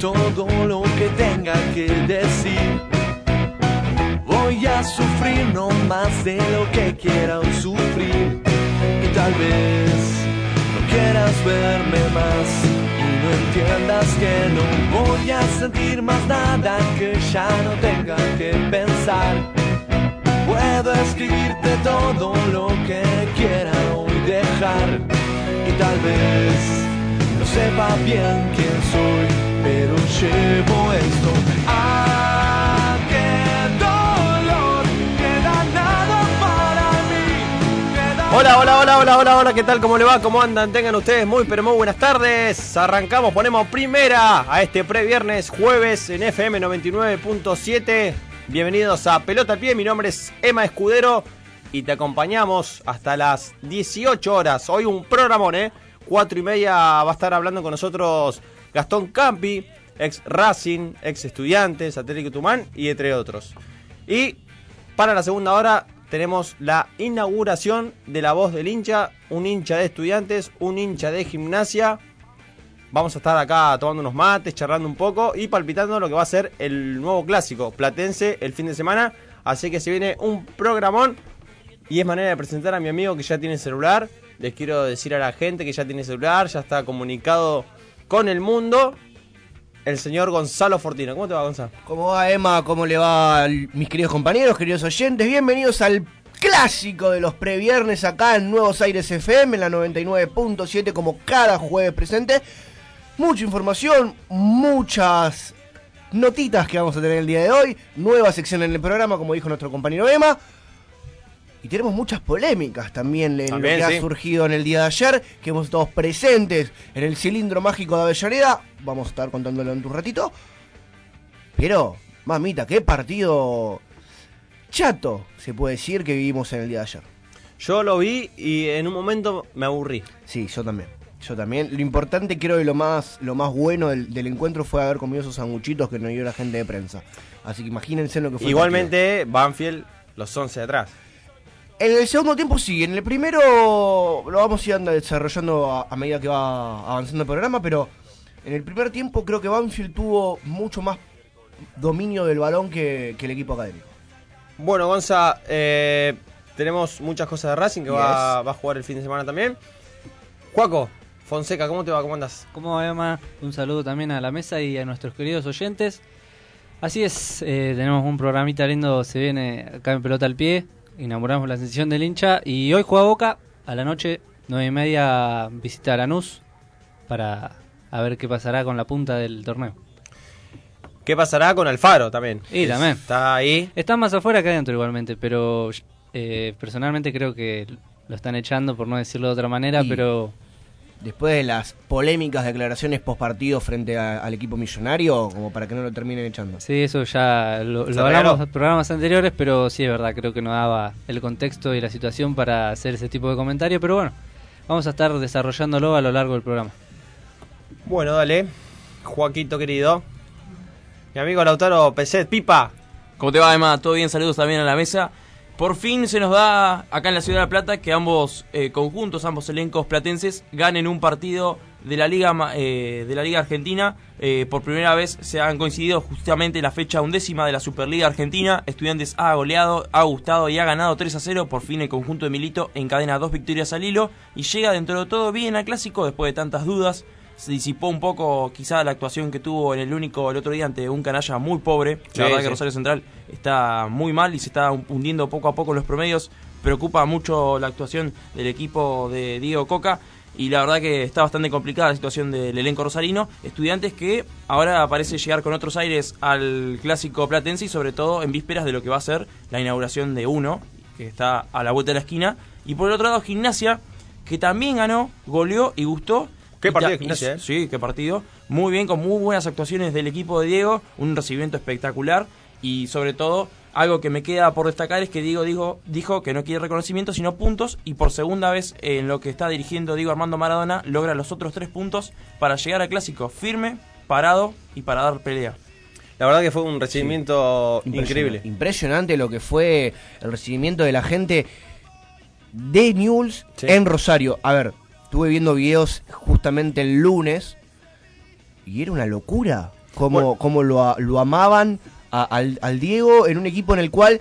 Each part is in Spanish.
todo lo que tenga que decir. Voy a sufrir no más de lo que quieran sufrir. Y tal vez no quieras verme más y no entiendas que no voy a sentir más nada que ya no tenga que pensar. Puedo escribirte todo lo que quiera hoy dejar y tal vez no sepa bien quién soy, pero llevo esto. Ah, qué dolor, queda para mí. Hola, hola, hola, hola, hola, hola, ¿qué tal? ¿Cómo le va? ¿Cómo andan? Tengan ustedes muy, pero muy buenas tardes. Arrancamos, ponemos primera a este previernes, jueves en FM 99.7. Bienvenidos a Pelota al Pie, mi nombre es Emma Escudero y te acompañamos hasta las 18 horas. Hoy un programón, ¿eh? Cuatro y media va a estar hablando con nosotros Gastón Campi, ex Racing, ex Estudiantes, Atlético Tumán y entre otros. Y para la segunda hora tenemos la inauguración de la voz del hincha, un hincha de estudiantes, un hincha de gimnasia. Vamos a estar acá tomando unos mates, charlando un poco y palpitando lo que va a ser el nuevo clásico platense el fin de semana. Así que se viene un programón y es manera de presentar a mi amigo que ya tiene celular. Les quiero decir a la gente que ya tiene celular, ya está comunicado con el mundo. El señor Gonzalo Fortino. ¿Cómo te va, Gonzalo? ¿Cómo va Emma? ¿Cómo le va mis queridos compañeros, queridos oyentes? Bienvenidos al clásico de los previernes acá en Nuevos Aires FM, en la 99.7 como cada jueves presente. Mucha información, muchas notitas que vamos a tener el día de hoy, nueva sección en el programa, como dijo nuestro compañero Emma. Y tenemos muchas polémicas también en También, lo que sí. ha surgido en el día de ayer, que hemos estado presentes en el cilindro mágico de Avellaneda. Vamos a estar contándolo en un ratito. Pero, mamita, qué partido chato se puede decir que vivimos en el día de ayer. Yo lo vi y en un momento me aburrí. Sí, yo también. Yo también. Lo importante, creo que lo más, lo más bueno del, del encuentro fue haber comido esos sanguchitos que nos dio la gente de prensa. Así que imagínense lo que fue. Igualmente, Banfield, los 11 de atrás. En el segundo tiempo sí. En el primero lo vamos a ir desarrollando a, a medida que va avanzando el programa, pero en el primer tiempo creo que Banfield tuvo mucho más dominio del balón que, que el equipo académico. Bueno, Gonza, eh, tenemos muchas cosas de Racing que va a jugar el fin de semana también. Juaco, Fonseca, ¿cómo te va? ¿Cómo andas? ¿Cómo va, Emma? Un saludo también a la mesa y a nuestros queridos oyentes. Así es, eh, tenemos un programita lindo, se viene acá en Pelota al Pie, inauguramos la sesión del hincha y hoy juega Boca, a la noche, nueve y media, visita a Lanús para a ver qué pasará con la punta del torneo. ¿Qué pasará con Alfaro también? Y también. Está ahí. Está más afuera que adentro igualmente, pero eh, personalmente creo que lo están echando, por no decirlo de otra manera, Y- pero... Después de las polémicas declaraciones post partido frente a- al equipo millonario, como para que no lo terminen echando. Sí, eso ya lo, ¿Se lo hablamos en programas anteriores, pero sí es verdad, creo que no daba el contexto y la situación para hacer ese tipo de comentarios, pero bueno, vamos a estar desarrollándolo a lo largo del programa. Bueno, dale. Joaquito querido. Mi amigo Lautaro Peset, Pipa. ¿Cómo te va, Emma? ¿Todo bien? Saludos también a la mesa. Por fin se nos da acá en la Ciudad de La Plata que ambos eh, conjuntos, ambos elencos platenses, ganen un partido de la Liga eh, de la Liga Argentina. Eh, por primera vez se han coincidido justamente la fecha undécima de la Superliga Argentina. Estudiantes ha goleado, ha gustado y ha ganado 3 a 0. Por fin el conjunto de Milito encadena dos victorias al hilo y llega dentro de todo bien al clásico después de tantas dudas se disipó un poco quizá la actuación que tuvo en el único el otro día ante un canalla muy pobre. Sí, la verdad sí. que Rosario Central está muy mal y se está hundiendo poco a poco en los promedios. Preocupa mucho la actuación del equipo de Diego Coca. Y la verdad que está bastante complicada la situación del elenco rosarino. Estudiantes que ahora parece llegar con otros aires al clásico platense y sobre todo en vísperas de lo que va a ser la inauguración de uno, que está a la vuelta de la esquina. Y por el otro lado, Gimnasia, que también ganó, goleó y gustó. Qué Y partido de Gimnasia, ¿eh? Sí, qué partido. Muy bien, con muy buenas actuaciones del equipo de Diego, un recibimiento espectacular y sobre todo algo que me queda por destacar es que Diego dijo, dijo que no quiere reconocimiento sino puntos y por segunda vez en lo que está dirigiendo Diego Armando Maradona logra los otros tres puntos para llegar al clásico firme, parado y para dar pelea. La verdad que fue un recibimiento Impresionante. increíble. Impresionante lo que fue el recibimiento de la gente de News Sí. en Rosario. A ver, estuve viendo videos justamente el lunes y era una locura. cómo, Bueno. cómo lo, lo amaban a- al, al Diego en un equipo en el cual,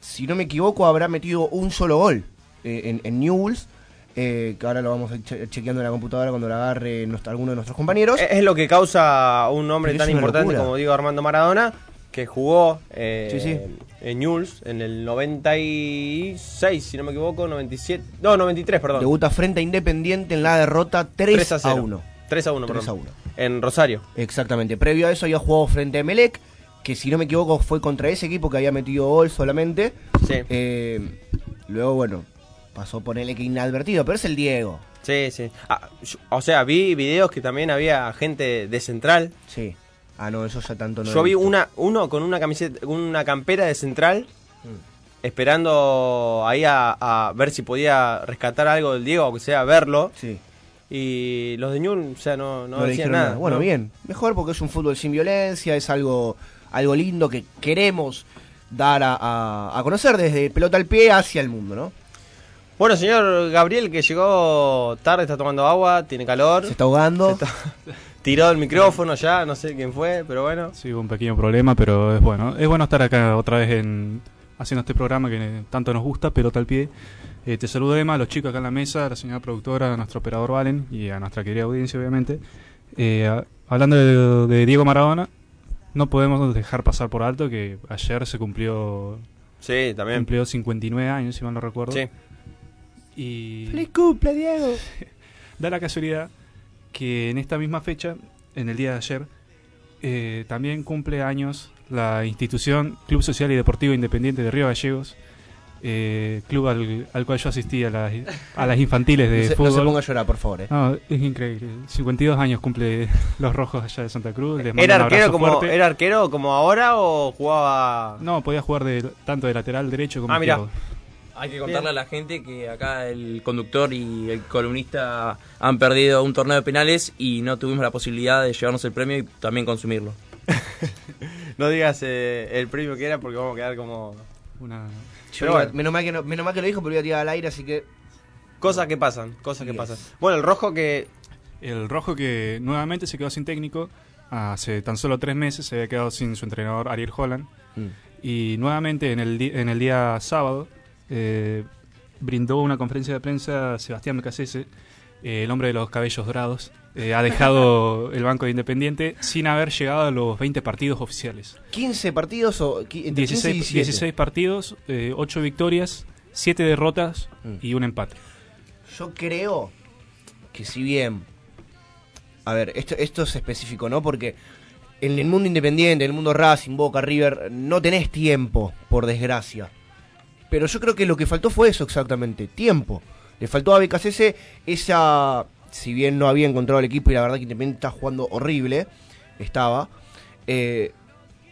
si no me equivoco, habrá metido un solo gol eh, en, en Newell's. eh, que ahora lo vamos a ir che- chequeando en la computadora cuando lo agarre nuestro- alguno de nuestros compañeros. Es lo que causa un hombre Pero tan importante locura. como Diego Armando Maradona, que jugó eh, Sí, sí. En Newell's en el 96, si no me equivoco, 97, no, 93, perdón. Debuta frente a Independiente en la derrota 3, 3 a 0. 1. 3 a 1, 3 perdón. a 1. En Rosario. Exactamente. Previo a eso había jugado frente a Emelec, que si no me equivoco fue contra ese equipo que había metido gol solamente. Sí. Eh, luego, bueno, pasó por el que inadvertido, pero es el Diego. Sí, sí. Ah, yo- o sea, vi videos que también había gente de Central. Sí. Ah, no, eso ya tanto no. Yo vi una uno con una camiseta, una campera de Central, Mm. esperando ahí a, a ver si podía rescatar algo del Diego, aunque sea verlo. Sí. Y los de Ñul, o sea, no, no, No, decían nada. nada. Bueno, ¿no? bien. Mejor porque es un fútbol sin violencia, es algo, algo lindo que queremos dar a, a- a conocer desde pelota al pie hacia el mundo, ¿no? Bueno, señor Gabriel, que llegó tarde, está tomando agua, tiene calor. Se está ahogando. Se está- tiró el micrófono ya, no sé quién fue, pero bueno. Sí, hubo un pequeño problema, pero es bueno. Es bueno estar acá otra vez en haciendo este programa que tanto nos gusta, pelota al pie. Eh, te saludo Emma, a los chicos acá en la mesa, a la señora productora, a nuestro operador Valen y a nuestra querida audiencia, obviamente. Eh, a- hablando de, de Diego Maradona, no podemos dejar pasar por alto que ayer se cumplió Sí, también. cumplió 59 años, si mal no recuerdo. Sí. Y ¡Feliz cumple, Diego! Da la casualidad que en esta misma fecha, en el día de ayer, eh, también cumple años la institución Club Social y Deportivo Independiente de Río Gallegos, eh, club al, al cual yo asistí a las, a las infantiles de No se, no fútbol. se ponga a llorar, por favor. eh. No, es increíble. 52 años cumple los rojos allá de Santa Cruz. Les ¿Era arquero, como, fuerte. ¿Era arquero como ahora o jugaba.? No, podía jugar de, tanto de lateral derecho como Ah. Hay que contarle a la gente que acá el conductor y el columnista han perdido un torneo de penales y no tuvimos la posibilidad de llevarnos el premio y también consumirlo. No digas eh, el premio que era porque vamos a quedar como. Una, Yo Pero bueno. menos, mal que no- menos mal que lo dijo, pero iba a tirar al aire, así que. Cosas que pasan, cosas que pasan. Bueno, el rojo que. El rojo que nuevamente se quedó sin técnico hace tan solo tres meses, se había quedado sin su entrenador Ariel Holland. Mm. Y nuevamente en el, en el día sábado eh, brindó una conferencia de prensa Sebastián Becasese, eh, el hombre de los cabellos dorados. eh, ha dejado el banco de Independiente sin haber llegado a los 20 partidos oficiales. 15 partidos o. entre 15 y 16, 17. 16 partidos, 8 victorias, 7 derrotas Mm. y un empate. Yo creo que si bien. A ver, esto, esto es específico, ¿no? Porque en el mundo independiente, en el mundo Racing, Boca, River, no tenés tiempo, por desgracia. Pero yo creo que lo que faltó fue eso exactamente, tiempo. Le faltó a BKCS esa. Si bien no había encontrado el equipo y la verdad que Independiente está jugando horrible, estaba. eh,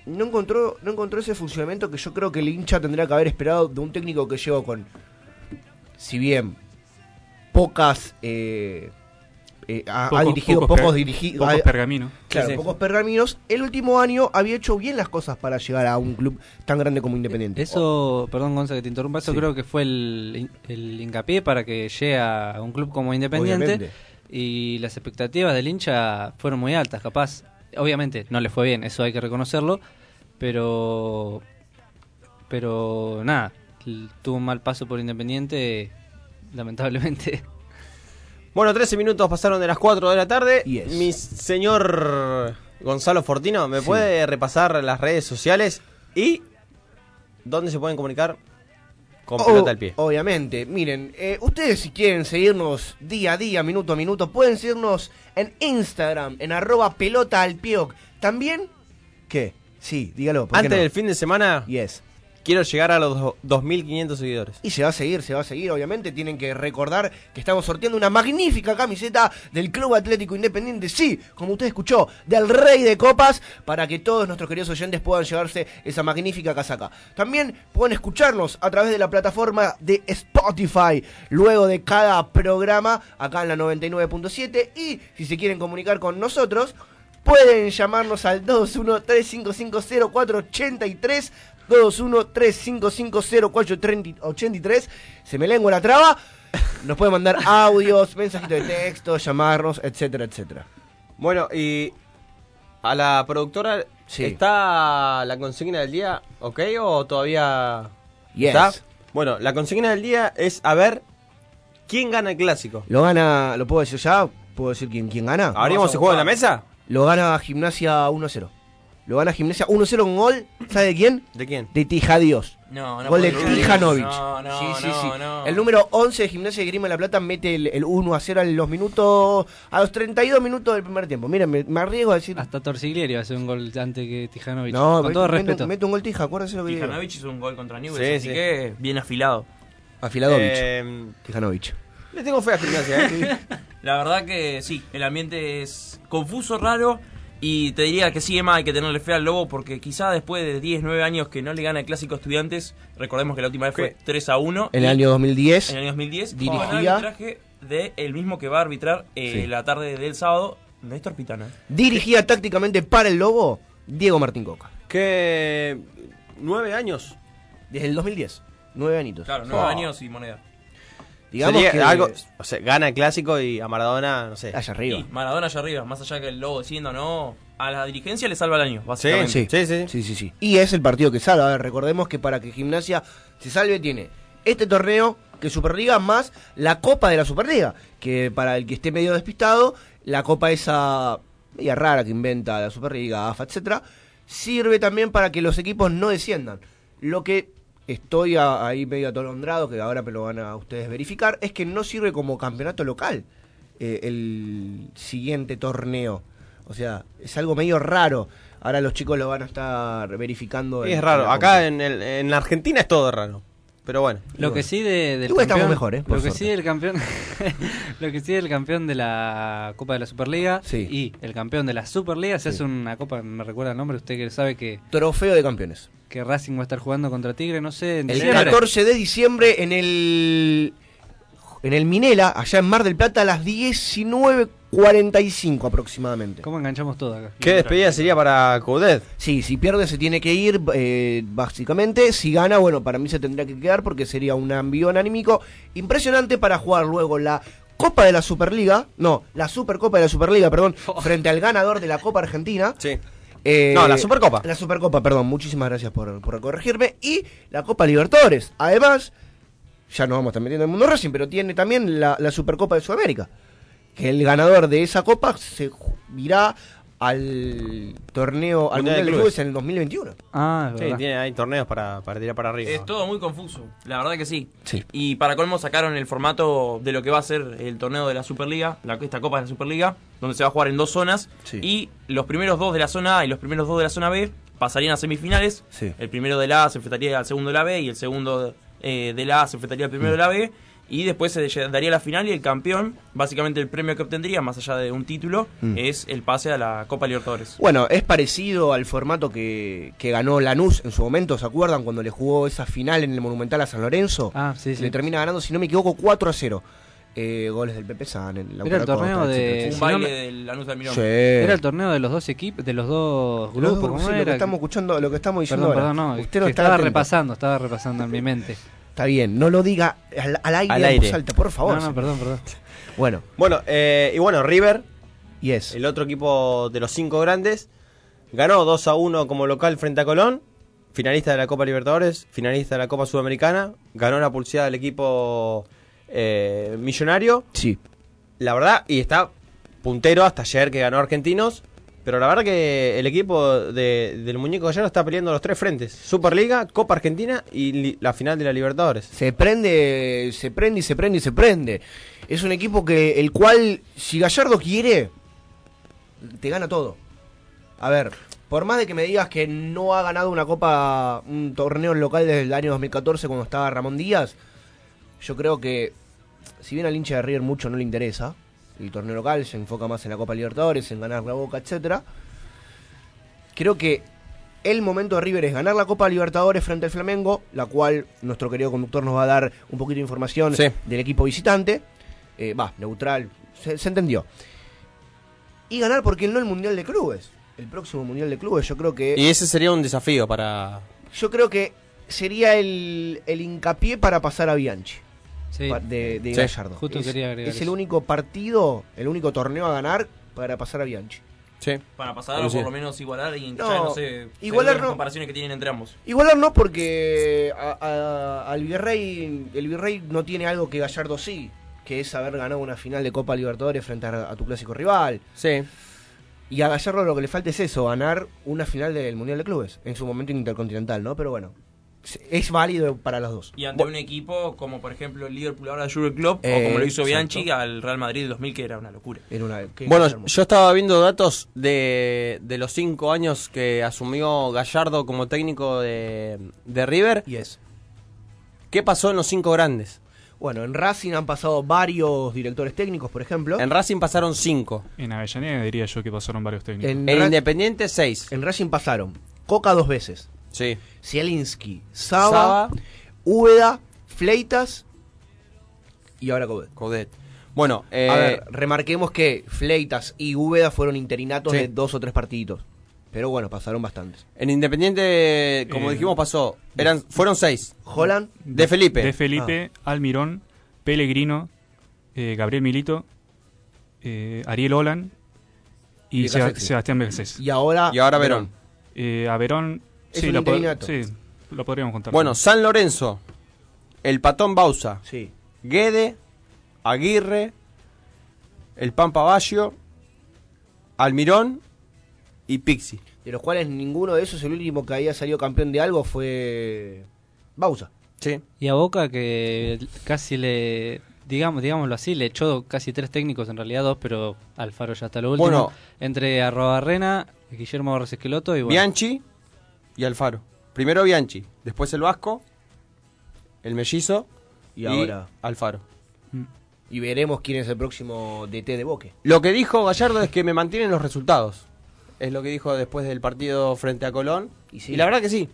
no encontró, no encontró ese funcionamiento que yo creo que el hincha tendría que haber esperado de un técnico que llegó con. Si bien pocas. eh, eh, ha, ha Pocos- dirigido pocos pocos per-. Pocos pergaminos. Claro, Sí, sí. pocos pergaminos. El último año había hecho bien las cosas para llegar a un club tan grande como Independiente. Eso, perdón Gonza que te interrumpa, eso Sí. creo que fue el, el hincapié para que llegue a un club como Independiente. Obviamente. Y las expectativas del hincha fueron muy altas, capaz. Obviamente no le fue bien, eso hay que reconocerlo. Pero. Pero nada, tuvo un mal paso por Independiente, lamentablemente. Bueno, 13 minutos pasaron de las 4 de la tarde. Yes. Mi señor Gonzalo Fortino, ¿me Sí. puede repasar las redes sociales y dónde se pueden comunicar con pelota al pie? Obviamente, miren, eh, ustedes si quieren seguirnos día a día, minuto a minuto, pueden seguirnos en Instagram, en arroba pelota al pioc. También, ¿qué? Sí, dígalo. ¿por qué Antes no? del fin de semana, Yes. Quiero llegar a los do- 2.500 seguidores. Y se va a seguir, se va a seguir, obviamente. Tienen que recordar que estamos sorteando una magnífica camiseta del Club Atlético Independiente. Sí, como usted escuchó, del Rey de Copas, para que todos nuestros queridos oyentes puedan llevarse esa magnífica casaca. También pueden escucharnos a través de la plataforma de Spotify, luego de cada programa, acá en la 99.7. Y si se quieren comunicar con nosotros, pueden llamarnos al 221-355-0483. 221-355-0483. Se me lengua la traba. Nos pueden mandar audios, mensajitos de texto, llamarnos, etcétera, etcétera. Bueno, y a la productora, Sí. ¿está la consigna del día ok o todavía Yes. está? Bueno, la consigna del día es a ver quién gana el clásico. Lo gana, ¿lo puedo decir ya? ¿Puedo decir quién, quién gana? ¿Abrimos el juego en la mesa? Lo gana Gimnasia 1-0. Lo gana Gimnasia 1-0 con gol, ¿sabe de quién? ¿De quién? De Tijadios. No, no Gol de. Tijanovic. No, no, sí, sí, no, sí. no. El número 11 de Gimnasia de Grima de la Plata mete el, el 1 a 0 a los minutos. a los 32 minutos del primer tiempo. Miren, me, me arriesgo a decir. Hasta Torsiglieri va a hacer un gol antes que Tijanovic. no, con me- todo mete, respeto. mete un gol Tija, acuérdense lo que digo. Tijanovic hizo un gol contra Newell's, Sí, así sí. que bien afilado. Afiladovich. Eh, Tijanovic. le tengo fe a gimnasia, ¿eh? La verdad que sí, el ambiente es confuso, raro. Y te diría que sí, Emma, hay que tenerle fe al Lobo porque quizá después de 10, 9 años que no le gana el clásico estudiantes, recordemos que la última vez fue ¿Qué? 3 a 1. En el año 2010. en el año 2010 dirigía- con el arbitraje de el mismo que va a arbitrar eh, Sí. la tarde del sábado, Néstor Pitana. Dirigía tácticamente para el Lobo Diego Martín Coca. que nueve años. Desde el 2010. Nueve añitos. Claro, 9 Oh. años y moneda. Digamos Sería que algo, o sea, gana el clásico y a Maradona, no sé. allá arriba. Y Maradona allá arriba, más allá que el Lobo descienda o no, a la dirigencia le salva el año, Sí, básicamente. Sí. sí, sí. Sí, sí, sí. Y es el partido que salva. A ver, recordemos que para que Gimnasia se salve tiene este torneo que Superliga más la Copa de la Superliga. Que para el que esté medio despistado, la Copa esa media rara que inventa la Superliga, AFA, etcétera, sirve también para que los equipos no desciendan. Lo que estoy a- ahí medio atolondrado, que ahora me lo van a ustedes verificar, es que no sirve como campeonato local eh, el siguiente torneo. O sea, es algo medio raro. Ahora los chicos lo van a estar verificando. en- Es raro. Acá en, el, en la Argentina es todo raro. Pero bueno. Lo que sí de, del Igual estamos campeón, mejor, ¿eh? Por lo que suerte. sí del campeón, lo que sí del campeón de la Copa de la Superliga Sí. y el campeón de la Superliga se Sí. hace una copa, me recuerda el nombre, usted que sabe que, Trofeo de campeones. Que Racing va a estar jugando contra Tigre, no sé, en El diciembre. 14 de diciembre en el en el Minela, allá en Mar del Plata, a las 19.45 aproximadamente. ¿Cómo enganchamos todo acá? ¿Qué despedida sería para Coudet? Sí, si pierde se tiene que ir, eh, básicamente. Si gana, bueno, para mí se tendría que quedar porque sería un envío anímico impresionante para jugar luego la Copa de la Superliga, no, la Supercopa de la Superliga, perdón, frente al ganador de la Copa Argentina. Sí. Eh, No, la Supercopa. La Supercopa, perdón, muchísimas gracias por, por corregirme. Y la Copa Libertadores. Además, ya nos vamos a estar metiendo en el mundo Racing, pero tiene también la, la Supercopa de Sudamérica. Que el ganador de esa copa se irá al torneo, al Mundial de de Clubes. Clubes en el 2021. Ah, es Sí, tiene, hay torneos para, para tirar para arriba. Es todo muy confuso, la verdad que sí. Sí. Y para colmo sacaron el formato de lo que va a ser el torneo de la Superliga, la, esta Copa de la Superliga, donde se va a jugar en dos zonas. Sí. Y los primeros dos de la zona A y los primeros dos de la zona B pasarían a semifinales. Sí. El primero de la A se enfrentaría al segundo de la B y el segundo eh, de la A se enfrentaría al primero de la B. Y después se daría la final y el campeón, básicamente el premio que obtendría, más allá de un título, Mm. es el pase a la Copa Libertadores. Bueno, es parecido al formato que, que ganó Lanús en su momento, ¿se acuerdan? Cuando le jugó esa final en el Monumental a San Lorenzo. Ah, sí, sí. Le termina ganando, si no me equivoco, 4 a 0. Eh, goles del Pepe San. El Era el torneo de- un si baile no me- del Lanús del Mirón. Sí. Era el torneo de los dos equipos, de los dos Los grupos, dos- ¿cómo sí, lo que estamos escuchando, lo que estamos diciendo Perdón, no. Usted no estaba atento. repasando, estaba repasando en mi mente. Está bien, no lo diga al, al aire, Al en aire. voz alta, por favor. no, no, perdón, perdón. Bueno, Bueno, eh, y bueno, River, y es. el otro equipo de los cinco grandes, ganó 2 a 1 como local frente a Colón, finalista de la Copa Libertadores, finalista de la Copa Sudamericana, ganó la pulseada del equipo eh, millonario, Sí. la verdad, y está puntero hasta ayer que ganó Argentinos, pero la verdad que el equipo de- del muñeco Gallardo está peleando los tres frentes, Superliga, Copa Argentina y la final de la Libertadores. Se prende, se prende y se prende y se prende. Es un equipo que el cual, si Gallardo quiere, te gana todo. A ver, por más de que me digas que no ha ganado una copa, un torneo local desde el año 2014 cuando estaba Ramón Díaz, yo creo que, si bien al hincha de River mucho no le interesa, el torneo local se enfoca más en la Copa Libertadores, en ganar la boca, etcétera. Creo que el momento de River es ganar la Copa Libertadores frente al Flamengo, la cual nuestro querido conductor nos va a dar un poquito de información Sí. del equipo visitante. Eh, Va, neutral, se, se entendió. Y ganar, porque no el Mundial de Clubes. El próximo Mundial de Clubes, yo creo que. Y ese sería un desafío para... Yo creo que sería el, el hincapié para pasar a Bianchi. Sí. de, de Sí, Gallardo. justo es, quería agregar es el eso. único partido, el único torneo a ganar para pasar a Bianchi. Sí. Para pasar o por lo menos igualar y No, ya no sé. igualar según las no. comparaciones que tienen entre ambos. Igualar no porque a- a- al Virrey, el Virrey no tiene algo que Gallardo sí, que es haber ganado una final de Copa Libertadores frente a, a tu clásico rival. Sí. Y a Gallardo lo que le falta es eso, ganar una final del Mundial de Clubes, en su momento intercontinental, ¿no? Pero bueno, es- válido para los dos. Y ante un equipo como por ejemplo el Liverpool ahora el Jurgen Klopp Eh, o como lo hizo exacto. Bianchi al Real Madrid del 2000 que era una locura. Era una- qué Bueno, yo estaba viendo datos de, de los cinco años que asumió Gallardo como técnico de, de River. Y es. ¿Qué pasó en los cinco grandes? Bueno, en Racing han pasado varios directores técnicos, por ejemplo. En Racing pasaron cinco. En Avellaneda diría yo que pasaron varios técnicos. En, Independiente, seis. en Racing pasaron Coca dos veces, Sí. Zielinski, Saba, Saba. Úbeda, Fleitas y ahora Codet. Codet. Bueno, eh, A ver, remarquemos que Fleitas y Úbeda fueron interinatos Sí. de dos o tres partiditos. Pero bueno, pasaron bastantes. en Independiente, como Eh, dijimos, pasó. Eran, fueron seis. Holland, De Felipe. De Felipe, Almirón, Pellegrino, eh, Gabriel Milito, eh, Ariel Olan y. Sebastián Becasés. y ahora... y ahora Verón. Eh, a Verón, Es sí, un lo, pod- interinato. sí, lo podríamos contar. Bueno, San Lorenzo. El Patón Bausa. Sí. Guede. Aguirre. El Pampa Baggio. Almirón. Y Pixi. De los cuales ninguno de esos, el último que había salido campeón de algo fue Bausa. Sí. Y a Boca que casi le, digamos, digámoslo así, le echó casi tres técnicos, en realidad dos, pero Alfaro ya hasta lo último. Bueno. Entre Arrobarrena, Guillermo Borges Esqueloto y bueno, Bianchi y Alfaro. Primero Bianchi. Después el Vasco. El Mellizo. Y ahora- Alfaro. Y veremos quién es el próximo DT de Boque. Lo que dijo Gallardo es que me mantienen los resultados. Es lo que dijo después del partido frente a Colón. Y la verdad que sí.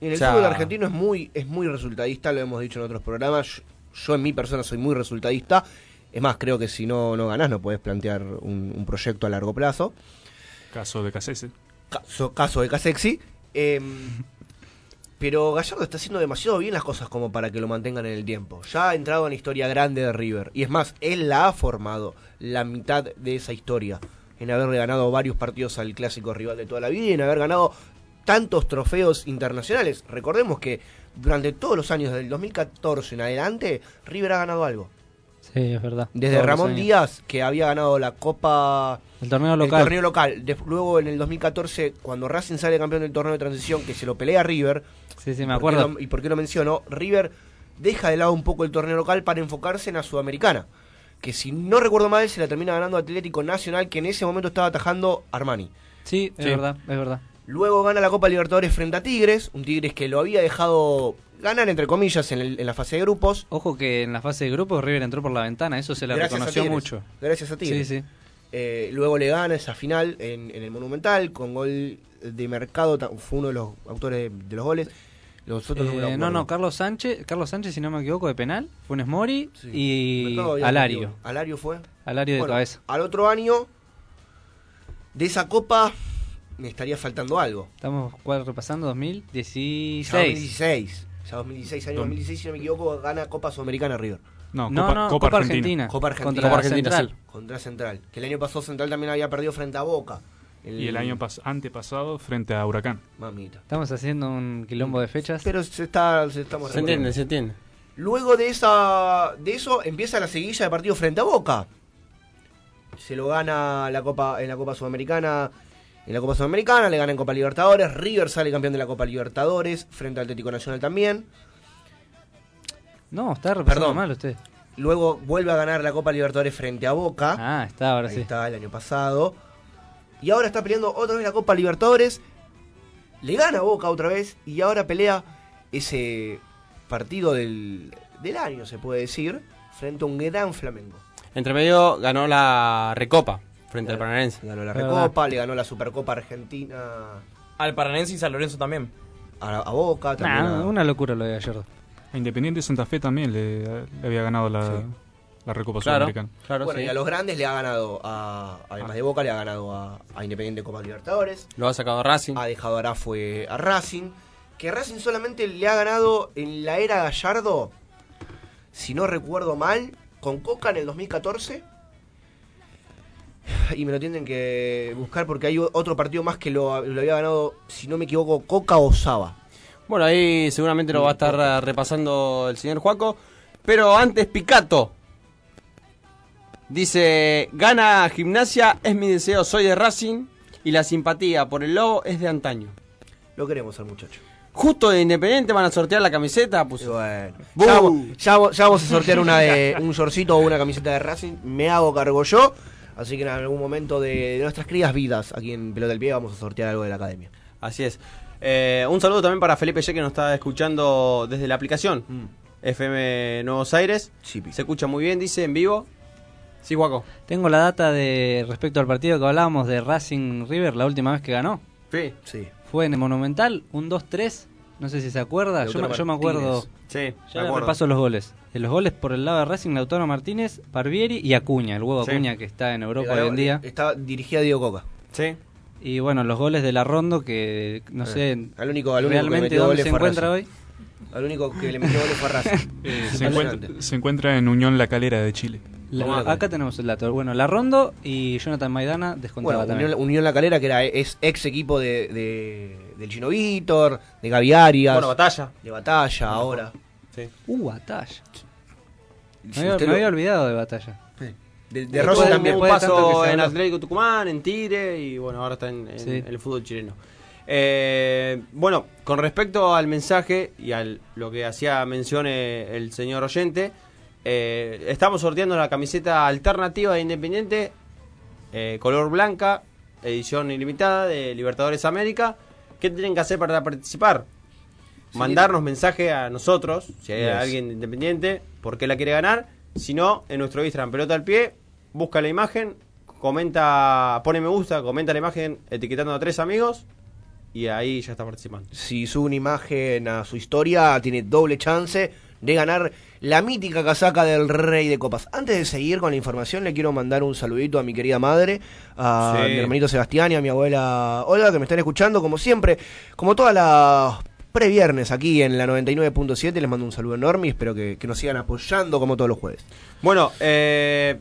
En el O sea- fútbol argentino es muy, es muy resultadista, lo hemos dicho en otros programas. Yo, yo en mi persona soy muy resultadista. Es más, creo que si no, no ganás no puedes plantear un, un proyecto a largo plazo. Caso de Casese. Caso, caso de Casexi. Eh, pero Gallardo está haciendo demasiado bien las cosas como para que lo mantengan en el tiempo. Ya ha entrado en la historia grande de River. Y es más, él la ha formado la mitad de esa historia. En haberle ganado varios partidos al clásico rival de toda la vida y en haber ganado tantos trofeos internacionales. Recordemos que durante todos los años del 2014 en adelante, River ha ganado algo. Sí, es verdad. Desde Todos Ramón. Díaz, que había ganado la Copa El torneo el local. torneo local. De- luego en el 2014, cuando Racing sale campeón del torneo de transición, que se lo pelea a River. Sí, sí, me ¿por qué acuerdo. lo- ¿Y por qué lo menciono? River deja de lado un poco el torneo local para enfocarse en la Sudamericana. Que si no recuerdo mal, se la termina ganando Atlético Nacional, que en ese momento estaba atajando Armani. Sí, es Sí. verdad, es verdad. Luego gana la Copa Libertadores frente a Tigres, un Tigres que lo había dejado ganar, entre comillas, en, el- en la fase de grupos. Ojo que en la fase de grupos River entró por la ventana, eso se le reconoció mucho. Gracias a Tigres. Sí, sí. Eh, luego le gana esa final en, en el Monumental con gol de Mercado, fue uno de los autores de, de los goles. Los otros no Eh, no, acuerdo. no, Carlos Sánchez, Carlos Sánchez, si no me equivoco, de penal, Funes Mori Sí. y Alario. Alario fue. Alario de Bueno, cabeza. Al otro año, de esa copa, me estaría faltando algo. Estamos ¿cuál, repasando 2016. Ya 2016. Ya 2016, año 2016, si no me equivoco, gana Copa Sudamericana River. No, No, Copa, no, Copa Copa, Argentina. Argentina. Copa Argentina. Contra Copa Argentina, Central. sí. Contra Central. Que el año pasado Central también había perdido frente a Boca. Y el año pas- antepasado frente a Huracán. Mamita. Estamos haciendo un quilombo de fechas. Pero se está, se estamos Se entiende, se entiende. Luego de esa de eso empieza la seguilla de partido frente a Boca. Se lo gana la Copa en la Copa Sudamericana. En la Copa Sudamericana le gana en Copa Libertadores. River sale campeón de la Copa Libertadores frente al Atlético Nacional también. No, está repasando Perdón. mal usted. Luego vuelve a ganar la Copa Libertadores frente a Boca. Ah, está, ahora Ahí sí. está el año pasado. Y ahora está peleando otra vez la Copa Libertadores. Le gana a Boca otra vez. Y ahora pelea ese partido del, del año, se puede decir, frente a un gran Flamengo. Entre medio ganó la Recopa frente al Paranaense. Ganó la Recopa, le ganó la Supercopa Argentina Al Paranense y San Lorenzo también. a, a Boca. También Nah, a- una locura lo de Gallardo. A Independiente Santa Fe también le, le había ganado la, Sí. la Recopa Claro, Sudamericana. claro, bueno, sí. y a los grandes le ha ganado, a, además de Boca, le ha ganado a, a Independiente Copa Libertadores. Lo ha sacado Racing. ha dejado ahora fue a Racing. Que Racing solamente le ha ganado en la era Gallardo, si no recuerdo mal, con Coca en el 2014. y me lo tienen que buscar porque hay otro partido más que lo, lo había ganado, si no me equivoco, Coca o Saba. Bueno, ahí seguramente lo va a estar eh, repasando el señor Juaco. Pero antes, Picato. Dice, gana gimnasia, es mi deseo, soy de Racing. Y la simpatía por el lobo es de antaño. Lo queremos al muchacho. Justo de Independiente van a sortear la camiseta. Pues, bueno, Bu. ya, vamos, ya ya vamos a sortear una de, un shortcito o una camiseta de Racing. Me hago cargo yo. Así que en algún momento de, de nuestras queridas vidas aquí en Pelota del Pie vamos a sortear algo de la academia. Así es. Eh, un saludo también para Felipe Ye que nos está escuchando desde la aplicación Mm. FM Nuevos Aires. Se escucha muy bien, dice en vivo. Sí, Juaco. Tengo la data de respecto al partido que hablábamos de Racing River la última vez que ganó. Sí. Sí. Fue en el Monumental, un 2-3. No sé si se acuerda. Yo, me- yo me acuerdo. Sí, Ya me repaso los goles. De los goles por el lado de Racing, Lautaro Martínez, Barbieri y Acuña, el huevo Sí. Acuña que está en Europa hoy en día. Estaba dirigida a Diego Coca. Sí. Y bueno, los goles de la Rondo que no sé Eh, Al único, al único que realmente metió dónde se encuentra Racing. hoy. Al único que le metió goles fue a Racing. Eh, se, encuentra, se encuentra en Unión La Calera de Chile. La- acá tenemos el dato. Bueno, la Rondo y Jonathan Maidana descontaba Bueno, también. Unión, Unión La Calera, que era es ex equipo de, de- del Chino Víctor, de Gaby Arias, Bueno, batalla. de Batalla ahora. Sí. Uh, batalla. Me Si había, usted me lo- había olvidado de batalla. de, de un también. tanto paso en habló. Atlético Tucumán, en Tigre y bueno, ahora está en, en Sí. el fútbol chileno. Eh, bueno, con respecto al mensaje y a lo que hacía mención el señor oyente, eh, estamos sorteando la camiseta alternativa de Independiente, eh, color blanca, edición ilimitada de Libertadores América. ¿Qué tienen que hacer para participar? Mandarnos mensaje a nosotros, si hay Yes. alguien de Independiente, por qué la quiere ganar. Si no, en nuestro Instagram, pelota al pie, busca la imagen, comenta, pone me gusta, comenta la imagen etiquetando a tres amigos y ahí ya está participando. Si sube una imagen a su historia, tiene doble chance de ganar la mítica casaca del Rey de Copas. Antes de seguir con la información, le quiero mandar un saludito a mi querida madre, a Sí. mi hermanito Sebastián y a mi abuela Olga, que me están escuchando, como siempre, como todas las previernes aquí en la 99.7. Les mando un saludo enorme y espero que, que nos sigan apoyando como todos los jueves. Bueno, eh,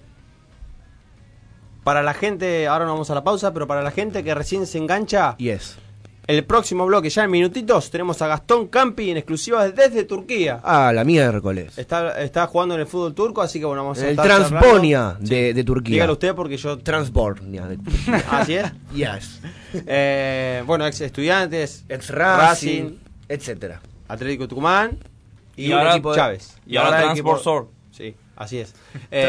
para la gente, ahora no vamos a la pausa, pero para la gente que recién se engancha, Y es. El próximo bloque, ya en minutitos, tenemos a Gastón Campi en exclusiva desde Turquía. Ah, la miércoles. Está, está jugando en el fútbol turco, así que bueno, vamos a El estar charlando. de, de Turquía. Dígalo usted porque yo... Transbornia de Así es. Yes. Eh, bueno, ex estudiantes, Ex Racing, etcétera. Atlético Tucumán y, Y un ahora- equipo de Chávez. y ahora el equipo- Transportsor. Sí, así es. Eh, y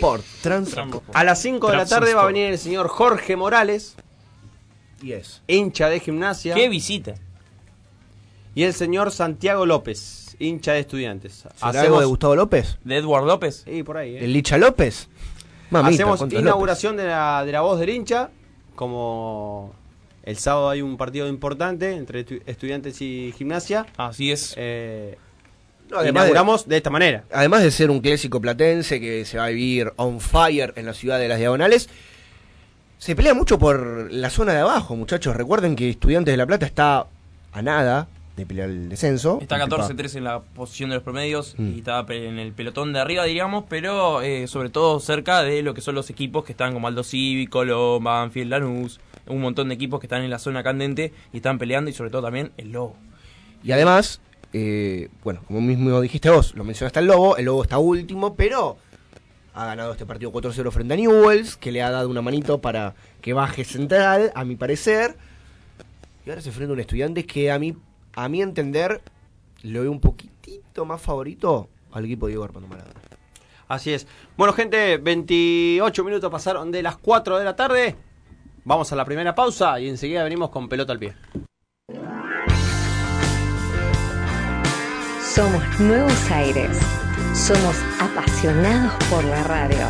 Transbosport. Trans a las 5 de la tarde va a Transport. venir el señor Jorge Morales, Yes. hincha de gimnasia, ¿Qué visita? y el señor Santiago López, hincha de estudiantes. ¿Será algo de Gustavo López? ¿De Edward López? Sí, por ahí. ¿eh? ¿El Licha López? Mamita, Hacemos inauguración de la, de la voz del hincha, como el sábado hay un partido importante entre estu- estudiantes y gimnasia. Así es. Eh. No, además, de, inauguramos de esta manera. además de ser un clásico platense que se va a vivir on fire en la ciudad de las Diagonales, se pelea mucho por la zona de abajo, muchachos. Recuerden que Estudiantes de La Plata está a nada de pelear el descenso. Está 14-3 en la posición de los promedios Mm. y está pe- en el pelotón de arriba, diríamos, pero eh, sobre todo cerca de lo que son los equipos que están como Aldo Cívico, Loma, Banfield, Lanús, un montón de equipos que están en la zona candente y están peleando y sobre todo también el Lobo. Y además, eh, bueno, como mismo dijiste vos, lo mencionaste el Lobo, el Lobo está último, pero ha ganado este partido 4-0 frente a Newells, que le ha dado una manito para que baje central, a mi parecer. Y ahora se enfrenta a un estudiante que a mí, a mi entender, lo veo un poquitito más favorito al equipo de Diego Armando Maradona. Así es. Bueno, gente, 28 minutos pasaron de las 4 de la tarde. Vamos a la primera pausa y enseguida venimos con pelota al pie. Somos Nuevos Aires. Somos apasionados por la radio.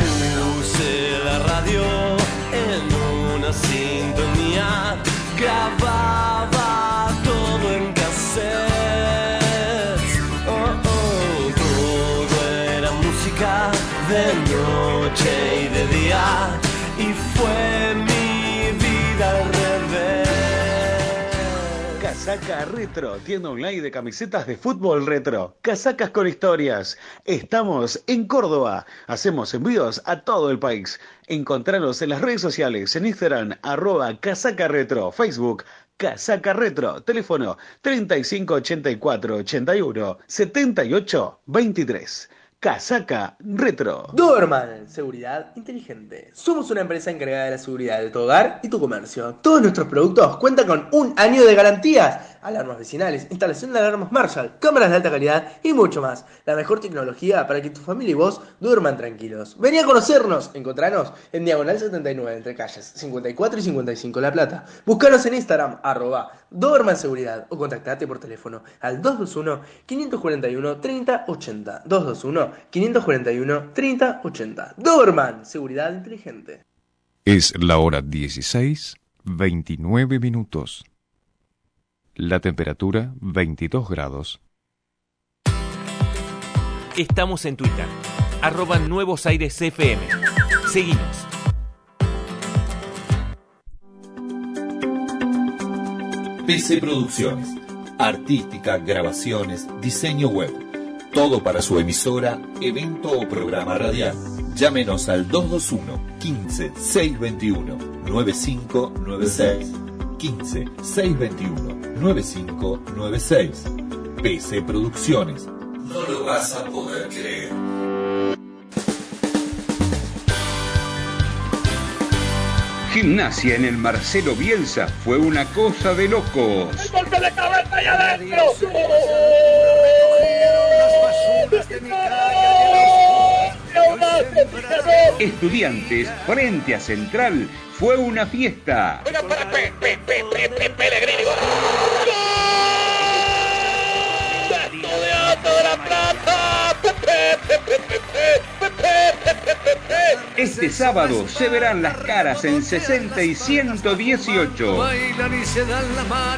Puse la radio en una sintonía, grababa todo en cassette. Oh, oh, todo era música de noche y de día, y fue Casaca Retro, tienda online de camisetas de fútbol retro. Casacas con historias. Estamos en Córdoba. Hacemos envíos a todo el país. Encontranos en las redes sociales, en Instagram, arroba Casaca Retro, Facebook, Casaca Retro, teléfono 3584 81 78 23. Casaca Retro. Doberman, seguridad inteligente. Somos una empresa encargada de la seguridad de tu hogar y tu comercio. Todos nuestros productos cuentan con un año de garantías. Alarmas vecinales, instalación de alarmas Marshall, cámaras de alta calidad y mucho más. La mejor tecnología para que tu familia y vos duerman tranquilos. Vení a conocernos. Encontranos en Diagonal 79 entre calles 54 y 55 La Plata. Búscanos en Instagram arroba Doberman Seguridad o contactate por teléfono al 221 541 3080. 221 541 3080. Doberman, seguridad inteligente. Es la hora 16, 29 minutos. La temperatura 22 grados. Estamos en Twitter, arroba Nuevos Aires FM. Seguimos. PC Producciones. Artística, grabaciones, diseño web. Todo para su emisora, evento o programa radial. Llámenos al 221 15 621 9596. 15 621 9596. PC Producciones. No lo vas a poder creer. Gimnasia en el Marcelo Bielsa fue una cosa de locos. golpe de cabeza y adentro! Estudiantes frente a Central fue una fiesta. Pellegrini, gol. ¡Estudiante de la Plata! ¡Pepe, Pepe, Pepe, Pepe, Pepe, Pepe! Este sábado se verán las caras en 60 y 118.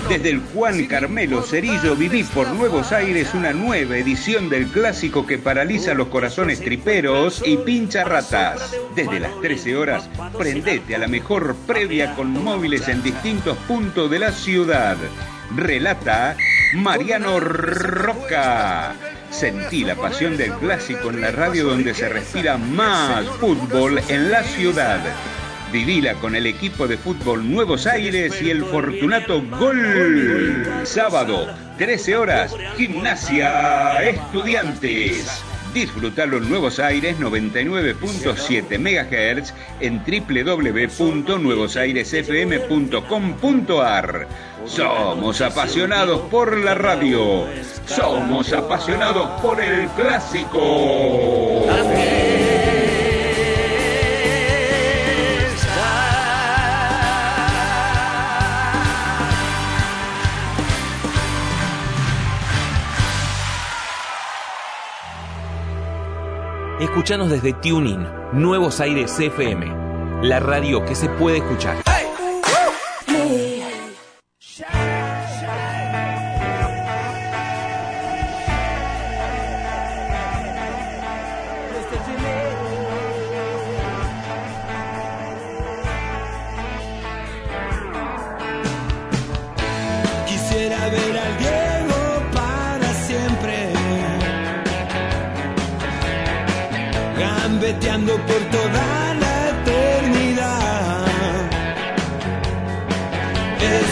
Desde el Juan Carmelo Cerillo viví por Nuevos Aires una nueva edición del clásico que paraliza los corazones triperos y pincha ratas. Desde las 13 horas, prendete a la mejor previa con móviles en distintos puntos de la ciudad. Relata Mariano Roca. Sentí la pasión del clásico en la radio donde se respira más fútbol en la ciudad. Vivila con el equipo de fútbol Nuevos Aires y el Fortunato Gol. Sábado, 13 horas, Gimnasia Estudiantes. Disfrutalo en Nuevos Aires 99.7 MHz en www.nuevosairesfm.com.ar. Somos apasionados por la radio. Somos apasionados por el clásico. Escuchanos desde Tuning, Nuevos Aires FM, la radio que se puede escuchar.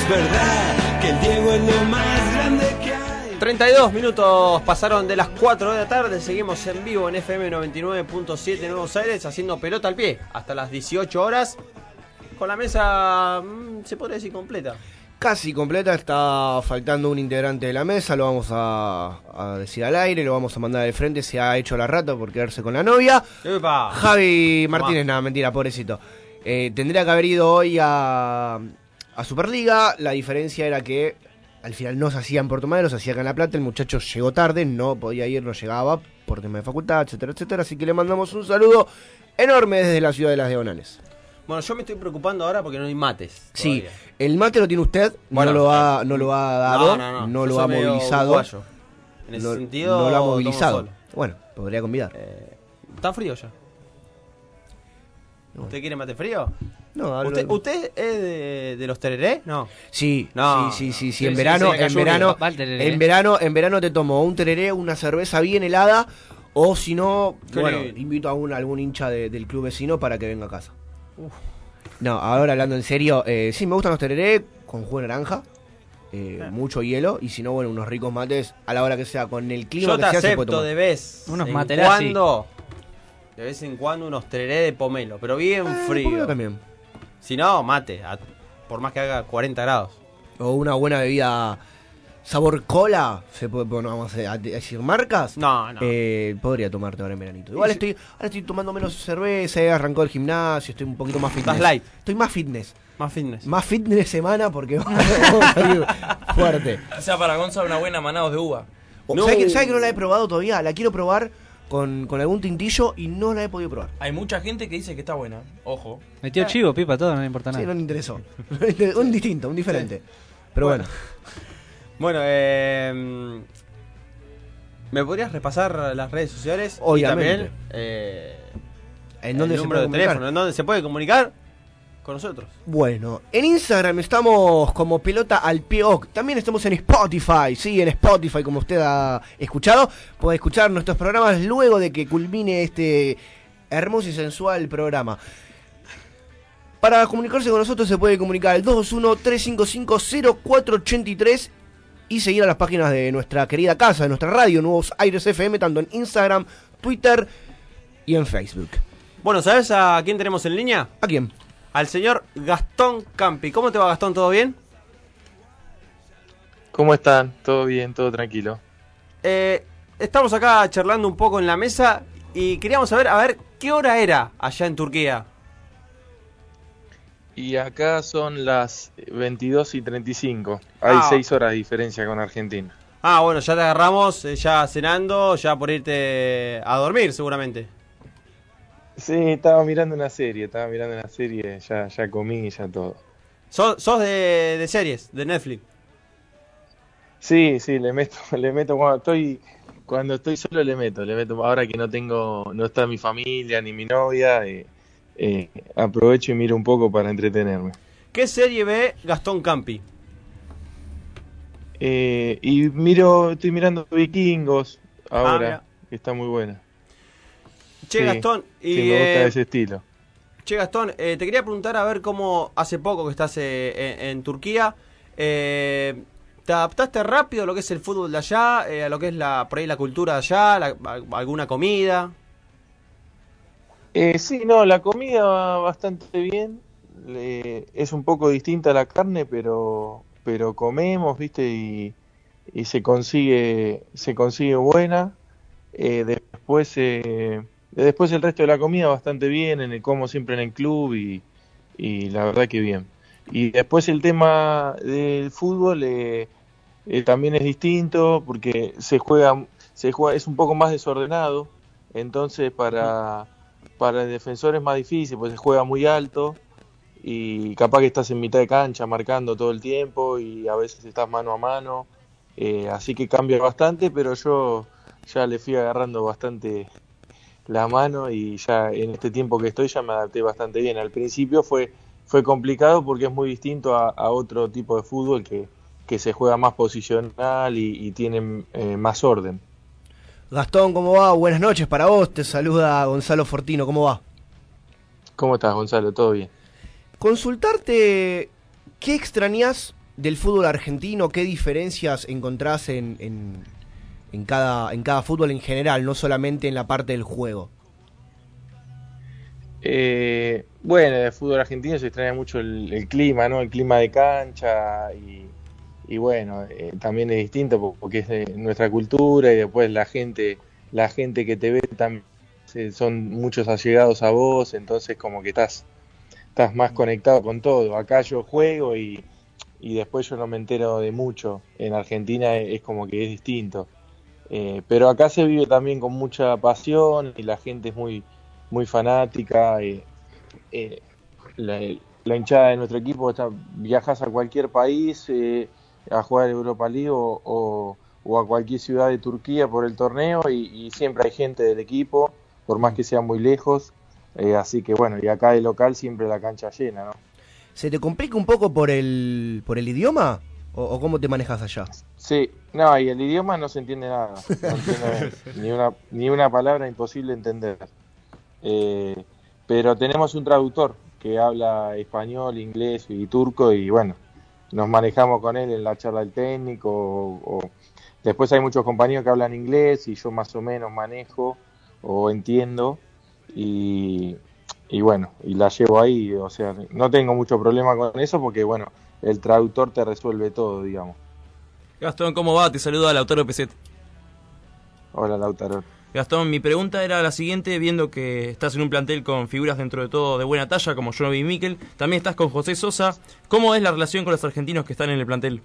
Es verdad que el Diego es lo más grande que hay. 32 minutos pasaron de las 4 de la tarde. Seguimos en vivo en FM 99.7 Nuevos Aires haciendo pelota al pie hasta las 18 horas. Con la mesa, mm, se podría decir completa. Casi completa, está faltando un integrante de la mesa, lo vamos a, a decir al aire, lo vamos a mandar de frente, se ha hecho la rata por quedarse con la novia. ¡Epa! Javi Martínez, nada, mentira, pobrecito. Eh, tendría que haber ido hoy a, a Superliga, la diferencia era que al final no se hacía en Puerto Madero, se hacía acá en La Plata, el muchacho llegó tarde, no podía ir, no llegaba por tema de facultad, etcétera, etcétera, así que le mandamos un saludo enorme desde la ciudad de las Diagonales. Bueno, yo me estoy preocupando ahora porque no hay mates. Sí, todavía. el mate lo tiene usted, Bueno, no lo ha, no lo ha dado, no, lo ha movilizado. En ese no, sentido, no lo ha movilizado. Bueno, podría convidar. Está frío ya. ¿Usted quiere mate frío? No, hablo- ¿Usted, usted es de, de los tereré? No. Sí, No, sí, sí, sí, en sí, verano, en verano, en verano, en verano te tomo un tereré, una cerveza bien helada, o si no, bueno, invito a un, algún hincha de- del club vecino para que venga a casa. No, ahora hablando en serio, eh, sí, me gustan los tereré con jugo de naranja, eh, mucho hielo, y si no, bueno, unos ricos mates a la hora que sea, con el clima Yo que te sea, se puede acepto de vez Unos en Materazzi. cuando, de vez en cuando unos tereré de pomelo, pero bien frío. pomelo también. Si no, mate, a- por más que haga 40 grados. O una buena bebida sabor cola, se puede, bueno, vamos a decir marcas. No, no. Eh, podría tomarte ahora en veranito. Igual estoy, ahora estoy tomando menos cerveza, he arrancado el gimnasio, estoy un poquito más fitness. Estás light. Estoy más fitness. Más fitness. Más fitness de semana porque vamos a salir fuerte. Quizá para Gonza una buena manados de uva. O- ¿Sabes que, que no la he probado todavía? La quiero probar con, con algún tintillo y no la he podido probar. Hay mucha gente que dice que está buena. Ojo. Metió chivo, pipa, todo, no le importa Sí, nada. no me interesó. un distinto, un diferente. Pero bueno. Bueno, eh, ¿me podrías repasar las redes sociales? Obviamente. Y también eh, ¿En dónde el se número puede de comunicar? teléfono, en dónde se puede comunicar con nosotros. Bueno, en Instagram estamos como pelota al pie oc. También estamos en Spotify, sí, en Spotify, como usted ha escuchado. Puede escuchar nuestros programas luego de que culmine este hermoso y sensual programa. Para comunicarse con nosotros se puede comunicar al 221-355-0483 y seguir a las páginas de nuestra querida casa, de nuestra radio, Nuevos Aires FM, tanto en Instagram, Twitter y en Facebook. Bueno, ¿sabes a quién tenemos en línea? ¿A quién? Al señor Gastón Campi. ¿Cómo te va, Gastón? ¿Todo bien? ¿Cómo están? ¿Todo bien? ¿Todo tranquilo? Eh, estamos acá charlando un poco en la mesa y queríamos saber, a ver, ¿qué hora era allá en Turquía? Y acá son las 22 y 35. Hay Ah. 6 horas de diferencia con Argentina. Ah, bueno, ya te agarramos, eh, ya cenando, ya por irte a dormir seguramente. Sí, estaba mirando una serie, estaba mirando una serie, ya, ya comí, ya todo. ¿Sos, sos de, de series, de Netflix? Sí, sí, le meto, le meto cuando estoy, cuando estoy solo le meto, le meto. Ahora que no tengo, no está mi familia ni mi novia, eh, eh, aprovecho y miro un poco para entretenerme. ¿Qué serie ve Gastón Campi? Eh, y miro, estoy mirando Vikingos Ah, ahora, que está muy buena. Che, Sí, Gastón, y sí, me gusta eh, ese estilo. Che, Gastón, eh, te quería preguntar a ver cómo hace poco que estás eh, en, en Turquía. eh, ¿Te adaptaste rápido a lo que es el fútbol de allá? eh, a lo que es la, por ahí la cultura de allá? la- a- ¿Alguna comida? Eh, sí, no, la comida va bastante bien. Le- es un poco distinta a la carne, pero, pero comemos, ¿viste? Y, y se consigue, se consigue buena. Eh, después, eh, después el resto de la comida bastante bien, en el como siempre en el club y, y la verdad que bien. Y después el tema del fútbol eh, eh, también es distinto porque se juega, se juega, es un poco más desordenado. Entonces para, para el defensor es más difícil, pues se juega muy alto y capaz que estás en mitad de cancha marcando todo el tiempo y a veces estás mano a mano. eh, así que cambia bastante, pero yo ya le fui agarrando bastante la mano y ya en este tiempo que estoy ya me adapté bastante bien. Al principio fue, fue complicado porque es muy distinto a, a otro tipo de fútbol que, que se juega más posicional y, y tiene eh, más orden. Gastón, ¿cómo va? Buenas noches para vos. Te saluda Gonzalo Fortino. ¿Cómo va? ¿Cómo estás, Gonzalo? ¿Todo bien? Consultarte, ¿qué extrañas del fútbol argentino? ¿Qué diferencias encontrás en, en, en cada, en cada fútbol en general, no solamente en la parte del juego? Eh, bueno, el fútbol argentino se extraña mucho el, clima, ¿no? El clima de cancha y, bueno, eh, también es distinto po- porque es de nuestra cultura y después la gente, la gente que te ve también se- son muchos allegados a vos, entonces como que estás, estás más conectado con todo. Acá yo juego y, y después yo no me entero de mucho. En Argentina es como que es distinto. Eh, pero acá se vive también con mucha pasión y la gente es muy, muy fanática. eh, eh, la, la hinchada de nuestro equipo está, viajas a cualquier país a jugar Europa League o, o- a cualquier ciudad de Turquía por el torneo y, siempre hay gente del equipo, por más que sea muy lejos. Así que bueno, y acá de local siempre la cancha llena, ¿no? ¿Se te complica un poco por el, por el idioma? ¿O, o cómo te manejas allá? Sí, no, y el idioma no se entiende nada. No entiendo ni, una, ni una palabra imposible entender. Eh, pero tenemos un traductor que habla español, inglés y turco y bueno, nos manejamos con él en la charla del técnico. O, o- Después hay muchos compañeros que hablan inglés y yo más o menos manejo o entiendo y, y bueno, y la llevo ahí. O sea, no tengo mucho problema con eso porque bueno, el traductor te resuelve todo, digamos. Gastón, ¿cómo va? Te saluda Lautaro Peset. Hola, Lautaro. Gastón, mi pregunta era la siguiente, viendo que estás en un plantel con figuras dentro de todo de buena talla, como Jonovi y Miquel, también estás con José Sosa. ¿Cómo es la relación con los argentinos que están en el plantel?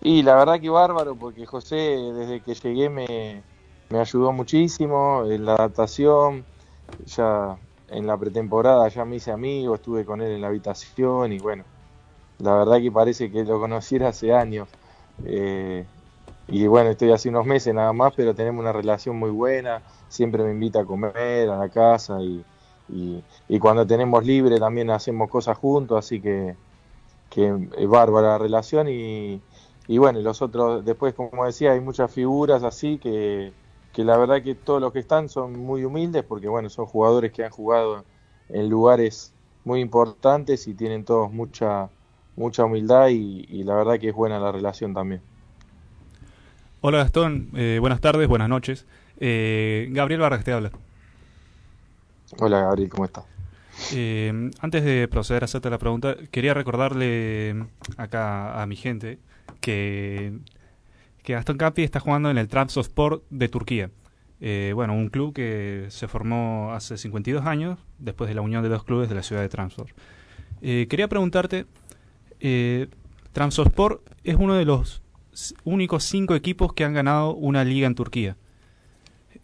Y la verdad que bárbaro, porque José desde que llegué me, me ayudó muchísimo en la adaptación, ya en la pretemporada ya me hice amigo, estuve con él en la habitación y bueno, la verdad que parece que lo conociera hace años. Eh, y bueno, estoy hace unos meses nada más, pero tenemos una relación muy buena, siempre me invita a comer a la casa y, y, y cuando tenemos libre también hacemos cosas juntos, así que, que es bárbara la relación y, y bueno, los otros, después como decía, hay muchas figuras así que, que la verdad que todos los que están son muy humildes porque bueno, son jugadores que han jugado en lugares muy importantes y tienen todos mucha, mucha humildad y, y la verdad que es buena la relación también. Hola Gastón, eh, buenas tardes, buenas noches. Eh, Gabriel Vargas te habla. Hola Gabriel, ¿cómo estás? Eh, antes de proceder a hacerte la pregunta, quería recordarle acá a mi gente que, que Gastón Capi está jugando en el Trabzonspor de Turquía. Eh, bueno, un club que se formó hace 52 años después de la unión de dos clubes de la ciudad de Trabzon. Eh, quería preguntarte, eh, Trabzonspor es uno de los únicos cinco equipos que han ganado una liga en Turquía.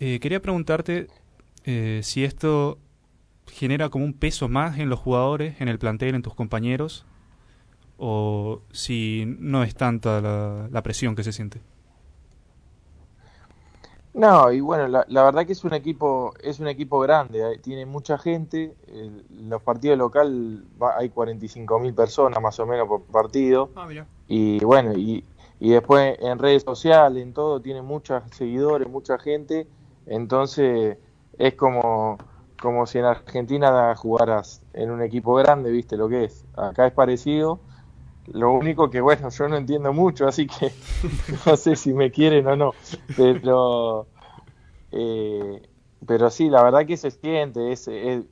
Eh, quería preguntarte si esto genera como un peso más en los jugadores, en el plantel, en tus compañeros, o si no es tanta la presión que se siente. No, y bueno, la, la verdad que es un equipo, es un equipo grande, tiene mucha gente, el- los partidos local va- hay 45 mil personas más o menos por partido, y bueno, y, y después en redes sociales, en todo, tiene muchos seguidores, mucha gente, entonces es como, como si en Argentina jugaras en un equipo grande, viste lo que es, acá es parecido, lo único que bueno, yo no entiendo mucho, así que no sé si me quieren o no, pero eh, pero sí, la verdad que se siente, es,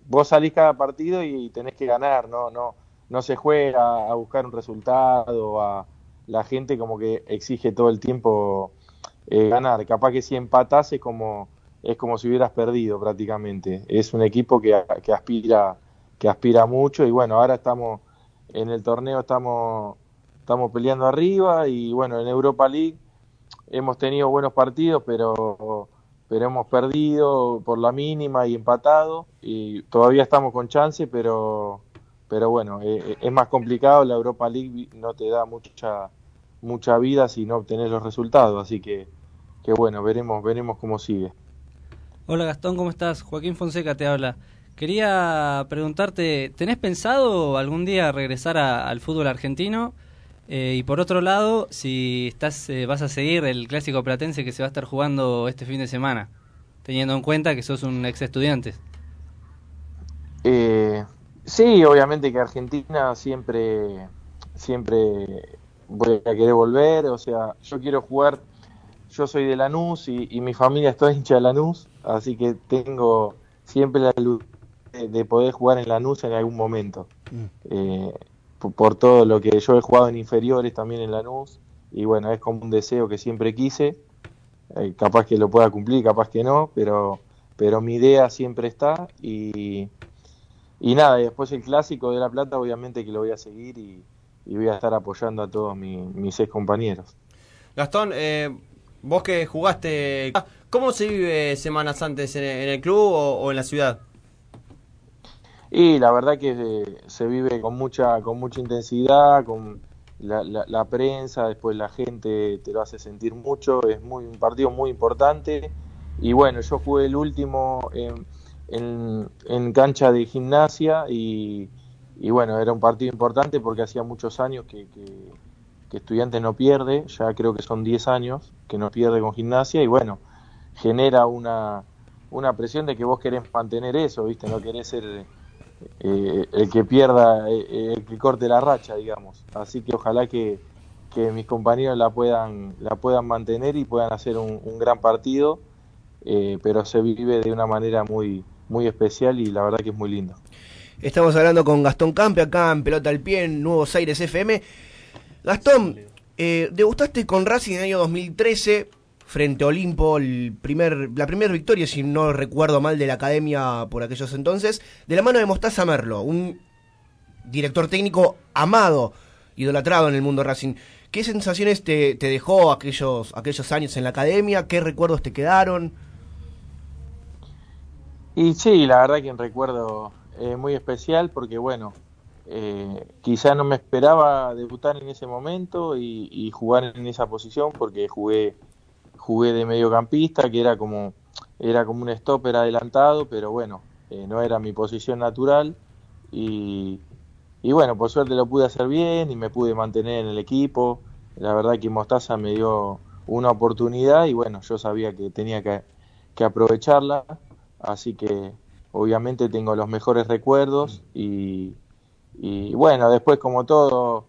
vos salís cada partido y tenés que ganar, no no no se juega a buscar un resultado, a la gente como que exige todo el tiempo eh, ganar, capaz que si empatás es como es como si hubieras perdido prácticamente. Es un equipo que, que aspira que aspira mucho y bueno, ahora estamos en el torneo estamos estamos peleando arriba y bueno, en Europa League hemos tenido buenos partidos, pero pero hemos perdido por la mínima y empatado y todavía estamos con chance, pero pero bueno, eh, es más complicado, la Europa League no te da mucha mucha vida si no obtenés los resultados, así que que bueno, veremos veremos cómo sigue. Hola Gastón, ¿cómo estás? Joaquín Fonseca te habla. Quería preguntarte, ¿tenés pensado algún día regresar al fútbol argentino? Eh, y por otro lado, si estás eh, vas a seguir el clásico platense que se va a estar jugando este fin de semana, teniendo en cuenta que sos un ex estudiante. Eh, sí, obviamente que Argentina siempre, siempre voy a querer volver, o sea, yo quiero jugar, yo soy de Lanús y, mi familia es toda hincha de Lanús, así que tengo siempre la luz de, de poder jugar en Lanús en algún momento. Eh, por, por todo lo que yo he jugado en inferiores también en Lanús, y bueno, es como un deseo que siempre quise, eh, capaz que lo pueda cumplir, capaz que no, pero, pero mi idea siempre está y... Y nada, y después el clásico de La Plata, obviamente que lo voy a seguir y, y voy a estar apoyando a todos mi- mis seis compañeros. Gastón, eh, vos que jugaste, ¿cómo se vive semanas antes en, en el club o, o en la ciudad? Y la verdad que eh, se vive con mucha, con mucha intensidad, con la, la- la prensa, después la gente te lo hace sentir mucho, es muy un partido muy importante. Y bueno, yo jugué el último en, en, en cancha de gimnasia y, y, bueno, era un partido importante porque hacía muchos años que, que, que Estudiantes no pierde, ya creo que son 10 años que no pierde con gimnasia y bueno, genera una, una presión de que vos querés mantener eso, ¿viste? No querés ser eh, el que pierda, eh, el que corte la racha, digamos. Así que ojalá que, que mis compañeros la puedan, la puedan mantener y puedan hacer un, un gran partido, eh, pero se vive de una manera muy, muy especial y la verdad que es muy lindo. Estamos hablando con Gastón Campe acá en Pelota al Pie en Nuevos Aires FM. Gastón, eh, degustaste con Racing en el año 2013 frente a Olimpo la primera victoria, si no recuerdo mal, de la academia por aquellos entonces, de la mano de Mostaza Merlo, un director técnico amado, idolatrado en el mundo Racing. ¿Qué sensaciones te, dejó aquellos, aquellos años en la academia? ¿Qué recuerdos te quedaron? Y sí, la verdad que un recuerdo eh, muy especial porque bueno, eh, quizá no me esperaba debutar en ese momento y, jugar en esa posición porque jugué jugué de mediocampista que era como era como un stopper adelantado pero bueno eh, no era mi posición natural. Y, y bueno por suerte lo pude hacer bien y me pude mantener en el equipo. La verdad que Mostaza me dio una oportunidad y bueno yo sabía que tenía que, que aprovecharla. Así que obviamente tengo los mejores recuerdos y, y bueno, después como todo,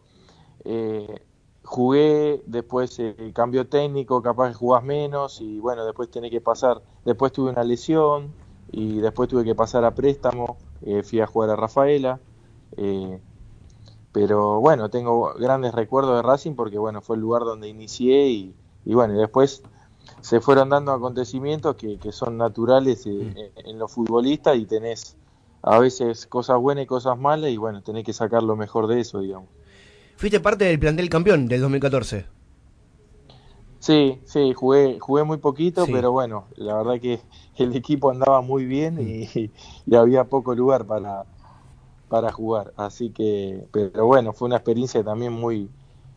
eh, jugué, después eh, cambio técnico, capaz que jugás menos y bueno, después tenés que pasar, después tuve una lesión y después tuve que pasar a préstamo, eh, fui a jugar a Rafaela, eh, pero bueno, tengo grandes recuerdos de Racing porque bueno, fue el lugar donde inicié y, y bueno, y después se fueron dando acontecimientos que, que son naturales en, en los futbolistas y tenés a veces cosas buenas y cosas malas y bueno, tenés que sacar lo mejor de eso, digamos. Fuiste parte del plantel campeón del 2014. Sí, sí, jugué, jugué muy poquito, sí. pero bueno, la verdad que el equipo andaba muy bien y, y, había poco lugar para, para jugar. Así que, pero bueno, fue una experiencia también muy,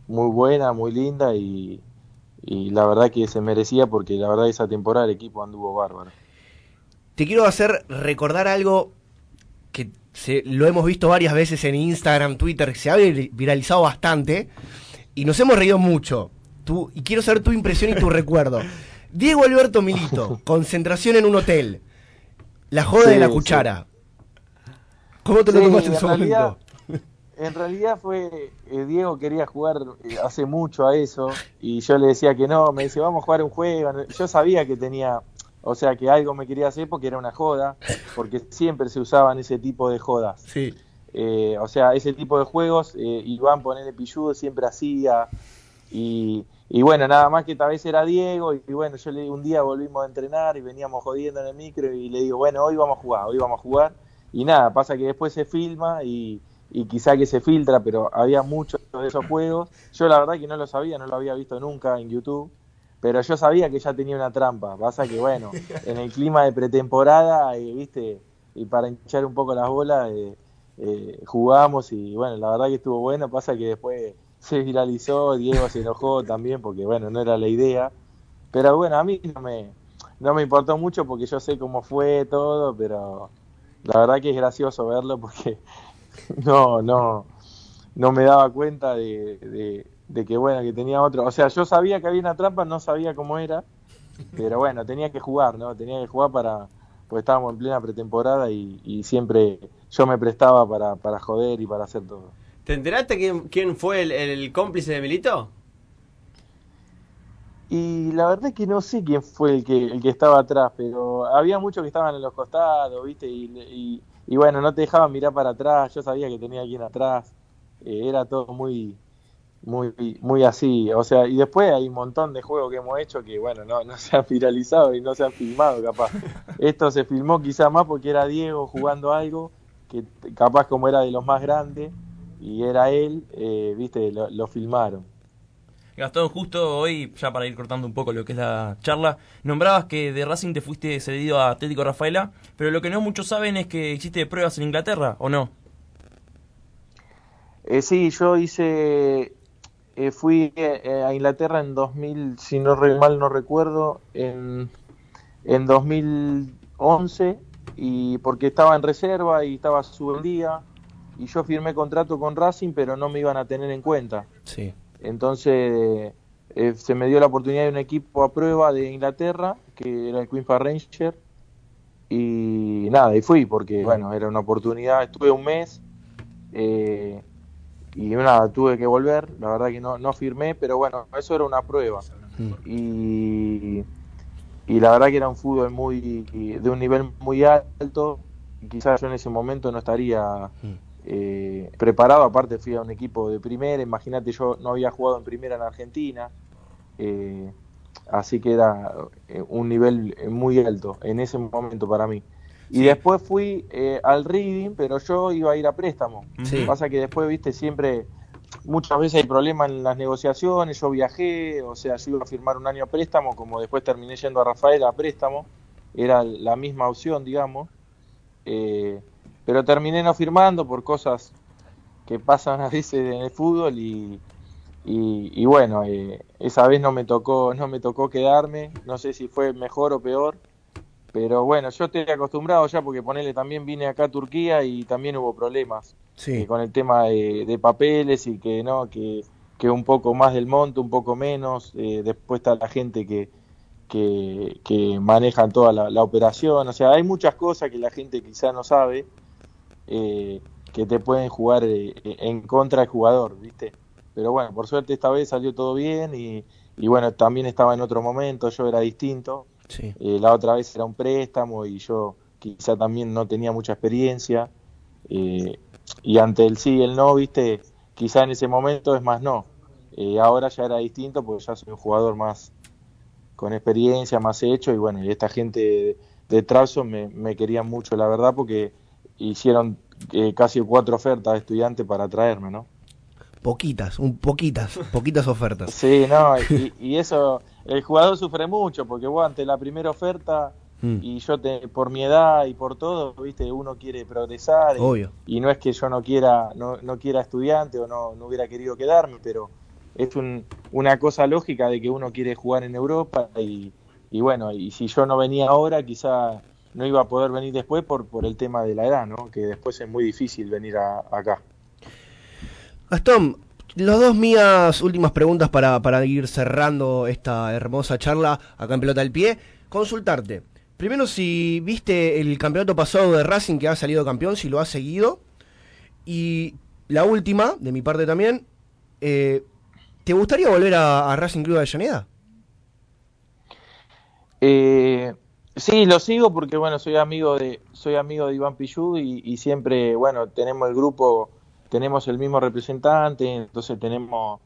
muy buena, muy linda y, y la verdad que se merecía porque la verdad esa temporada el equipo anduvo bárbaro. Te quiero hacer recordar algo se, lo hemos visto varias veces en Instagram, Twitter, se ha viralizado bastante y nos hemos reído mucho. Tú, y quiero saber tu impresión y tu recuerdo. Diego Alberto Milito, concentración en un hotel. La joda sí, de la cuchara. Sí. ¿Cómo te lo sí, tomaste en, en ese realidad, momento? En realidad fue, eh, Diego quería jugar eh, hace mucho a eso y yo le decía que no, me dice, vamos a jugar un juego. Yo sabía que tenía, o sea, que algo me quería hacer porque era una joda, porque siempre se usaban ese tipo de jodas. Sí. Eh, o sea, ese tipo de juegos, eh, Iván ponerle pilludo siempre hacía y, y, bueno, nada más que tal vez era Diego y, y, bueno, yo le un día volvimos a entrenar y veníamos jodiendo en el micro y le digo, bueno, hoy vamos a jugar, hoy vamos a jugar y nada, pasa que después se filma y, y quizá que se filtra, pero había muchos de esos juegos. Yo la verdad que no lo sabía, no lo había visto nunca en YouTube pero yo sabía que ya tenía una trampa. Pasa que, bueno, en el clima de pretemporada, eh, viste, y para hinchar un poco las bolas, eh, eh, jugamos y, bueno, la verdad que estuvo bueno. Pasa que después se viralizó, Diego se enojó también porque, bueno, no era la idea. Pero bueno, a mí no me, no me importó mucho porque yo sé cómo fue todo, pero la verdad que es gracioso verlo porque no, no, no me daba cuenta de, de de que bueno, que tenía otro, o sea, yo sabía que había una trampa, no sabía cómo era, pero bueno, tenía que jugar, ¿no? Tenía que jugar para, pues estábamos en plena pretemporada y, y siempre yo me prestaba para, para joder y para hacer todo. ¿Te enteraste quién, quién fue el, el cómplice de Milito? Y la verdad es que no sé quién fue el que, el que estaba atrás, pero había muchos que estaban en los costados, ¿viste? Y, y, y bueno, no te dejaban mirar para atrás, yo sabía que tenía alguien atrás, eh, era todo muy, muy muy así, o sea, y después hay un montón de juegos que hemos hecho que bueno, no, no se han viralizado y no se han filmado capaz. Esto se filmó quizá más porque era Diego jugando algo que capaz como era de los más grandes y era él, eh, viste, lo, lo, filmaron. Gastón, justo hoy, ya para ir cortando un poco lo que es la charla, nombrabas que de Racing te fuiste cedido a Atlético Rafaela, pero lo que no muchos saben es que hiciste pruebas en Inglaterra, ¿o no? Eh, sí, yo hice eh, fui eh, a Inglaterra en 2000, si no mal no recuerdo, en, en 2011 y porque estaba en reserva y estaba día y yo firmé contrato con Racing pero no me iban a tener en cuenta. Sí. Entonces eh, se me dio la oportunidad de un equipo a prueba de Inglaterra, que era el Queen Park Ranger, y nada, y fui porque, bueno, era una oportunidad, estuve un mes eh, y nada, tuve que volver, la verdad que no, no firmé, pero bueno, eso era una prueba. Y, y la verdad que era un fútbol muy de un nivel muy alto, quizás yo en ese momento no estaría eh, preparado, aparte fui a un equipo de primera, imagínate yo no había jugado en primera en Argentina, eh, así que era eh, un nivel muy alto en ese momento para mí. Y después fui eh, al reading, pero yo iba a ir a préstamo. Sí. Pasa que después, viste, siempre, muchas veces hay problemas en las negociaciones, yo viajé, o sea, yo iba a firmar un año a préstamo, como después terminé yendo a Rafael a préstamo, era la misma opción, digamos. Eh, pero terminé no firmando por cosas que pasan a veces en el fútbol y, y, y bueno, eh, esa vez no me tocó, no me tocó quedarme, no sé si fue mejor o peor, pero bueno, yo estoy acostumbrado ya porque ponele también vine acá a Turquía y también hubo problemas Sí. eh, con el tema de, de papeles y que no, que, que un poco más del monto, un poco menos, eh, después está la gente que, que, que manejan toda la, la operación, o sea, hay muchas cosas que la gente quizá no sabe eh, que te pueden jugar eh, en contra del jugador, ¿viste? Pero bueno, por suerte esta vez salió todo bien y, y bueno, también estaba en otro momento, yo era distinto. Sí. Eh, la otra vez era un préstamo y yo quizá también no tenía mucha experiencia. eh, y ante el sí y el no, viste, quizá en ese momento es más no. Eh, ahora ya era distinto porque ya soy un jugador más con experiencia, más hecho. Y bueno, y esta gente de, de Trabzon me, me quería mucho, la verdad, porque hicieron casi cuatro ofertas de estudiantes para traerme, ¿no? Poquitas, un poquitas, poquitas ofertas. Sí, no, y, y eso, el jugador sufre mucho, porque vos ante la primera oferta, Mm. y yo te, por mi edad y por todo, viste, uno quiere progresar, y, no es que yo no quiera, no, no quiera estudiante o no, no hubiera querido quedarme, pero es un, una cosa lógica de que uno quiere jugar en Europa, y, y bueno, y si yo no venía ahora, quizá no iba a poder venir después por, por el tema de la edad, ¿no? Que después es muy difícil venir a- acá. Gastón, las dos mías últimas preguntas para, para ir cerrando esta hermosa charla acá en Pelota al Pie. Consultarte. Primero, si viste el campeonato pasado de Racing que ha salido campeón, si lo has seguido. Y la última, de mi parte también, eh, ¿te gustaría volver a, Racing Club de Avellaneda? Eh, sí, lo sigo porque bueno, soy amigo de soy amigo de Iván Pillú y, y siempre, bueno, tenemos el grupo, tenemos el mismo representante, entonces tenemos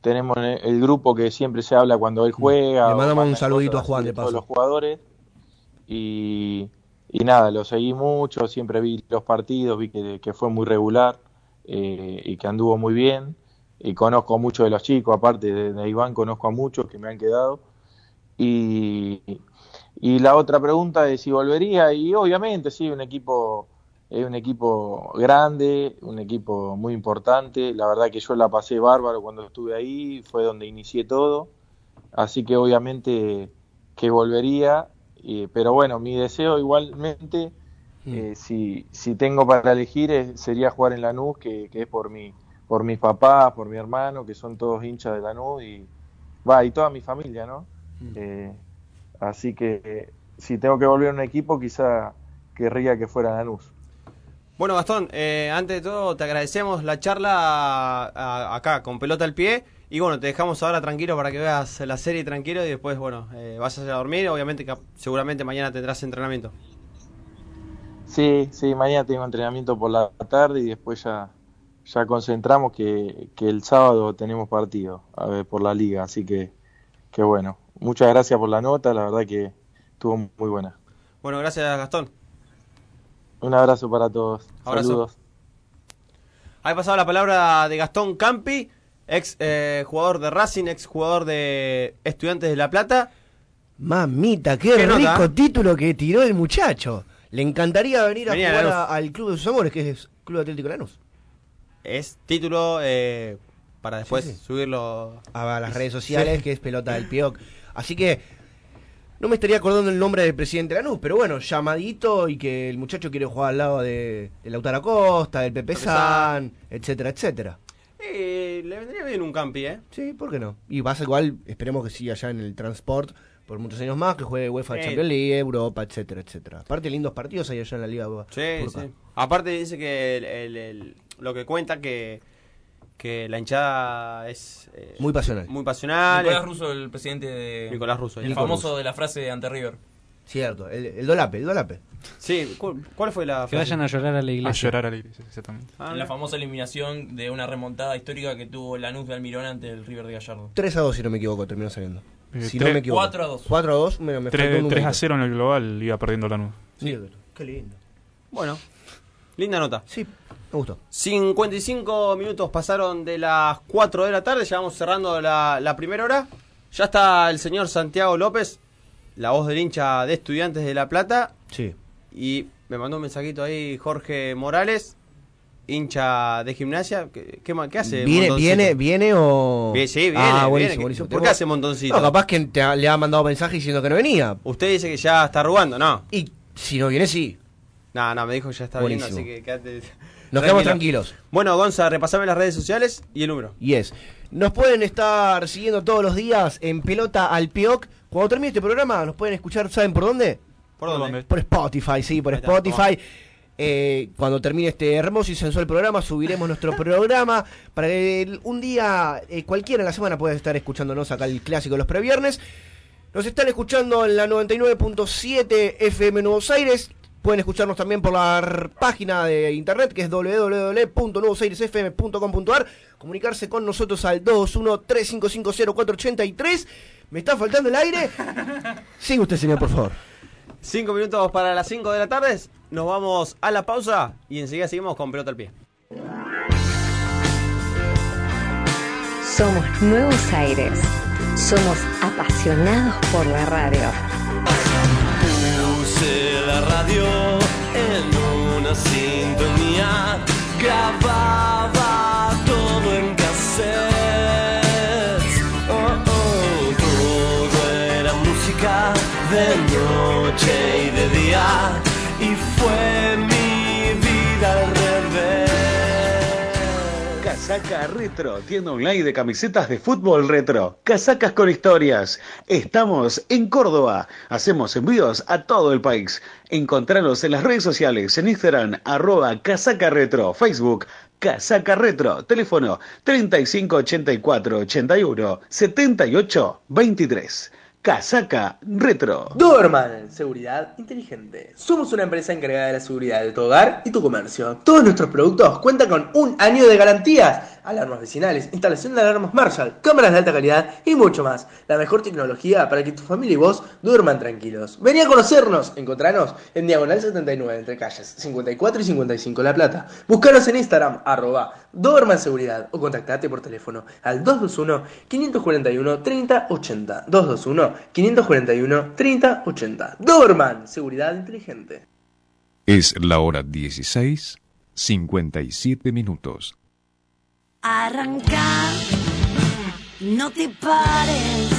tenemos el, grupo que siempre se habla cuando él juega. Le mandamos un saludito a Juan, de todos paso. los jugadores y, y nada, lo seguí mucho, siempre vi los partidos, vi que, que fue muy regular eh, y que anduvo muy bien y conozco a muchos de los chicos, aparte de, de Iván conozco a muchos que me han quedado y, y la otra pregunta es si volvería, y obviamente sí, un equipo, es un equipo grande, un equipo muy importante, la verdad que yo la pasé bárbaro cuando estuve ahí, fue donde inicié todo, así que obviamente que volvería, y- pero bueno, mi deseo igualmente, eh, si, si tengo para elegir, es- sería jugar en Lanús, que, que es por mi, por mis papás, por mi hermano, que son todos hinchas de Lanús, y va, y toda mi familia, ¿no? Eh, así que eh, si tengo que volver a un equipo, quizá querría que fuera Lanús. Bueno, Gastón, eh, antes de todo te agradecemos la charla a- a- acá con pelota al pie. Y bueno, te dejamos ahora tranquilo para que veas la serie tranquilo y después, bueno, eh, vas a dormir. Obviamente, que seguramente mañana tendrás entrenamiento. Sí, sí, mañana tengo entrenamiento por la tarde y después ya, ya concentramos que, que el sábado tenemos partido a ver, por la liga, así que, que bueno, muchas gracias por la nota, la verdad que estuvo muy buena. Bueno, gracias, Gastón. Un abrazo para todos, Abrazo. saludos. Ahí pasaba la palabra de Gastón Campi, ex eh, jugador de Racing, ex jugador de Estudiantes de La Plata. Mamita, qué, ¿Qué rico nota? título que tiró el muchacho. Le encantaría venir a Venía jugar a- al Club de sus Amores, que es Club Atlético Lanús. Es título eh, para después Sí, sí. subirlo a las redes sociales, Sí. que es pelota del pioc. Así que No me estaría acordando el nombre del presidente Lanús, pero bueno, llamadito y que el muchacho quiere jugar al lado de, de Lautaro Acosta, del Pepe San, etcétera, etcétera. Eh, le vendría bien un campi, ¿eh? Sí, ¿por qué no? Y vas igual, esperemos que siga allá en el transport por muchos años más, que juegue UEFA Sí. Champions League, Europa, etcétera, etcétera. Aparte, lindos partidos hay allá en la Liga Sí, sí. Aparte dice que el- el- el- lo que cuenta que, que la hinchada es... eh, Muy pasional. Muy pasional. Nicolás Russo, el presidente de. Nicolás Russo, El Nicolás famoso Russo. de la frase ante River. Cierto, el, el dolape, el dolape. Sí, ¿cu- ¿cuál fue la Que vayan a llorar a la iglesia. A llorar a la iglesia, exactamente. Ah, la famosa eliminación de una remontada histórica que tuvo Lanús de Almirón ante el River de Gallardo. 3 a 2, si no me equivoco, terminó saliendo. Eh, si tres- no me equivoco. 4 a 2. 4 a 2, me, me faltó 3, un 3 a numerito. 0 en el global iba perdiendo Lanús. Sí, qué lindo. Bueno, linda nota. Sí, me gustó. 55 minutos pasaron de las 4 de la tarde, ya vamos cerrando la, la primera hora. Ya está el señor Santiago López, la voz del hincha de Estudiantes de La Plata. Sí. Y me mandó un mensajito ahí Jorge Morales, hincha de gimnasia. ¿Qué, qué, qué hace? ¿Viene, Montoncito? viene, viene o...? Sí, viene, Ah, viene. buenísimo, buenísimo. ¿Por qué hace montoncito? No, capaz que te ha- le ha mandado mensaje diciendo que no venía. Usted dice que ya está arrugando, ¿no? Y si no viene, sí. No, no, me dijo que ya está Buenísimo. bien, así que quédate. Nos quedamos tranquilos. Bueno, Gonza, repasame las redes sociales y el número. Y es. Nos pueden estar siguiendo todos los días en Pelota al Pioc. Cuando termine este programa, nos pueden escuchar, ¿saben por dónde? ¿Por dónde? Por Spotify, sí, por Spotify. Eh, cuando termine este hermoso y sensual programa, subiremos nuestro programa para que el- un día, eh, cualquiera en la semana, pueda estar escuchándonos acá el clásico de los previernes. Nos están escuchando en la 99.7 FM Nuevos Aires. Pueden escucharnos también por la página de internet que es www.nuevosairesfm.com.ar. Comunicarse con nosotros al 221-3550-483. ¿Me está faltando el aire? Sigue usted, señor, por favor. Cinco minutos para las 5 de la tarde. Nos vamos a la pausa y enseguida seguimos con pelota al pie. Somos Nuevos Aires. Somos apasionados por la radio. Puse la radio en una sintonía, grababa todo en cassette. Oh, oh, todo era música de noche y de día, y fue Casaca Retro, tienda online de camisetas de fútbol retro. Casacas con historias. Estamos en Córdoba. Hacemos envíos a todo el país. Encontranos en las redes sociales, en Instagram, arroba Casaca Retro, Facebook, Casaca Retro, teléfono 3584 81 78 23. Casaca Retro. Doberman, seguridad inteligente. Somos una empresa encargada de la seguridad de tu hogar y tu comercio. Todos nuestros productos cuentan con un año de garantías. Alarmas vecinales, instalación de alarmas Marshall, cámaras de alta calidad y mucho más. La mejor tecnología para que tu familia y vos duerman tranquilos. Vení a conocernos. Encontranos en Diagonal 79 entre calles 54 y 55 La Plata. Búscanos en Instagram, arroba Doberman Seguridad o contactate por teléfono al 221-541-3080. 221-541-3080. Doberman, seguridad inteligente. Es la hora 16, 57 minutos. Arranca, no te pares.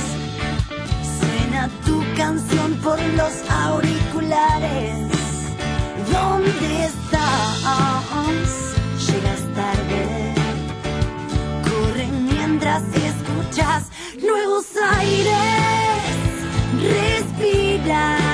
Suena tu canción por los auriculares. ¿Dónde estás? Llegas tarde. Corre mientras escuchas nuevos aires. Respirar.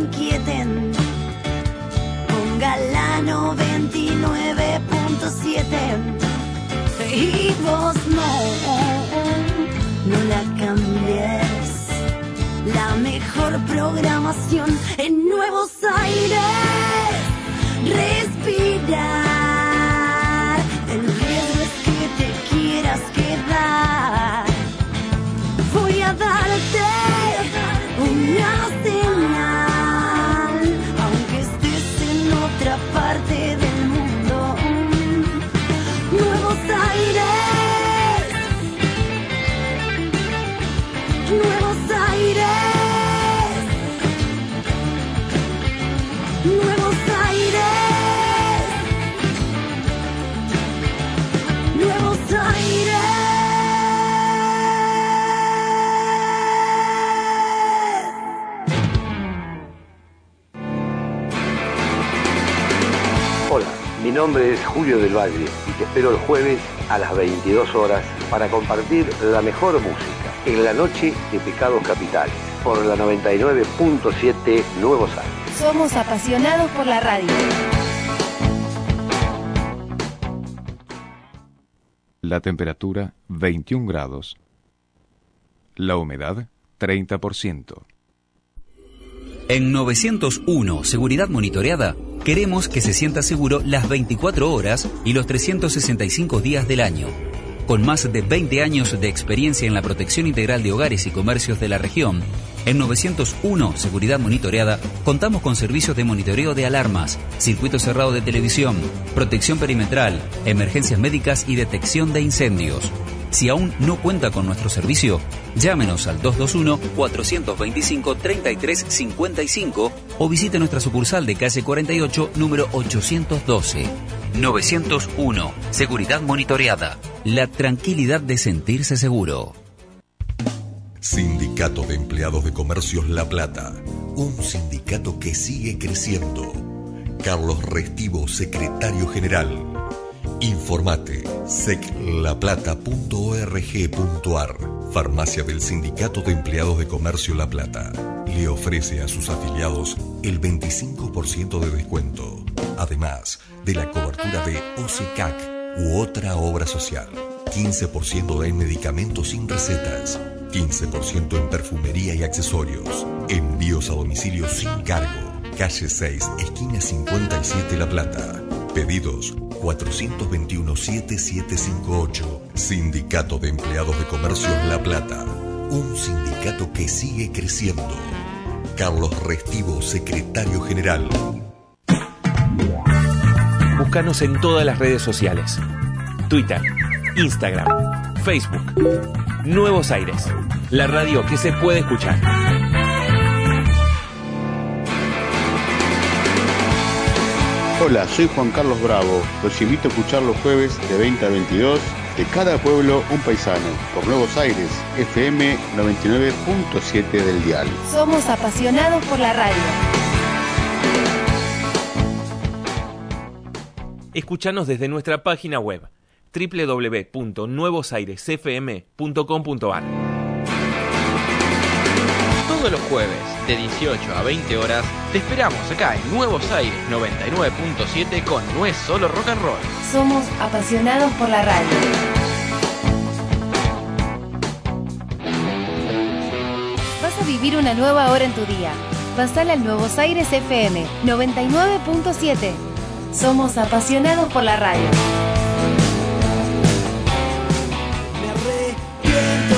Inquieten. Ponga la 99.7 y vos no, no la cambies. La mejor programación en Nuevos Aires. Nombre es Julio del Valle y te espero el jueves a las 22 horas para compartir la mejor música en la noche de Pecados Capitales por la 99.7 Nuevos Aires. Somos apasionados por la radio. La temperatura 21 grados. La humedad 30%. En 901 Seguridad Monitoreada queremos que se sienta seguro las 24 horas y los 365 días del año. Con más de 20 años de experiencia en la protección integral de hogares y comercios de la región, en 901 Seguridad Monitoreada contamos con servicios de monitoreo de alarmas, circuito cerrado de televisión, protección perimetral, emergencias médicas y detección de incendios. Si aún no cuenta con nuestro servicio, llámenos al 221-425-3355 o visite nuestra sucursal de calle 48, número 812. 901. Seguridad monitoreada. La tranquilidad de sentirse seguro. Sindicato de Empleados de Comercios La Plata. Un sindicato que sigue creciendo. Carlos Restivo, secretario general. Informate seclaplata.org.ar Farmacia del Sindicato de Empleados de Comercio La Plata. Le ofrece a sus afiliados el 25% de descuento. Además de la cobertura de OCCAC u otra obra social. 15% en medicamentos sin recetas. 15% en perfumería y accesorios. Envíos a domicilio sin cargo. Calle 6, esquina 57 La Plata. Pedidos 421-7758. Sindicato de Empleados de Comercios La Plata. Un sindicato que sigue creciendo. Carlos Restivo, secretario general. Búscanos en todas las redes sociales. Twitter, Instagram, Facebook. Nuevos Aires. La radio que se puede escuchar. Hola, soy Juan Carlos Bravo. Los invito a escuchar los jueves de 20 a 22 de cada pueblo un paisano por Nuevos Aires, FM 99.7 del dial. Somos apasionados por la radio. Escuchanos desde nuestra página web www.nuevosairesfm.com.ar. Todos los jueves, de 18 a 20 horas, te esperamos acá en Nuevos Aires 99.7 con No es solo rock and roll. Somos apasionados por la radio. Vas a vivir una nueva hora en tu día. Pasala al Nuevos Aires FM 99.7. Somos apasionados por la radio. Me arrepiento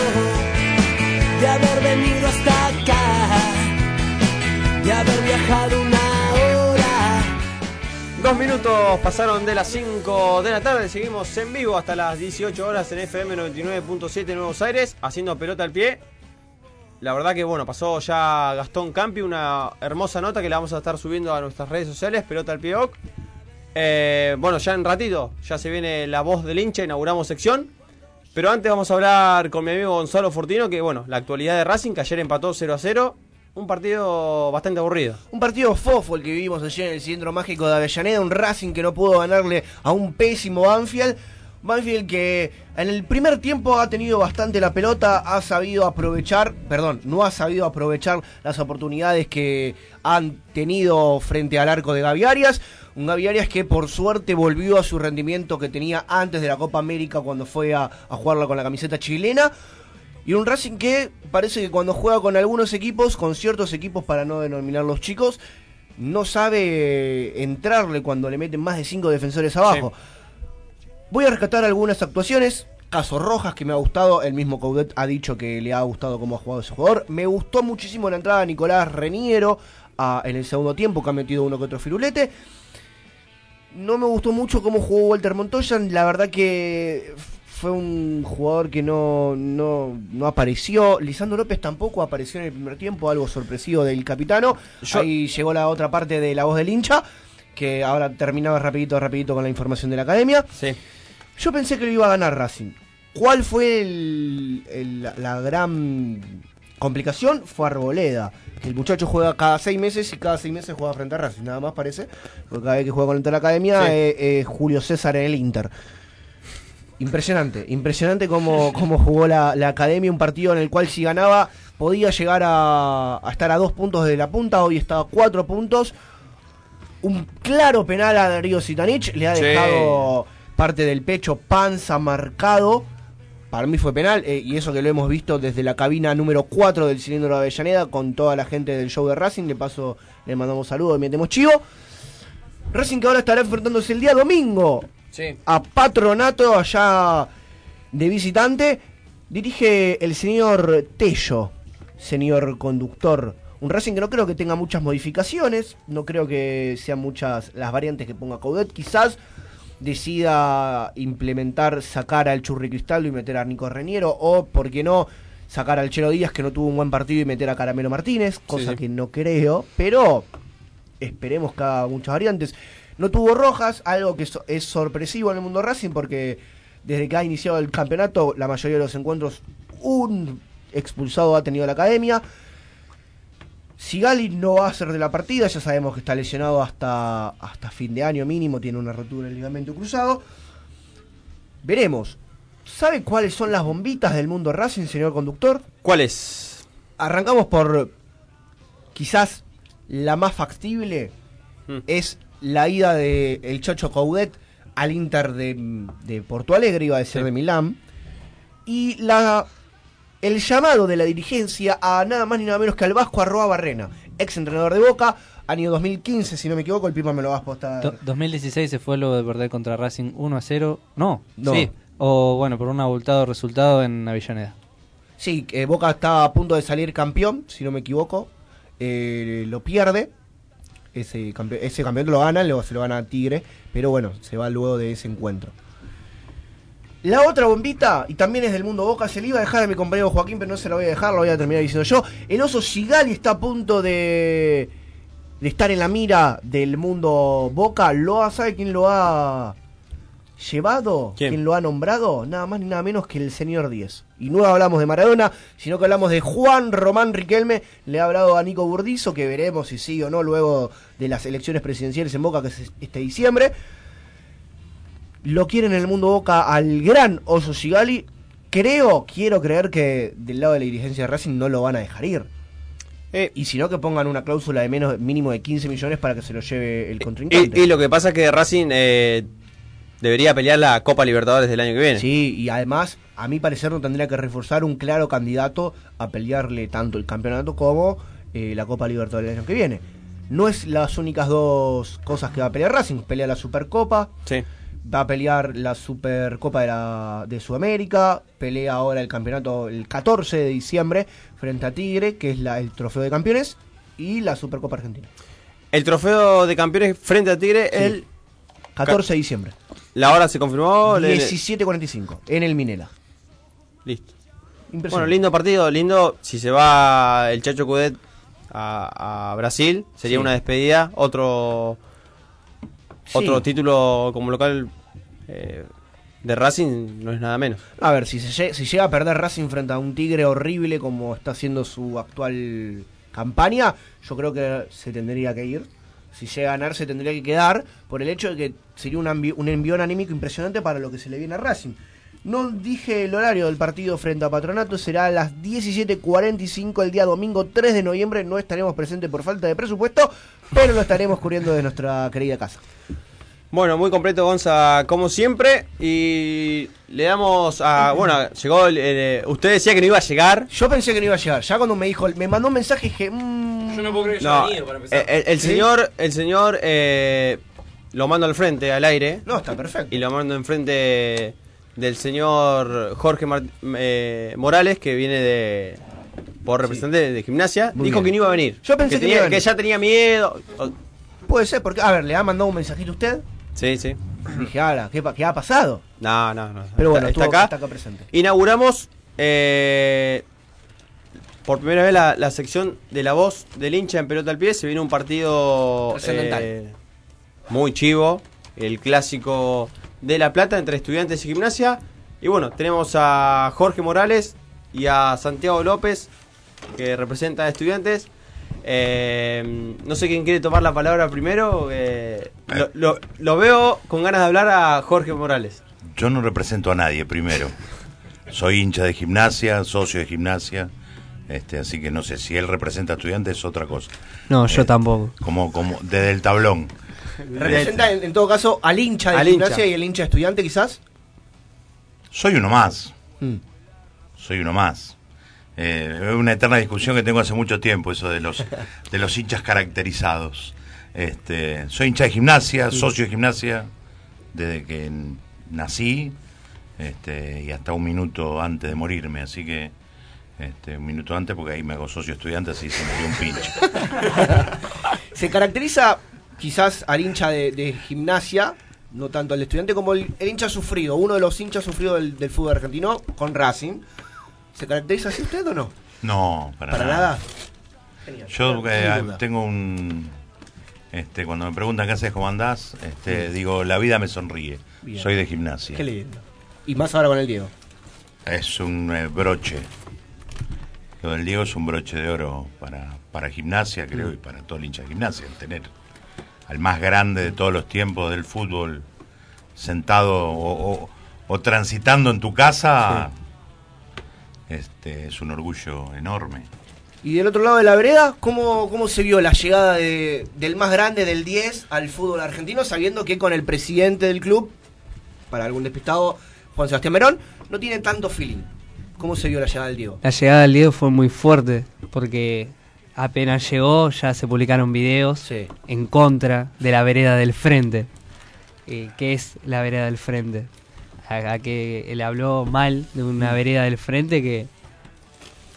de haber venido hasta de haber viajado una hora. Dos minutos pasaron de las 5 de la tarde, seguimos en vivo hasta las 18 horas en FM 99.7 Nuevos Aires, haciendo pelota al pie. La verdad que bueno, pasó ya Gastón Campi, una hermosa nota que la vamos a estar subiendo a nuestras redes sociales, pelota al pie. Eh, bueno, ya en ratito, ya se viene la voz del hincha, inauguramos sección. Pero antes vamos a hablar con mi amigo Gonzalo Fortino, que bueno, la actualidad de Racing, que ayer empató 0 a 0. Un partido bastante aburrido. Un partido fofo el que vivimos ayer en el Centro Mágico de Avellaneda, un Racing que no pudo ganarle a un pésimo Banfield. Banfield que en el primer tiempo ha tenido bastante la pelota, ha sabido aprovechar, perdón, no ha sabido aprovechar las oportunidades que han tenido frente al arco de Gavi Arias. Un Gavi Arias que por suerte volvió a su rendimiento que tenía antes de la Copa América cuando fue a jugarla con la camiseta chilena. Y un Racing que parece que cuando juega con algunos equipos, con ciertos equipos para no denominar los chicos, no sabe entrarle cuando le meten más de cinco defensores abajo. Voy a rescatar algunas actuaciones. Caso Rojas, que me ha gustado. El mismo Coudet ha dicho que le ha gustado cómo ha jugado ese jugador. Me gustó muchísimo la entrada de Nicolás Reniero en el segundo tiempo, que ha metido uno que otro firulete. No me gustó mucho cómo jugó Walter Montoya. La verdad que fue un jugador que no, no, no apareció. Lisandro López tampoco apareció en el primer tiempo, algo sorpresivo del capitano. Ahí llegó la otra parte de la voz del hincha, que ahora terminaba rapidito, rapidito con la información de la academia. Sí. Yo pensé que lo iba a ganar Racing. ¿Cuál fue el- el- la- la gran complicación? Fue Arboleda. El muchacho juega cada seis meses y cada seis meses juega frente a Racing. Nada más parece. Porque cada vez que juega con la academia Sí. es es Julio César en el Inter. Impresionante, impresionante cómo, cómo jugó la, la academia, un partido en el cual si ganaba podía llegar a, a estar a dos puntos de la punta, hoy está a cuatro puntos. Un claro penal a Darío Sitanich, le ha Sí. dejado parte del pecho, panza marcado. Para mí fue penal, eh, y eso que lo hemos visto desde la cabina número 4 del cilindro de Avellaneda con toda la gente del show de Racing. De paso, le mandamos saludos y metemos chivo. Racing que ahora estará enfrentándose el día domingo Sí. a Patronato allá de visitante. Dirige el señor Tello, señor conductor. Un Racing que no creo que tenga muchas modificaciones, no creo que sean muchas las variantes que ponga Coudet. Quizás decida implementar, sacar al Churri Cristaldo y meter a Nico Reniero, o, por qué no, sacar al Chelo Díaz que no tuvo un buen partido y meter a Caramelo Martínez, cosa sí. que no creo, pero esperemos que haga muchas variantes. No tuvo rojas, algo que so- es sorpresivo en el mundo Racing porque desde que ha iniciado el campeonato, la mayoría de los encuentros, un expulsado ha tenido la academia. Sigali no va a ser de la partida, ya sabemos que está lesionado hasta, hasta fin de año mínimo, tiene una rotura del ligamento cruzado. Veremos. ¿Sabe cuáles son las bombitas del mundo Racing, señor conductor? ¿Cuáles? Arrancamos por quizás la más factible es la ida de el Chocho Coudet al Inter de, de Porto Alegre, iba a decir de Milán, y la el llamado de la dirigencia a nada más ni nada menos que al Vasco Arroa Barrena, ex entrenador de Boca, año 2015, si no me equivoco, el Pipa me lo va a postar. Do- 2016 se fue luego de perder contra Racing 1 a 0. No, No. sí. O bueno, por un abultado resultado en Avellaneda. Sí, eh, Boca está a punto de salir campeón, si no me equivoco. Eh, lo pierde. Ese, campe- ese campeonato lo gana, luego se lo gana Tigre. Pero bueno, se va luego de ese encuentro. La otra bombita, y también es del mundo Boca, se le iba a dejar a mi compañero Joaquín, pero no se la voy a dejar, lo voy a terminar diciendo yo. El oso Sigali está a punto de, de estar en la mira del mundo Boca. ¿Lo ha, ¿Sabe quién lo ha llevado? ¿Quién? lo ha nombrado? Nada más ni nada menos que el señor 10. Y no hablamos de Maradona, sino que hablamos de Juan Román Riquelme. Le ha hablado a Nico Burdizo, que veremos si sí o no luego de las elecciones presidenciales en Boca, que es este diciembre. Lo quieren en el mundo Boca al gran Oso Sigali. Creo, quiero creer que del lado de la dirigencia de Racing no lo van a dejar ir. Eh, y si no, que pongan una cláusula de menos mínimo de 15 millones para que se lo lleve el Y, contrincante. y lo que pasa es que Racing eh, debería pelear la Copa Libertadores del año que viene. Sí, y además, a mi parecer, no tendría que reforzar un claro candidato a pelearle tanto el campeonato como eh, la Copa Libertadores del año que viene. No es las únicas dos cosas que va a pelear Racing. Pelea la Supercopa, Sí. va a pelear la Supercopa de, la, de Sudamérica, pelea ahora el campeonato el 14 de diciembre frente a Tigre, que es la, el trofeo de campeones, y la Supercopa Argentina. El trofeo de campeones frente a Tigre Sí. el 14 de diciembre. La hora se confirmó. le- 17.45, en el Minela. Listo. Bueno, lindo partido, lindo. Si se va el Chacho Cudet a, a Brasil, sería Sí. una despedida. Otro Sí. otro título como local eh, de Racing no es nada menos. A ver, si, se si llega a perder Racing frente a un Tigre horrible como está haciendo su actual campaña, yo creo que se tendría que ir. Si llega a ganar, se tendría que quedar por el hecho de que sería un, un envión anímico impresionante para lo que se le viene a Racing. No dije el horario del partido frente a Patronato, será a las 17.45 el día domingo 3 de noviembre. No estaremos presentes por falta de presupuesto, pero lo estaremos cubriendo de nuestra querida casa. Bueno, muy completo Gonza, como siempre. Y le damos a. Bueno, llegó. el- el- usted decía que no iba a llegar. Yo pensé que no iba a llegar. Ya cuando me dijo, me mandó un mensaje dije, mmm, Yo no puedo creer que No, para empezar. el, el- señor, el señor eh, lo mando al frente, al aire. No, está perfecto. Y lo mando enfrente del señor Jorge Mar- eh, Morales, que viene de por representante de gimnasia. Muy Dijo bien. que no iba a venir. Yo pensé que tenía- iba a venir. ya tenía miedo. O- Puede ser, porque, a ver, le ha mandado un mensajito a usted. Sí, sí. Dije, ahora, ¿qué, qué ha pasado? No, no, no. Pero bueno, está, acá. está acá presente. Inauguramos eh, por primera vez la, la sección de la voz del hincha en pelota al pie. Se viene un partido eh, muy chivo, el clásico de La Plata entre estudiantes y gimnasia. Y bueno, tenemos a Jorge Morales y a Santiago López, que representa a estudiantes. Eh, no sé quién quiere tomar la palabra primero. eh, lo, lo- lo veo con ganas de hablar a Jorge Morales. Yo no represento a nadie, primero. Soy hincha de gimnasia, socio de gimnasia. Este, así que no sé, si él representa a estudiantes es otra cosa. No, yo tampoco. Como, como desde el tablón. Representa en, en todo caso al hincha de Al gimnasia hincha. y el hincha estudiante quizás. Soy uno más. Mm. Soy uno más. Eh, es una eterna discusión que tengo hace mucho tiempo, eso de los, de los hinchas caracterizados. Este, soy hincha de gimnasia, socio de gimnasia, desde que nací este, y hasta un minuto antes de morirme. Así que, este, un minuto antes, porque ahí me hago socio estudiante, así se me dio un pinche. Se caracteriza quizás al hincha de, de gimnasia, no tanto al estudiante, como el, el hincha sufrido, uno de los hinchas sufridos del, del fútbol argentino con Racing. ¿Se caracteriza así usted o no? No, para, ¿Para nada. nada? Genial. Yo eh, tengo un... Este, cuando me preguntan qué haces, cómo andás, este, digo, la vida me sonríe. Bien. Soy de gimnasia. Qué lindo. Y más ahora con el Diego. Es un eh, broche. Lo del Diego es un broche de oro para, para gimnasia, creo, Mm. y para todo el hincha de gimnasia. El tener al más grande de todos los tiempos del fútbol sentado o, o- o transitando en tu casa, este, es un orgullo enorme. Y del otro lado de la vereda, ¿cómo, cómo se vio la llegada de- del más grande del 10 al fútbol argentino, sabiendo que con el presidente del club, para algún despistado, Juan Sebastián Merón, no tiene tanto feeling? ¿Cómo se vio la llegada del Diego? La llegada del Diego fue muy fuerte porque apenas llegó ya se publicaron videos en contra de la vereda del frente. Eh, ¿Qué es la vereda del frente? A, a que él habló mal de una Mm. vereda del frente que,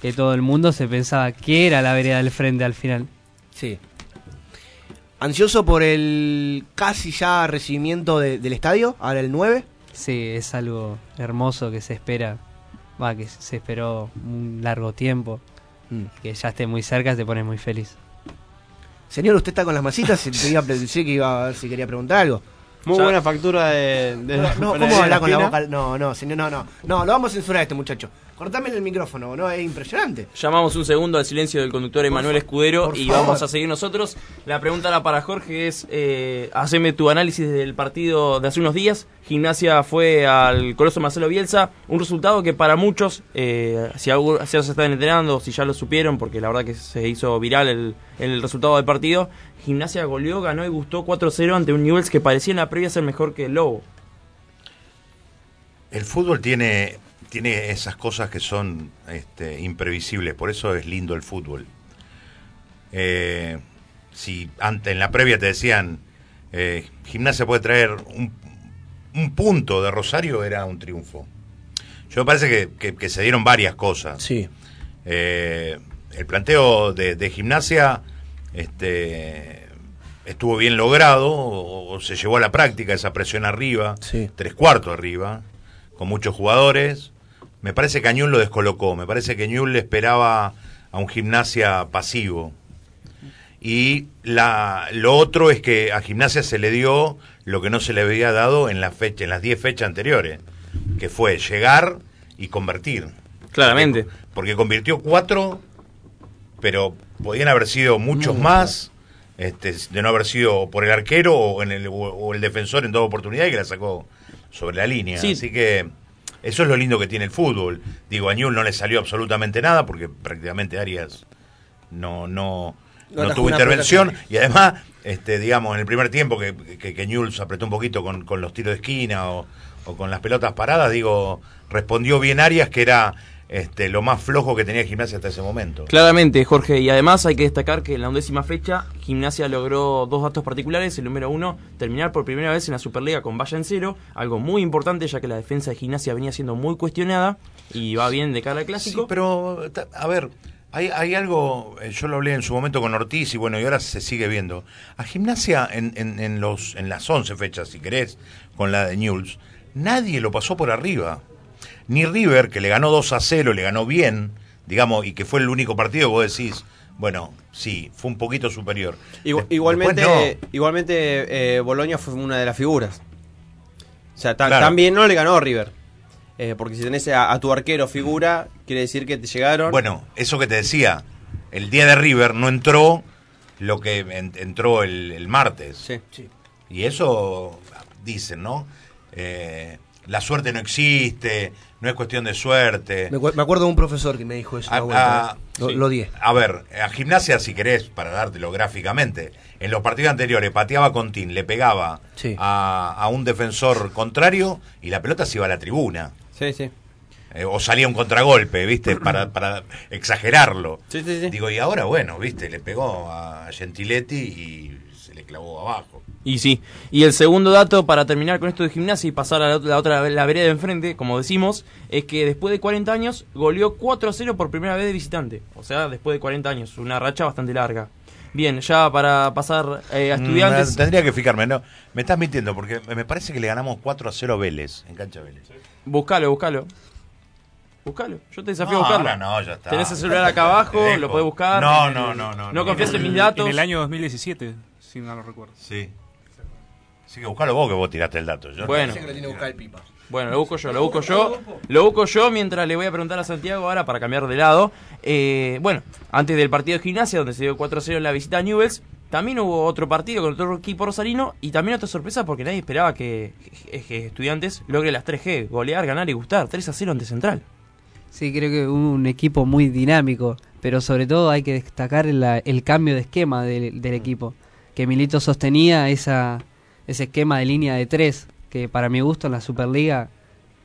que todo el mundo se pensaba que era la vereda del frente al final. Sí. ¿Ansioso por el casi ya recibimiento de- del estadio, ahora el 9? Sí, es algo hermoso que se espera, va, que se esperó un largo tiempo. Mm. Que ya esté muy cerca te pone muy feliz. Señor, usted está con las masitas, y te iba a decir que iba a ver si quería preguntar algo. Muy buena factura de. No, ¿cómo panadería habla con la boca? No, no, señor, no, no. No, lo vamos a censurar a este muchacho. Cortame el micrófono, ¿no? Es impresionante. Llamamos un segundo al silencio del conductor Emanuel Escudero y favor. vamos a seguir nosotros. La pregunta ahora para Jorge es, eh, haceme tu análisis del partido de hace unos días. Gimnasia fue al Coloso Marcelo Bielsa, un resultado que para muchos, eh, si, ya se están enterando, si ya lo supieron, porque la verdad que se hizo viral el, el resultado del partido, Gimnasia goleó, ganó y gustó 4-0 ante un Newell's que parecía en la previa ser mejor que el Lobo. El fútbol tiene, tiene esas cosas que son este, imprevisibles, por eso es lindo el fútbol. Eh, si antes en la previa te decían eh, gimnasia puede traer un, un punto de Rosario, era un triunfo. Yo me parece que, que- que se dieron varias cosas. Sí. Eh, el planteo de, de gimnasia este, estuvo bien logrado, o, o se llevó a la práctica esa presión arriba, tres cuartos arriba, con muchos jugadores. Me parece que a Ñul lo descolocó, me parece que Ñul le esperaba a un gimnasia pasivo. Y la, lo otro es que a gimnasia se le dio lo que no se le había dado en, la fecha, en las 10 fechas anteriores, que fue llegar y convertir. Claramente. Porque, porque convirtió cuatro, pero podían haber sido muchos más, este, de no haber sido por el arquero o, en el, o, o el defensor en toda oportunidad y que la sacó sobre la línea. Sí. Así que eso es lo lindo que tiene el fútbol. Digo, a Ñul no le salió absolutamente nada porque prácticamente Arias no, no, No tuvo intervención. Y además, este, digamos, en el primer tiempo que, que, que Newell's apretó un poquito con, con los tiros de esquina o, o con las pelotas paradas, digo, respondió bien Arias, que era este, lo más flojo que tenía Gimnasia hasta ese momento. Claramente, Jorge, y además hay que destacar que en la undécima fecha Gimnasia logró dos datos particulares. El número uno, terminar por primera vez en la Superliga con valla en cero, algo muy importante ya que la defensa de Gimnasia venía siendo muy cuestionada y va bien de cara al clásico. Sí, pero, a ver, Hay, hay algo, eh, yo lo hablé en su momento con Ortiz y bueno, y ahora se sigue viendo. A Gimnasia en, en, en los, en las 11 fechas, si querés, con la de Newell's, nadie lo pasó por arriba. Ni River, que le ganó 2 a 0, le ganó bien, digamos, y que fue el único partido que vos decís, bueno, sí, fue un poquito superior. Igualmente, después igualmente eh, Boloña fue una de las figuras. O sea, ta- Claro. también no le ganó River. Eh, porque si tenés a, a tu arquero figura, quiere decir que te llegaron. Bueno, eso que te decía, el día de River no entró lo que en- entró el, el martes. Y eso dicen, ¿no? Eh, la suerte no existe, no es cuestión de suerte. Me, acu- me acuerdo de un profesor que me dijo eso. A, vuelta, a- lo, sí. lo. A ver, a gimnasia, si querés, para dártelo gráficamente, en los partidos anteriores pateaba con Tin, le pegaba Sí. a, a un defensor contrario y la pelota se iba a la tribuna. Sí, sí. Eh, o salía un contragolpe, ¿viste? Para, para exagerarlo. Sí, sí, sí. Digo, y ahora, bueno, ¿viste? Le pegó a Gentiletti y clavó abajo. Y sí. Y el segundo dato para terminar con esto de gimnasia y pasar a la, otra- la otra la vereda de enfrente, como decimos, es que después de 40 años goleó 4 a 0 por primera vez de visitante. O sea, después de 40 años, una racha bastante larga. Bien, ya para pasar eh, a estudiantes. Mm, tendría que fijarme, ¿no? Me estás mintiendo porque me parece que le ganamos 4 a 0 a Vélez, en cancha Vélez. Buscalo, buscalo. Buscalo, yo te desafío No, a buscarlo. no, ya está. Tenés el celular acá abajo, lo podés buscar. No, no, no, no, No no. confías en mis datos. En el año 2017, si no lo recuerdo. Sí. Así que buscalo vos que vos tiraste el dato. Yo no. Bueno. que lo tiene que buscar el pipa. Bueno, lo busco yo, lo busco yo. Lo busco yo mientras le voy a preguntar a Santiago ahora para cambiar de lado. Eh, bueno, antes del partido de gimnasia, donde se dio 4-0 en la visita a Newells, también hubo otro partido con otro equipo rosarino y también otra sorpresa porque nadie esperaba que, que- que Estudiantes logre las 3G, golear, ganar y gustar. 3-0 ante Central. Sí, creo que hubo un equipo muy dinámico, pero sobre todo hay que destacar la- el cambio de esquema del, del equipo. Que Milito sostenía esa, ese esquema de línea de tres, que para mi gusto en la Superliga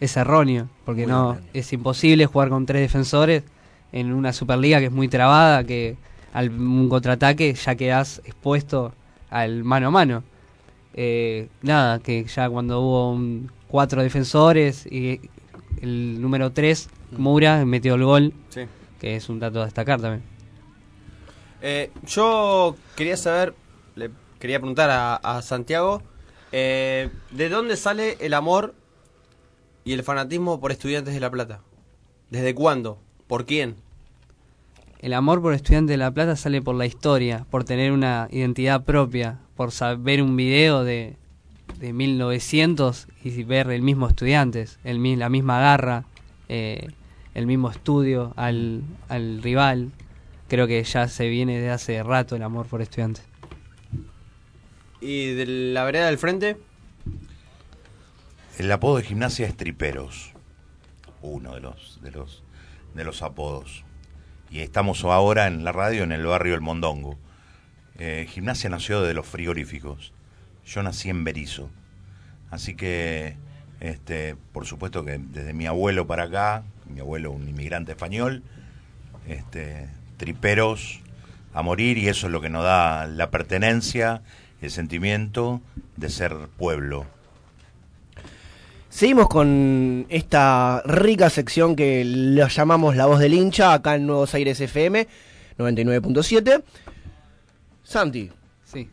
es erróneo, porque Muy no bien. es imposible jugar con tres defensores en una Superliga que es muy trabada, que al un contraataque ya quedas expuesto al mano a mano. Eh, nada, que ya cuando hubo un- cuatro defensores y el número 3, Mura, metió el gol, Sí. que es un dato a destacar también. Eh, yo quería saber, le quería preguntar a, Santiago, eh, ¿de dónde sale el amor y el fanatismo por estudiantes de La Plata? ¿Desde cuándo? ¿Por quién? El amor por Estudiante de La Plata sale por la historia, por tener una identidad propia, por saber un video de, de 1900 y ver el mismo Estudiantes, el, la misma garra, eh, el mismo estudio al, al rival. Creo que ya se viene de hace rato el amor por Estudiantes. ¿Y de la vereda del frente? El apodo de gimnasia es Triperos. Uno de los, de los, de los apodos. Y estamos ahora en la radio en el barrio El Mondongo. Eh, gimnasia nació de los frigoríficos. Yo nací en Berizo. Así que, este, por supuesto que desde mi abuelo para acá, mi abuelo un inmigrante español, este, triperos a morir y eso es lo que nos da la pertenencia, el sentimiento de ser pueblo. Seguimos con esta rica sección que la llamamos La Voz del Hincha, acá en Nuevos Aires FM 99.7. Santi. Sí.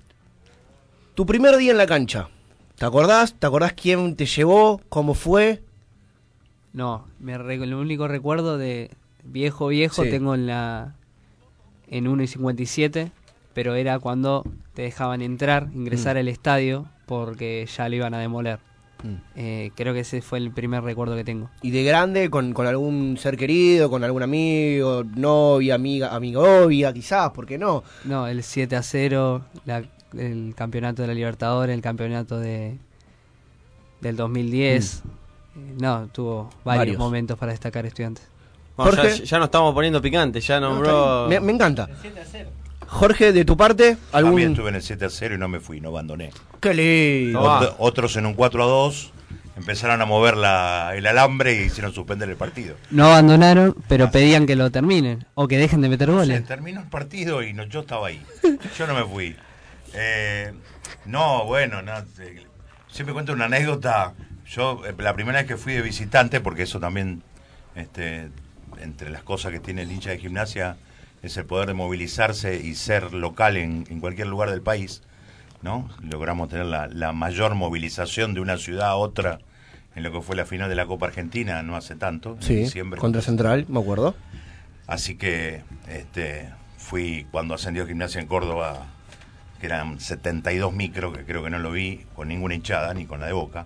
Tu primer día en la cancha. ¿Te acordás? ¿Te acordás quién te llevó? ¿Cómo fue? No, me re- el único recuerdo de viejo viejo Sí. tengo en la en 1 y 57, pero era cuando te dejaban entrar, ingresar Mm. al estadio porque ya lo iban a demoler. Mm. Eh, creo que ese fue el primer recuerdo que tengo. ¿Y de grande con, con algún ser querido, con algún amigo, novia, amiga, amigovia, quizás? ¿Por qué no? No, el 7 a 0, la- el campeonato de la Libertadores, el campeonato de del 2010. Eh, no, tuvo varios, Mm. Varios. momentos para destacar estudiantes. Bueno, Jorge. ya, ya nos estamos poniendo picantes, ya nombró... Me, me encanta. Jorge, de tu parte, algún... También estuve en el 7 a 0 y no me fui, no abandoné. Qué lindo. Ot- otros en un 4 a 2 empezaron a mover la, el alambre y hicieron suspender el partido. No abandonaron, pero pedían que lo terminen o que dejen de meter Se goles. terminó el partido y no, yo estaba ahí. Yo no me fui. Eh, no, bueno, no, eh, siempre cuento una anécdota. Yo, eh, la primera vez que fui de visitante, porque eso también, este, entre las cosas que tiene el hincha de gimnasia, es el poder de movilizarse y ser local en, en cualquier lugar del país, ¿no? Logramos tener la, la mayor movilización de una ciudad a otra en lo que fue la final de la Copa Argentina no hace tanto, en Sí, diciembre. contra Central, me acuerdo. Así que este, fui cuando ascendió Gimnasia en Córdoba, que eran 72 micros, que creo que no lo vi con ninguna hinchada, ni con la de Boca.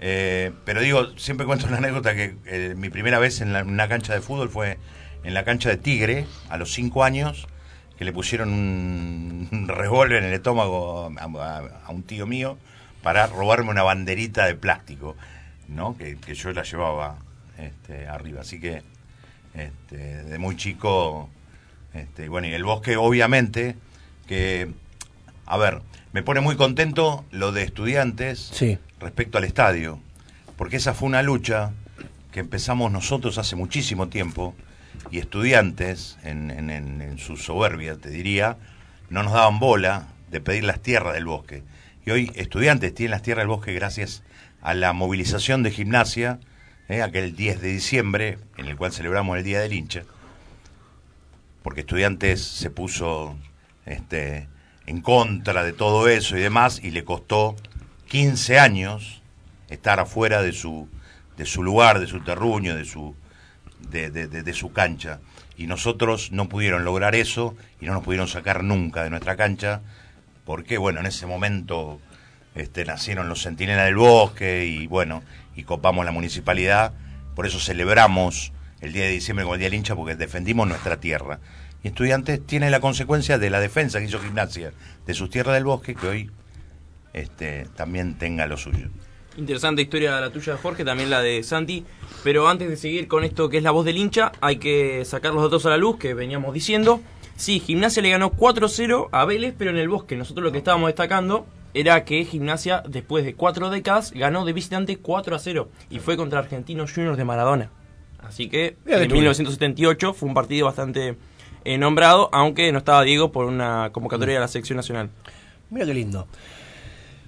Eh, pero digo, siempre cuento una anécdota que eh, mi primera vez en la- en una cancha de fútbol fue en la cancha de Tigre, a los 5 años, que le pusieron un, un revólver en el estómago a, a- a un tío mío para robarme una banderita de plástico, ¿no? que, que yo la llevaba este, arriba. Así que este, de muy chico, este, bueno, y el bosque obviamente, que, a ver, me pone muy contento lo de estudiantes respecto al estadio, porque esa fue una lucha que empezamos nosotros hace muchísimo tiempo, y estudiantes, en, su soberbia, te diría, no nos daban bola de pedir las tierras del bosque. Y hoy estudiantes tienen las tierras del bosque gracias a la movilización de gimnasia, eh, aquel 10 de diciembre, en el cual celebramos el Día del Hincha, porque estudiantes se puso este, en contra de todo eso y demás, y le costó 15 años estar afuera de su, de su lugar, de su terruño, de su, de, de- su cancha. Y nosotros no pudieron lograr eso y no nos pudieron sacar nunca de nuestra cancha, porque bueno, en ese momento este, nacieron los centinelas del bosque y bueno, y copamos la municipalidad, por eso celebramos el día de diciembre como el día del hincha, porque defendimos nuestra tierra. Y estudiantes tiene la consecuencia de la defensa que hizo gimnasia de sus tierras del bosque, que hoy este, también tenga lo suyo. Interesante historia la tuya, Jorge, también la de Santi. Pero antes de seguir con esto que es la voz del hincha, hay que sacar los datos a la luz que veníamos diciendo. Sí, Gimnasia le ganó 4-0 a Vélez, pero en el bosque. Nosotros lo que estábamos destacando era que Gimnasia, después de cuatro décadas, ganó de visitante 4-0 y fue contra Argentinos Juniors de Maradona. Así que en tuve. 1978 fue un partido bastante eh, nombrado, aunque no estaba Diego por una convocatoria de la selección nacional. Mira qué lindo.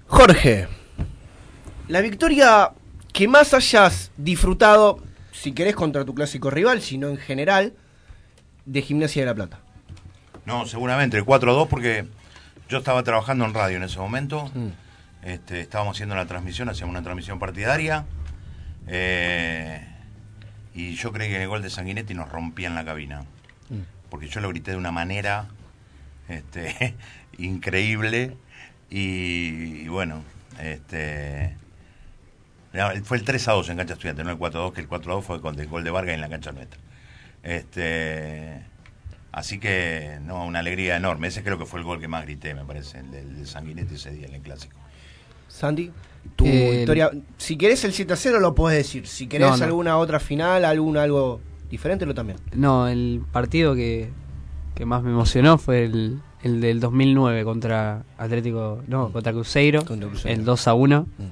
Jorge, la victoria que más hayas disfrutado, si querés contra tu clásico rival, sino en general, de Gimnasia de la Plata. No, seguramente el 4-2 porque yo estaba trabajando en radio en ese momento. Este, estábamos haciendo la transmisión, hacíamos una transmisión partidaria. eh, y yo creí que en el gol de Sanguinetti nos rompían la cabina. Porque yo lo grité de una manera este, increíble. Y, y bueno, este, fue el 3 a 2 en cancha estudiante, no el 4 a 2, que el 4 a 2 fue con el gol de Vargas en la cancha nuestra. Este, así que, no, una alegría enorme. Ese creo que fue el gol que más grité, me parece, el del de Sanguinetti ese día en el clásico. Sandy, tu Eh, historia. Si querés el 7 a 0, lo podés decir. Si querés No, no. alguna otra final, algún algo diferente, lo también. No, el partido que, que más me emocionó fue el, el del 2009 contra Atlético, no, contra Cruzeiro, el 2 a 1. El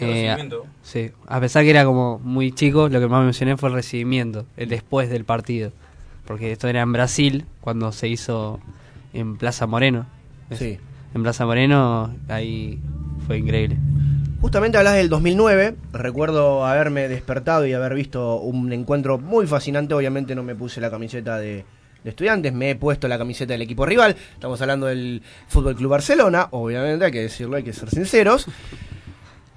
Eh, recibimiento. sí, a pesar que era como muy chico, lo que más me emocioné fue el recibimiento, el después del partido. Porque esto era en Brasil, cuando se hizo en Plaza Moreno. Sí. En Plaza Moreno, ahí fue increíble. Justamente hablas del 2009. Recuerdo haberme despertado y haber visto un encuentro muy fascinante. Obviamente no me puse la camiseta de, de estudiantes, me he puesto la camiseta del equipo rival. Estamos hablando del Fútbol Club Barcelona. Obviamente hay que decirlo, hay que ser sinceros.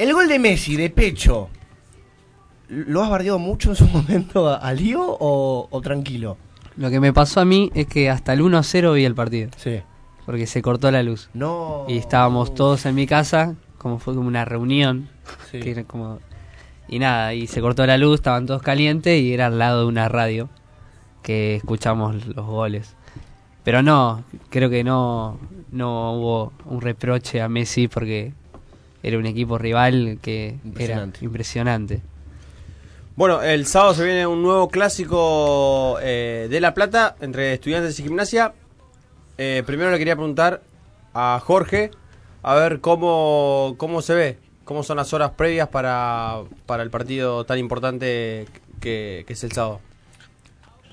El gol de Messi de pecho. ¿Lo has bardeado mucho en su momento a, a Lío o, o tranquilo? Lo que me pasó a mí es que hasta el 1 a 0 vi el partido. Sí. Porque se cortó la luz. No. Y estábamos todos en mi casa, como fue como una reunión. Sí. que era como... Y nada, y se cortó la luz, estaban todos calientes y era al lado de una radio que escuchamos los goles. Pero no, creo que no, no hubo un reproche a Messi porque era un equipo rival que Impresionante. era impresionante. Bueno, el sábado se viene un nuevo clásico eh, de La Plata entre estudiantes y gimnasia. Eh, primero le quería preguntar a Jorge a ver cómo, cómo se ve, cómo son las horas previas para, para el partido tan importante que, que es el sábado.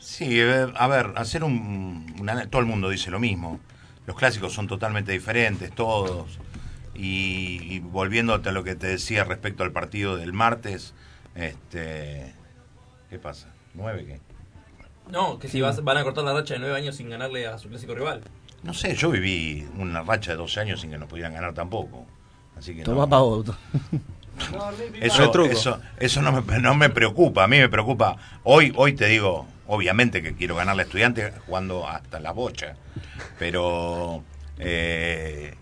Sí, a ver, hacer un, una- todo el mundo dice lo mismo. Los clásicos son totalmente diferentes, todos. Y, y volviéndote a lo que te decía respecto al partido del martes, este, ¿qué pasa? ¿Nueve qué? No, que si vas- van a cortar la racha de nueve años sin ganarle a su clásico rival. No sé, yo viví una racha de 12 años sin que nos pudieran ganar tampoco. Así que Tomá no. pa' vos. Eso, eso, eso no, me, no me preocupa, a mí me preocupa. Hoy, hoy te digo, obviamente que quiero ganar la estudiante jugando hasta la bocha, pero eh,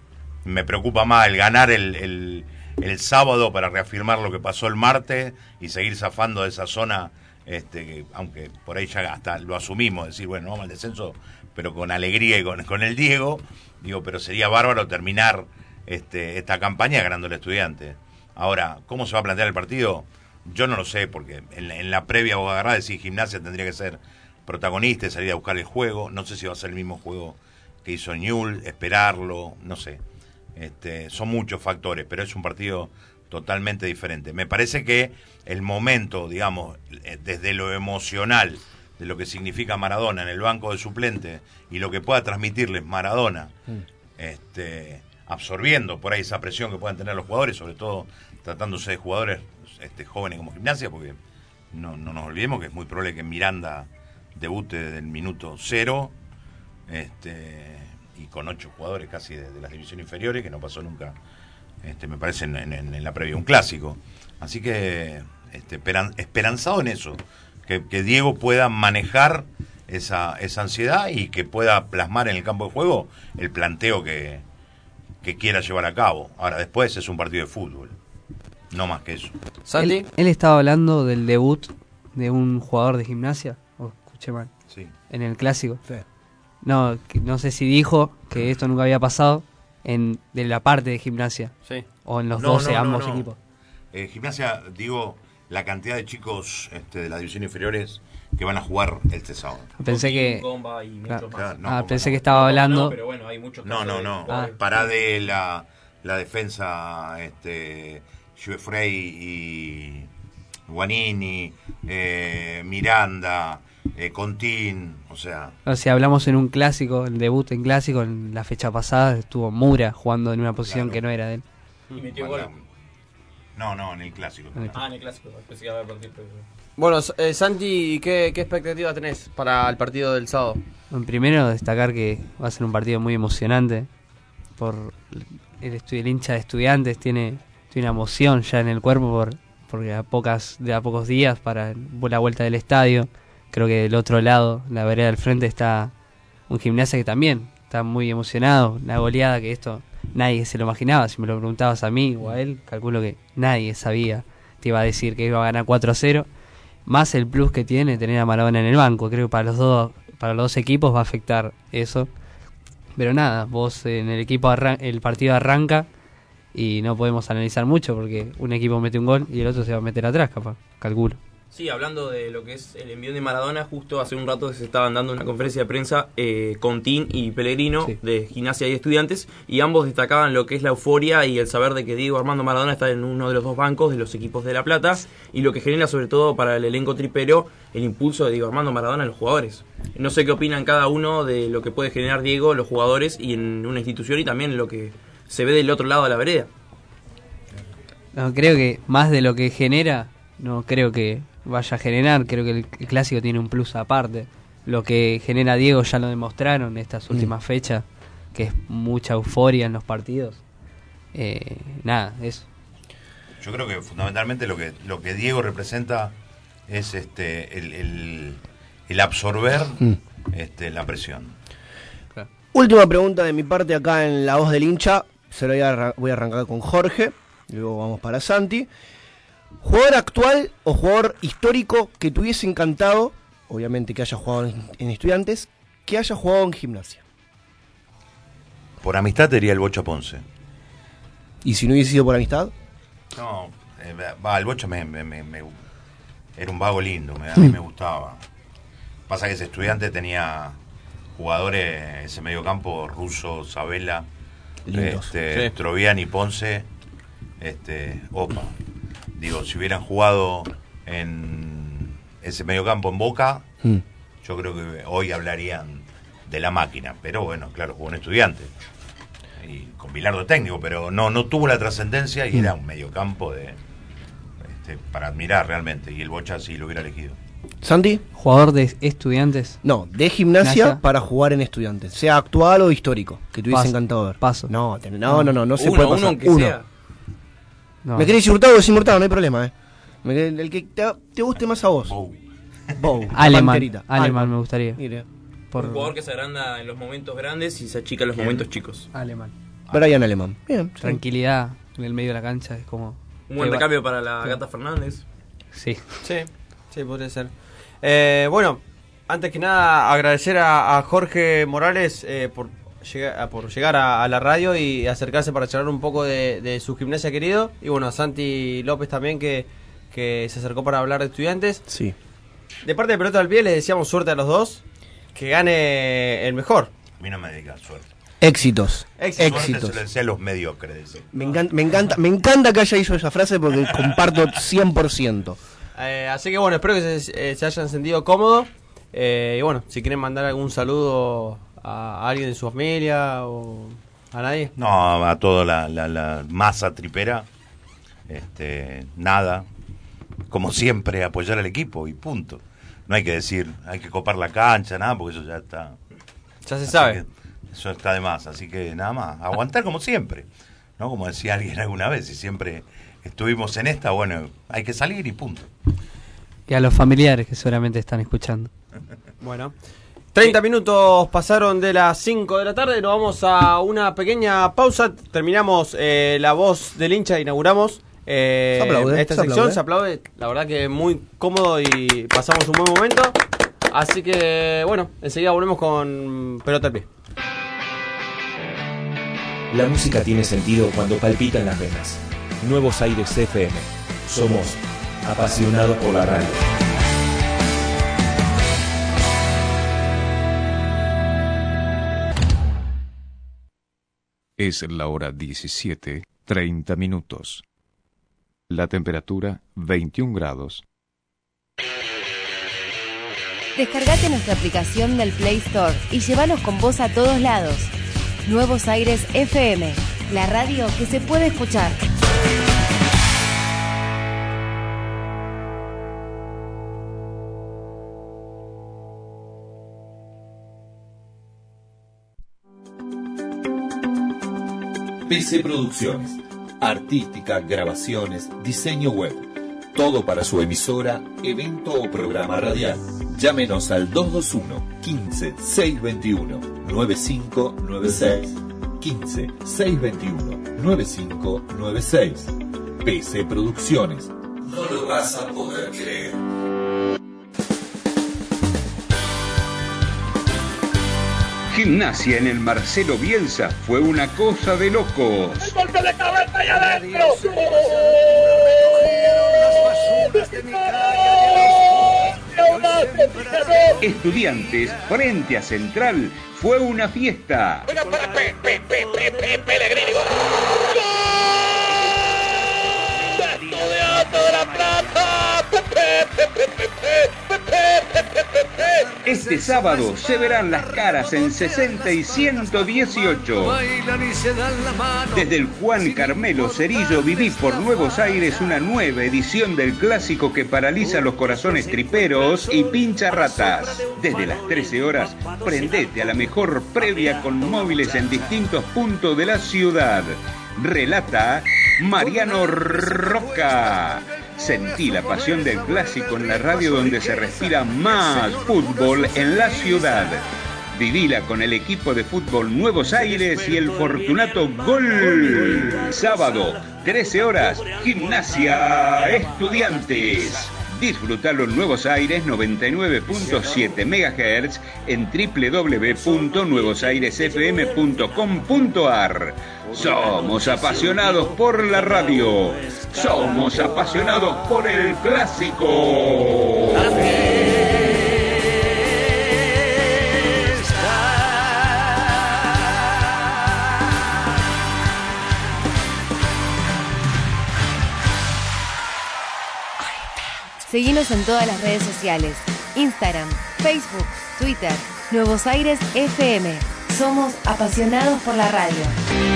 me preocupa más el ganar el, el, el sábado para reafirmar lo que pasó el martes y seguir zafando de esa zona, este, que, aunque por ahí ya hasta lo asumimos, decir, bueno, vamos al descenso, pero con alegría y con, con el Diego, digo, pero sería bárbaro terminar este, esta campaña ganando el estudiante. Ahora, ¿cómo se va a plantear el partido? Yo no lo sé, porque en, la- en la previa vos agarrás decir gimnasia tendría que ser protagonista y salir a buscar el juego. No sé si va a ser el mismo juego que hizo Newell, esperarlo, no sé. Este, son muchos factores, pero es un partido totalmente diferente. Me parece que el momento, digamos, eh, desde lo emocional, de lo que significa Maradona en el banco de suplente y lo que pueda transmitirles Maradona, este, absorbiendo por ahí esa presión que puedan tener los jugadores, sobre todo tratándose de jugadores este, jóvenes como gimnasia, porque no, no nos olvidemos que es muy probable que Miranda debute desde el minuto cero, este, y con ocho jugadores casi de, de las divisiones inferiores, que no pasó nunca, este, me parece, en, en- en la previa, un clásico. Así que este, esperan- esperanzado en eso, que, que Diego pueda manejar esa, esa ansiedad y que pueda plasmar en el campo de juego el planteo que, que quiera llevar a cabo. Ahora, después es un partido de fútbol, no más que eso. Él, él estaba hablando del debut de un jugador de gimnasia. O escuché mal. Sí. En el clásico. No, no sé si dijo que esto nunca había pasado en de la parte de gimnasia. Sí. O en los No, 12, no, no, ambos no. equipos. Eh, gimnasia, digo, la cantidad de chicos este, de las divisiones inferiores que van a jugar este sábado. Pensé que. Y Claro. ah, pensé que estaba hablando. No, pero bueno, hay muchos No, no, de no. jugadores. Parade, la, la defensa, este, Frey y Guanini, eh, Miranda, eh, Contín, o sea, O si hablamos en un clásico, el debut en clásico, en la fecha pasada estuvo Mura jugando en una posición que no era de él. Y metió gol. no, no, en el clásico. Ah, en el clásico. Pensé que partido, Bueno, eh, Santi, ¿qué, ¿qué expectativas tenés para el partido del sábado? Bueno, primero destacar que va a ser un partido muy emocionante por el, el hincha de estudiantes tiene, tiene una emoción ya en el cuerpo por porque a pocas de a pocos días para la vuelta del estadio creo que del otro lado la vereda del frente está un gimnasia que también está muy emocionado la goleada que esto nadie se lo imaginaba si me lo preguntabas a mí o a él calculo que nadie sabía te iba a decir que iba a ganar 4 a 0 más el plus que tiene tener a Maradona en el banco. Creo que para los dos, para los dos equipos va a afectar eso. Pero nada, vos en el equipo arran- el partido arranca y no podemos analizar mucho porque un equipo mete un gol y el otro se va a meter atrás, capaz, calculo. Sí, hablando de lo que es el envío de Maradona, justo hace un rato se estaban dando una conferencia de prensa eh, con Tin y Pellegrino de Gimnasia y Estudiantes y ambos destacaban lo que es la euforia y el saber de que Diego Armando Maradona está en uno de los dos bancos de los equipos de La Plata y lo que genera sobre todo para el elenco tripero el impulso de Diego Armando Maradona en los jugadores. No sé qué opinan cada uno de lo que puede generar Diego, los jugadores y en una institución y también lo que se ve del otro lado de la vereda. No, creo que más de lo que genera, no creo que vaya a generar. Creo que el, clásico tiene un plus aparte. Lo que genera Diego ya lo demostraron estas últimas fechas, que es mucha euforia en los partidos. Eh, nada, eso. Yo creo que fundamentalmente lo que, lo que Diego representa es este el, el- el absorber Mm. este, la presión. Última pregunta de mi parte acá en La Voz del Hincha. Se lo voy a, voy a arrancar con Jorge. Luego vamos para Santi. ¿Jugador actual o jugador histórico que te hubiese encantado, obviamente que haya jugado en, en estudiantes, que haya jugado en gimnasia? Por amistad te diría el Bocha Ponce. ¿Y si no hubiese sido por amistad? No, eh, va, el Bocha me, me- me- me- era un vago lindo, me, a mí me gustaba. Pasa que ese estudiante tenía jugadores, ese mediocampo ruso, Sabela, Lindos. este, Sí. Troviani, Ponce, este, Opa. Digo, si hubieran jugado en ese mediocampo en Boca, Mm. yo creo que hoy hablarían de la máquina. Pero bueno, claro, jugó un estudiante. Y con Bilardo técnico, pero no, no tuvo la trascendencia y era un mediocampo de, este, para admirar realmente. Y el Bocha sí lo hubiera elegido. Santi. Jugador de estudiantes. No, de gimnasia, para jugar en estudiantes, sea actual o histórico, que te hubiese Paso. encantado ver. Paso. No, ten- no, no, no, no se Uno, puede uno pasar. Uno. sea. No. ¿Me querés decir hurtado o decir hurtado? No hay problema, eh. El que te, te guste más a vos. Bow. Alemán. panterita. Alemán me gustaría. Mire. Por Un jugador que se agranda en los momentos grandes y se achica en los momentos chicos. Alemán. Brian Alemán. Bien. sí. Tranquilidad en el medio de la cancha es como. Un buen recambio para la Gata Fernández. Sí. Sí, sí, podría ser. Eh, bueno, antes que nada, agradecer a, a Jorge Morales eh, por, llegar, a- por llegar a, a la radio y acercarse para charlar un poco de, de su gimnasia querido. Y bueno, a Santi López también que, que se acercó para hablar de estudiantes. Sí. De parte de Pelota al Pie les deseamos suerte a los dos. Que gane el mejor. A mí no me digas suerte. Éxitos. Éxitos. Se a los mediocres. Me encanta, me encanta, me encanta que haya hecho esa frase porque comparto 100%. Eh, así que bueno, espero que se, eh, se hayan sentido cómodos. Eh, y bueno, si quieren mandar algún saludo a, alguien de su familia o a nadie. No, a toda la, la- la masa tripera, este, nada. Como siempre, apoyar al equipo y punto. No hay que decir, hay que copar la cancha, nada, porque eso ya está. Ya se Así sabe. Eso está de más, así que nada más, aguantar como siempre. ¿No? Como decía alguien alguna vez, si siempre estuvimos en esta, bueno, hay que salir y punto. Y a los familiares que seguramente están escuchando. Bueno. 30 minutos pasaron de las 5 de la tarde, nos vamos a una pequeña pausa, terminamos eh, la voz del hincha, inauguramos eh, Se aplaude, esta se sección, aplaude. se aplaude, la verdad que muy cómodo y pasamos un buen momento, así que bueno, enseguida volvemos con pelota al pie. La música tiene sentido cuando palpitan las venas. Nuevos Aires FM. Somos apasionados por la radio. Es la hora 17, 30 minutos. La temperatura 21 grados. Descargate nuestra aplicación del Play Store y llévanos con vos a todos lados. Nuevos Aires FM, la radio que se puede escuchar. PC Producciones. Artística, grabaciones, diseño web. Todo para su emisora, evento o programa radial. Llámenos al 221 15 621 9596. 15 621 9596. PC Producciones. No lo vas a poder creer. Gimnasia en el Marcelo Bielsa fue una cosa de locos. ¡Golpe de cabeza y adentro! Estudiantes frente a Central fue una fiesta. ¡Estudiante de la Plata! Este sábado se verán las caras en 60 y 118. Bailan y se dan la mano. Desde el Juan Carmelo Cerillo viví por Nuevos Aires una nueva edición del clásico que paraliza los corazones triperos y pincha ratas. Desde las 13 horas, prendete a la mejor previa con móviles en distintos puntos de la ciudad. Relata Mariano Roca. Sentí la pasión del clásico en la radio donde se respira más fútbol en la ciudad. Vivila con el equipo de fútbol Nuevos Aires y el Fortunato Gol. Sábado, 13 horas, Gimnasia Estudiantes. Disfrutalo en Nuevos Aires 99.7 MHz en www.nuevosairesfm.com.ar. Somos apasionados por la radio. Somos apasionados por el clásico. Seguinos en todas las redes sociales. Instagram, Facebook, Twitter. Nuevos Aires FM. Somos apasionados por la radio.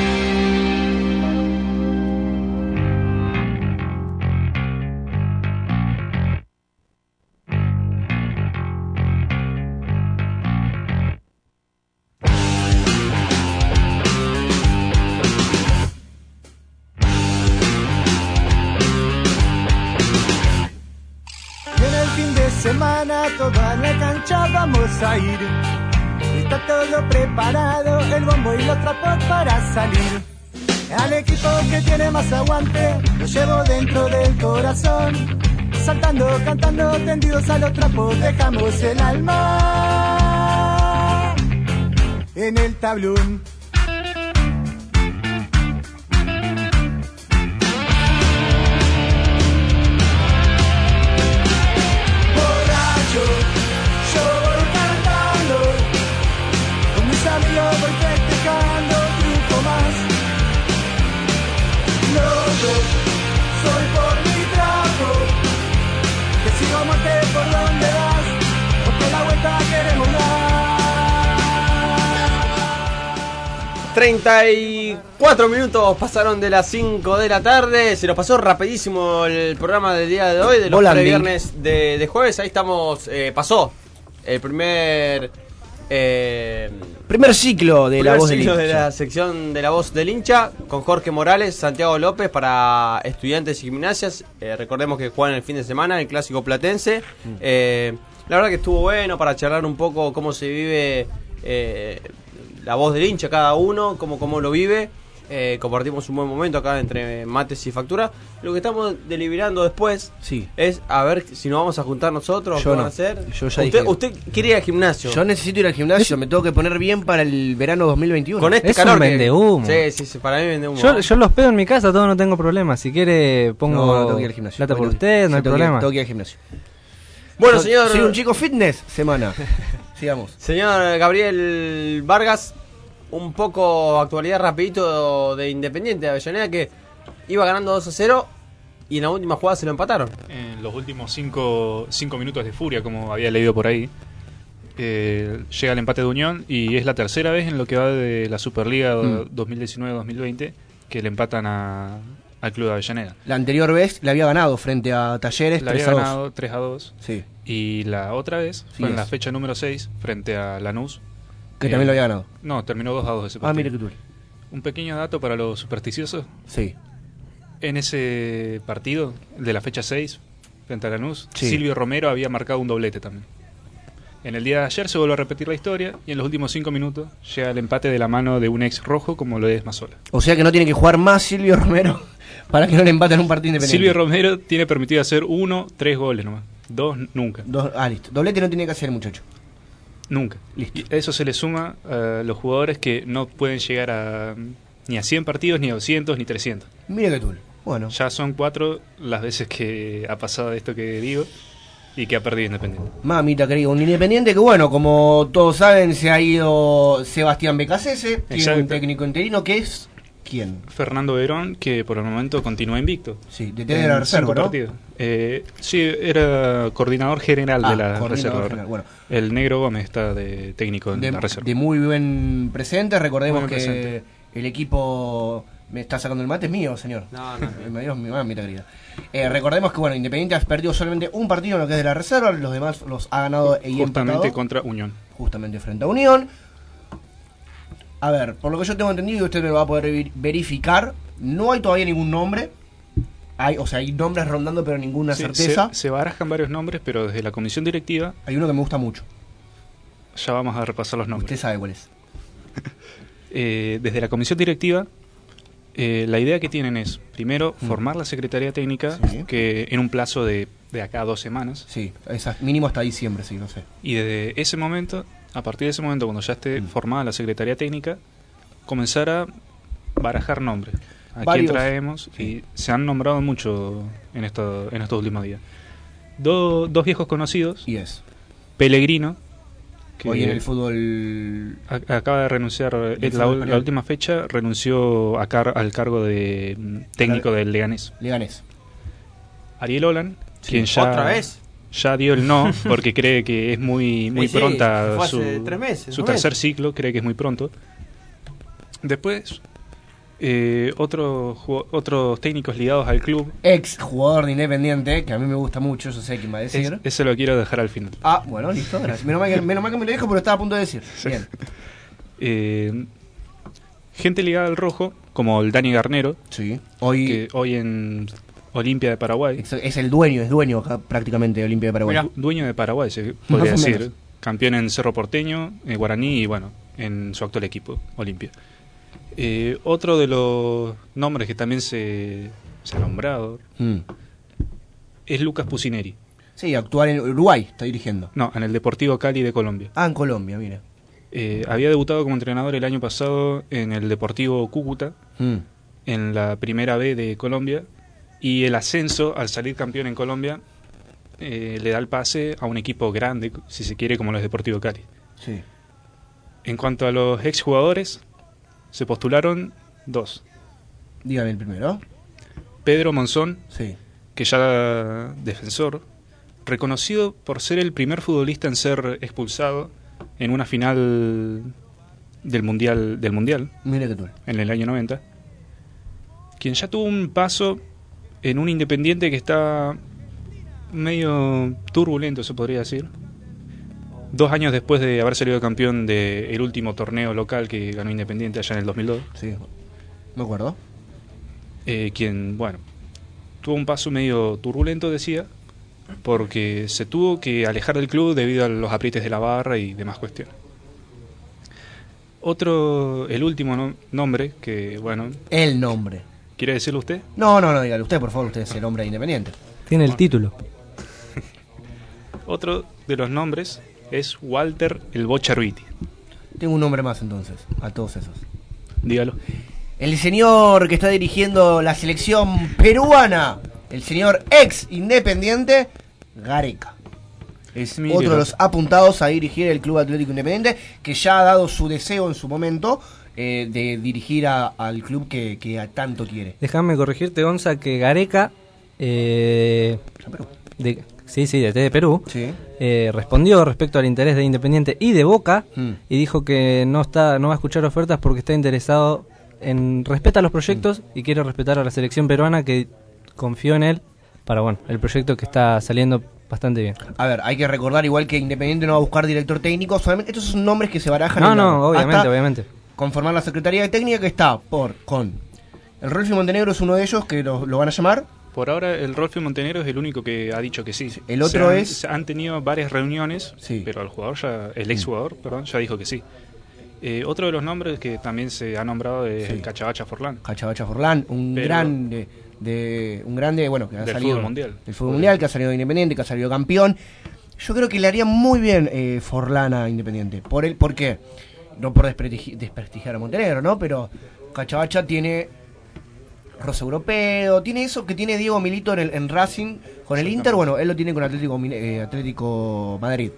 Toda la cancha vamos a ir. Está todo preparado, el bombo y los trapos para salir. Al equipo que tiene más aguante, lo llevo dentro del corazón. Saltando, cantando, tendidos a los trapos, dejamos el alma en el tablón. 34 minutos pasaron de las 5 de la tarde. Se nos pasó rapidísimo el programa del día de hoy, de los viernes de, de jueves. Ahí estamos, eh, pasó el primer... eh, Primer ciclo de la voz del de hincha. la sección de la voz del hincha con Jorge Morales, Santiago López para estudiantes y gimnasias. Eh, recordemos que juegan el fin de semana el clásico platense. Mm. La verdad que estuvo bueno para charlar un poco cómo se vive la voz del hincha cada uno, cómo, cómo lo vive. Eh, compartimos un buen momento acá entre mates y factura. Lo que estamos deliberando después Sí. es a ver si nos vamos a juntar nosotros, Yo no. hacer. Yo ya usted, dije- usted quiere ir al gimnasio. Yo necesito ir al gimnasio, me tengo que poner bien para el verano 2021. Con este Es un calor que- vendehumo. Sí, sí, sí, para mí vende humo. Yo, yo los pedo en mi casa, todo no tengo problema. Si quiere, pongo No, no, tengo que ir al gimnasio. plata por Bueno, usted, sí, no hay tengo que problema. tengo que ir al gimnasio. Bueno, señor. Soy un chico fitness, semana. Sigamos. Señor Gabriel Vargas, un poco actualidad rapidito de Independiente de Avellaneda que iba ganando 2 a 0 y en la última jugada se lo empataron. En los últimos cinco, cinco minutos de furia, como había leído por ahí, eh, llega el empate de Unión y es la tercera vez en lo que va de la Superliga Mm. 2019-2020 que le empatan a, al Club de Avellaneda. La anterior vez le había ganado frente a Talleres La 3 había a 2. ganado 3 a 2. Sí. Y la otra vez Sí fue en la fecha número 6 frente a Lanús. Que también lo había ganado. No, terminó 2 a 2 ese Ah, partido. mire que tú. Un pequeño dato para los supersticiosos. Sí. En ese partido de la fecha 6 frente a Lanús, Sí. Silvio Romero había marcado un doblete también. En el día de ayer se vuelve a repetir la historia y en los últimos 5 minutos llega el empate de la mano de un ex rojo como lo es Mazola. O sea que no tiene que jugar más Silvio Romero para que no le empaten un partido independiente. Silvio Romero tiene permitido hacer uno, tres goles nomás. Dos, nunca. Dos- ah, listo. Doblete no tiene que hacer el muchacho. Nunca. Y a eso se le suma a los jugadores que no pueden llegar a ni a 100 partidos, ni a 200, ni 300. Mire que tú. Bueno. Ya son cuatro las veces que ha pasado esto que digo y que ha perdido Independiente. Mamita querida, un independiente que bueno, como todos saben, se ha ido Sebastián Becasese, tiene un técnico interino que es ¿quién? Fernando Verón, que por el momento continúa invicto. Sí, de de la reserva, ¿no? Eh, sí, era coordinador general Ah, de la coordinador reserva. general, bueno. El negro Gómez está de técnico en De, la reserva. de muy buen presente, recordemos que presente. el equipo me está sacando el mate, es mío, señor. No, no. Me dio mi mamita querida. Eh, recordemos que bueno, Independiente ha perdido solamente un partido en lo que es de la reserva, los demás los ha ganado y Justamente empatado. contra Unión. justamente frente a Unión. A ver, por lo que yo tengo entendido y usted me va a poder ver- verificar, no hay todavía ningún nombre. Hay, o sea, hay nombres rondando, pero ninguna Sí, certeza. Se, se barajan varios nombres, pero desde la comisión directiva Hay uno que me gusta mucho. ya vamos a repasar los nombres. Usted sabe cuál es. Eh, desde la comisión directiva, eh, la idea que tienen es, primero, Mm. formar la Secretaría Técnica, Sí. que en un plazo de, de acá a dos semanas. Sí, esa- mínimo hasta diciembre, sí, no sé. Y desde ese momento, a partir de ese momento, cuando ya Mm. esté formada la Secretaría Técnica, comenzar a barajar nombres. A quién traemos. Y se han nombrado mucho en, esto, en estos últimos días. Do- dos viejos conocidos. Y es. Pellegrino. que Hoy en el fútbol. a- acaba de renunciar. la, última fecha renunció a car- al cargo de mm, técnico del Leganés. Leganés. Ariel Olan, Sí. quien ya, ¿Otra vez? Ya dio el no porque cree que es muy, muy Sí, sí, pronta fue su, hace tres meses, su tercer ciclo, cree que es muy pronto. Después, eh, otro jugo- otros técnicos ligados al club. Ex jugador de Independiente, que a mí me gusta mucho, yo sé quién va a decir. Es- ese lo quiero dejar al final. Ah, bueno, listo, gracias. Menos mal, que, menos mal que me lo dijo, pero estaba a punto de decir. Bien. Eh, gente ligada al rojo, como el Dani Garnero, Sí. Hoy, que hoy en Olimpia de Paraguay. Es, es el dueño, es dueño acá prácticamente de Olimpia de Paraguay. Du- Dueño de Paraguay, se podría decir. menos. Campeón en Cerro Porteño, en Guaraní y bueno, en su actual equipo, Olimpia. Eh, otro de los nombres que también se, se ha nombrado Mm. es Lucas Pusineri. Sí, actual en Uruguay, está dirigiendo. No, en el Deportivo Cali de Colombia. Ah, en Colombia, mira. Eh, había debutado como entrenador el año pasado en el Deportivo Cúcuta, Mm. en la primera B de Colombia, y el ascenso, al salir campeón en Colombia, eh, le da el pase a un equipo grande, si se quiere, como los Deportivo Cali. Sí. En cuanto a los exjugadores, se postularon dos. Dígame el primero. Pedro Monzón, Sí. que ya defensor, reconocido por ser el primer futbolista en ser expulsado en una final del mundial del mundial Mira que tú. en el año 90, quien ya tuvo un paso en un Independiente que está medio turbulento, se podría decir. Dos años después de haber salido campeón del último torneo local que ganó Independiente allá en el 2002. Sí, me acuerdo. Eh, quien, bueno, tuvo un paso medio turbulento, decía, porque se tuvo que alejar del club debido a los aprietes de la barra y demás cuestiones. Otro, el último no- nombre, que bueno, El nombre. ¿Quiere decirlo usted? No, no, no, dígale usted, por favor, usted es el hombre independiente. Tiene el título. Otro de los nombres es Walter el Bocha Ruiti. Tengo un nombre más entonces, a todos esos. Dígalo. El señor que está dirigiendo la selección peruana, el señor ex independiente, Gareca. Es Mire. otro de los apuntados a dirigir el Club Atlético Independiente, que ya ha dado su deseo en su momento eh, de dirigir a- al club que, que a tanto quiere. Déjame corregirte, Gonza, que Gareca, eh, de, sí, sí, de de Perú, eh, respondió respecto al interés de Independiente y de Boca Mm. y dijo que no está, no va a escuchar ofertas porque está interesado en respeta los proyectos y quiere respetar a la selección peruana que confió en él para bueno el proyecto que está saliendo bastante bien. A ver, hay que recordar igual que Independiente no va a buscar director técnico, solamente estos son nombres que se barajan. No, en la- no, obviamente, hasta obviamente. Conformar la Secretaría de Técnica que está por con el Rolfi Montenegro es uno de ellos que lo, lo van a llamar. Por ahora el Rolfi Montenegro es el único que ha dicho que sí. El otro han- es- han tenido varias reuniones, pero el jugador ya, el ex jugador, perdón, ya dijo que sí. Eh, otro de los nombres que también se ha nombrado es Sí. el Cachabacha Forlán. Cachabacha Forlán, un Pero- grande de un grande, bueno, que ha Del salido fútbol mundial. del fútbol mundial, que ha salido de Independiente, que ha salido campeón. Yo creo que le haría muy bien eh, Forlán a Independiente. Por él, ¿por qué? No por desprestigi- desprestigiar a Montenegro, ¿no? Pero Cachabacha tiene roce europeo, tiene eso que tiene Diego Milito en, el, en Racing con el Inter, bueno, él lo tiene con Atlético, eh, Atlético Madrid.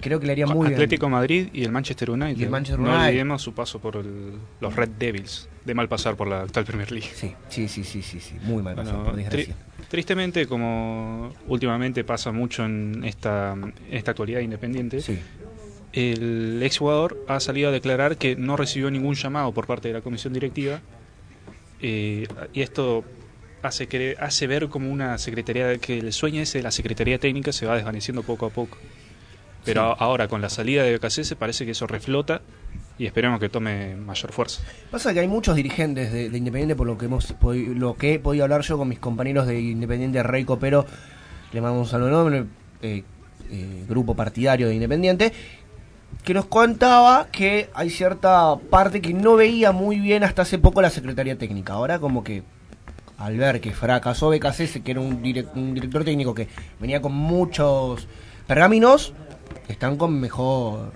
Creo que le haría muy Atlético bien. Madrid y el Manchester United. Y el Manchester no United. olvidemos su paso por el- los Red Devils, de mal pasar por la actual Premier League. Sí, sí, sí, sí, sí, sí, muy mal Bueno, por desgracia. tri- tristemente, como últimamente pasa mucho en esta, en esta actualidad independiente, el exjugador ha salido a declarar que no recibió ningún llamado por parte de la comisión directiva eh, y esto hace, cre- hace ver como una secretaría, que el sueño ese de la Secretaría Técnica se va desvaneciendo poco a poco. Pero Sí. ahora con la salida de BKC parece que eso reflota y esperemos que tome mayor fuerza. Pasa que hay muchos dirigentes de, de Independiente, por lo que hemos lo que he podido hablar yo con mis compañeros de Independiente Rey Copero, le mandamos un saludo enorme, eh, eh, grupo partidario de Independiente, que nos contaba que hay cierta parte que no veía muy bien hasta hace poco la Secretaría Técnica. Ahora como que al ver que fracasó BKC, que era un, un director técnico que venía con muchos pergaminos, están con mejor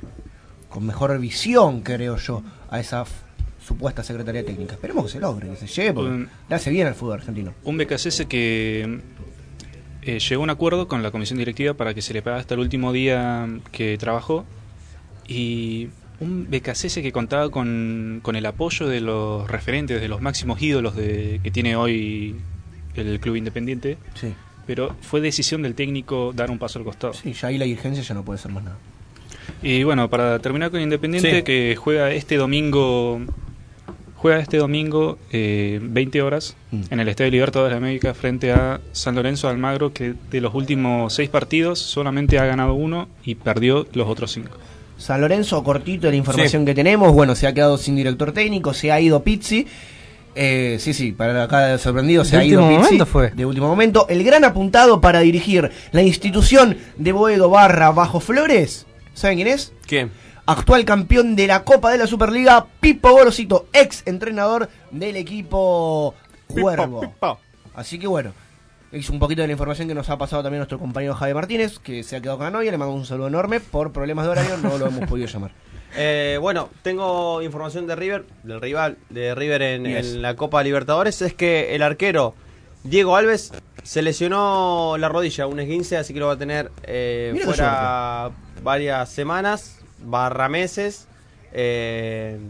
con mejor visión, creo yo, a esa supuesta Secretaría Técnica. Esperemos que se logre, que se lleve, porque Un- le hace bien al fútbol argentino. Un BKC que eh, llegó a un acuerdo con la comisión directiva para que se le pague hasta el último día que trabajó y un BKC que contaba con, con el apoyo de los referentes, de los máximos ídolos de, que tiene hoy el club independiente. Sí. Pero fue decisión del técnico dar un paso al costado. Sí, ya ahí la dirigencia ya no puede ser más nada. Y bueno, para terminar con Independiente, Sí. que juega este domingo, juega este domingo eh, 20 horas Mm. en el Estadio Libertadores de América frente a San Lorenzo de Almagro, que de los últimos seis partidos solamente ha ganado uno y perdió los otros cinco. San Lorenzo, cortito de la información que tenemos, bueno, se ha quedado sin director técnico, se ha ido Pizzi. Eh, sí, sí, para acá sorprendido se De ha ido último Pizzi, momento fue. De último momento. El gran apuntado para dirigir la institución de Boedo Barra Bajo Flores. ¿Saben quién es? ¿Quién? Actual campeón de la Copa de la Superliga, Pipo Gorosito, ex entrenador del equipo Cuervo. Así que bueno, es un poquito de la información que nos ha pasado también nuestro compañero Javier Martínez, que se ha quedado con la novia. Le mandamos un saludo enorme. Por problemas de horario no lo hemos podido llamar. Eh, bueno, tengo información de River, del rival de River en, la Copa Libertadores. Es que el arquero Diego Alves se lesionó la rodilla, un esguince, así que lo va a tener eh, fuera varias semanas, barra meses. Eh,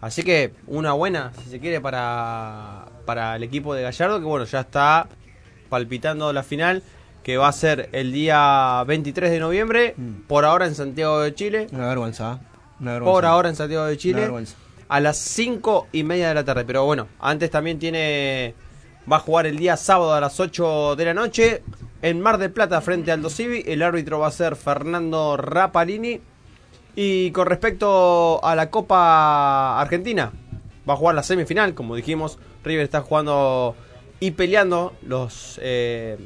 así que una buena, si se quiere, para, para el equipo de Gallardo, que bueno, ya está palpitando la final, que va a ser el día 23 de noviembre, por ahora en Santiago de Chile. Una vergüenza. ¿eh? Una vergüenza. Por ahora en Santiago de Una Chile. vergüenza. A las 5 y media de la tarde. Pero bueno, antes también tiene. Va a jugar el día sábado a las 8 de la noche. En Mar del Plata frente al Dosivi. El árbitro va a ser Fernando Rapalini. Y con respecto a la Copa Argentina. Va a jugar la semifinal. Como dijimos, River está jugando y peleando los, eh,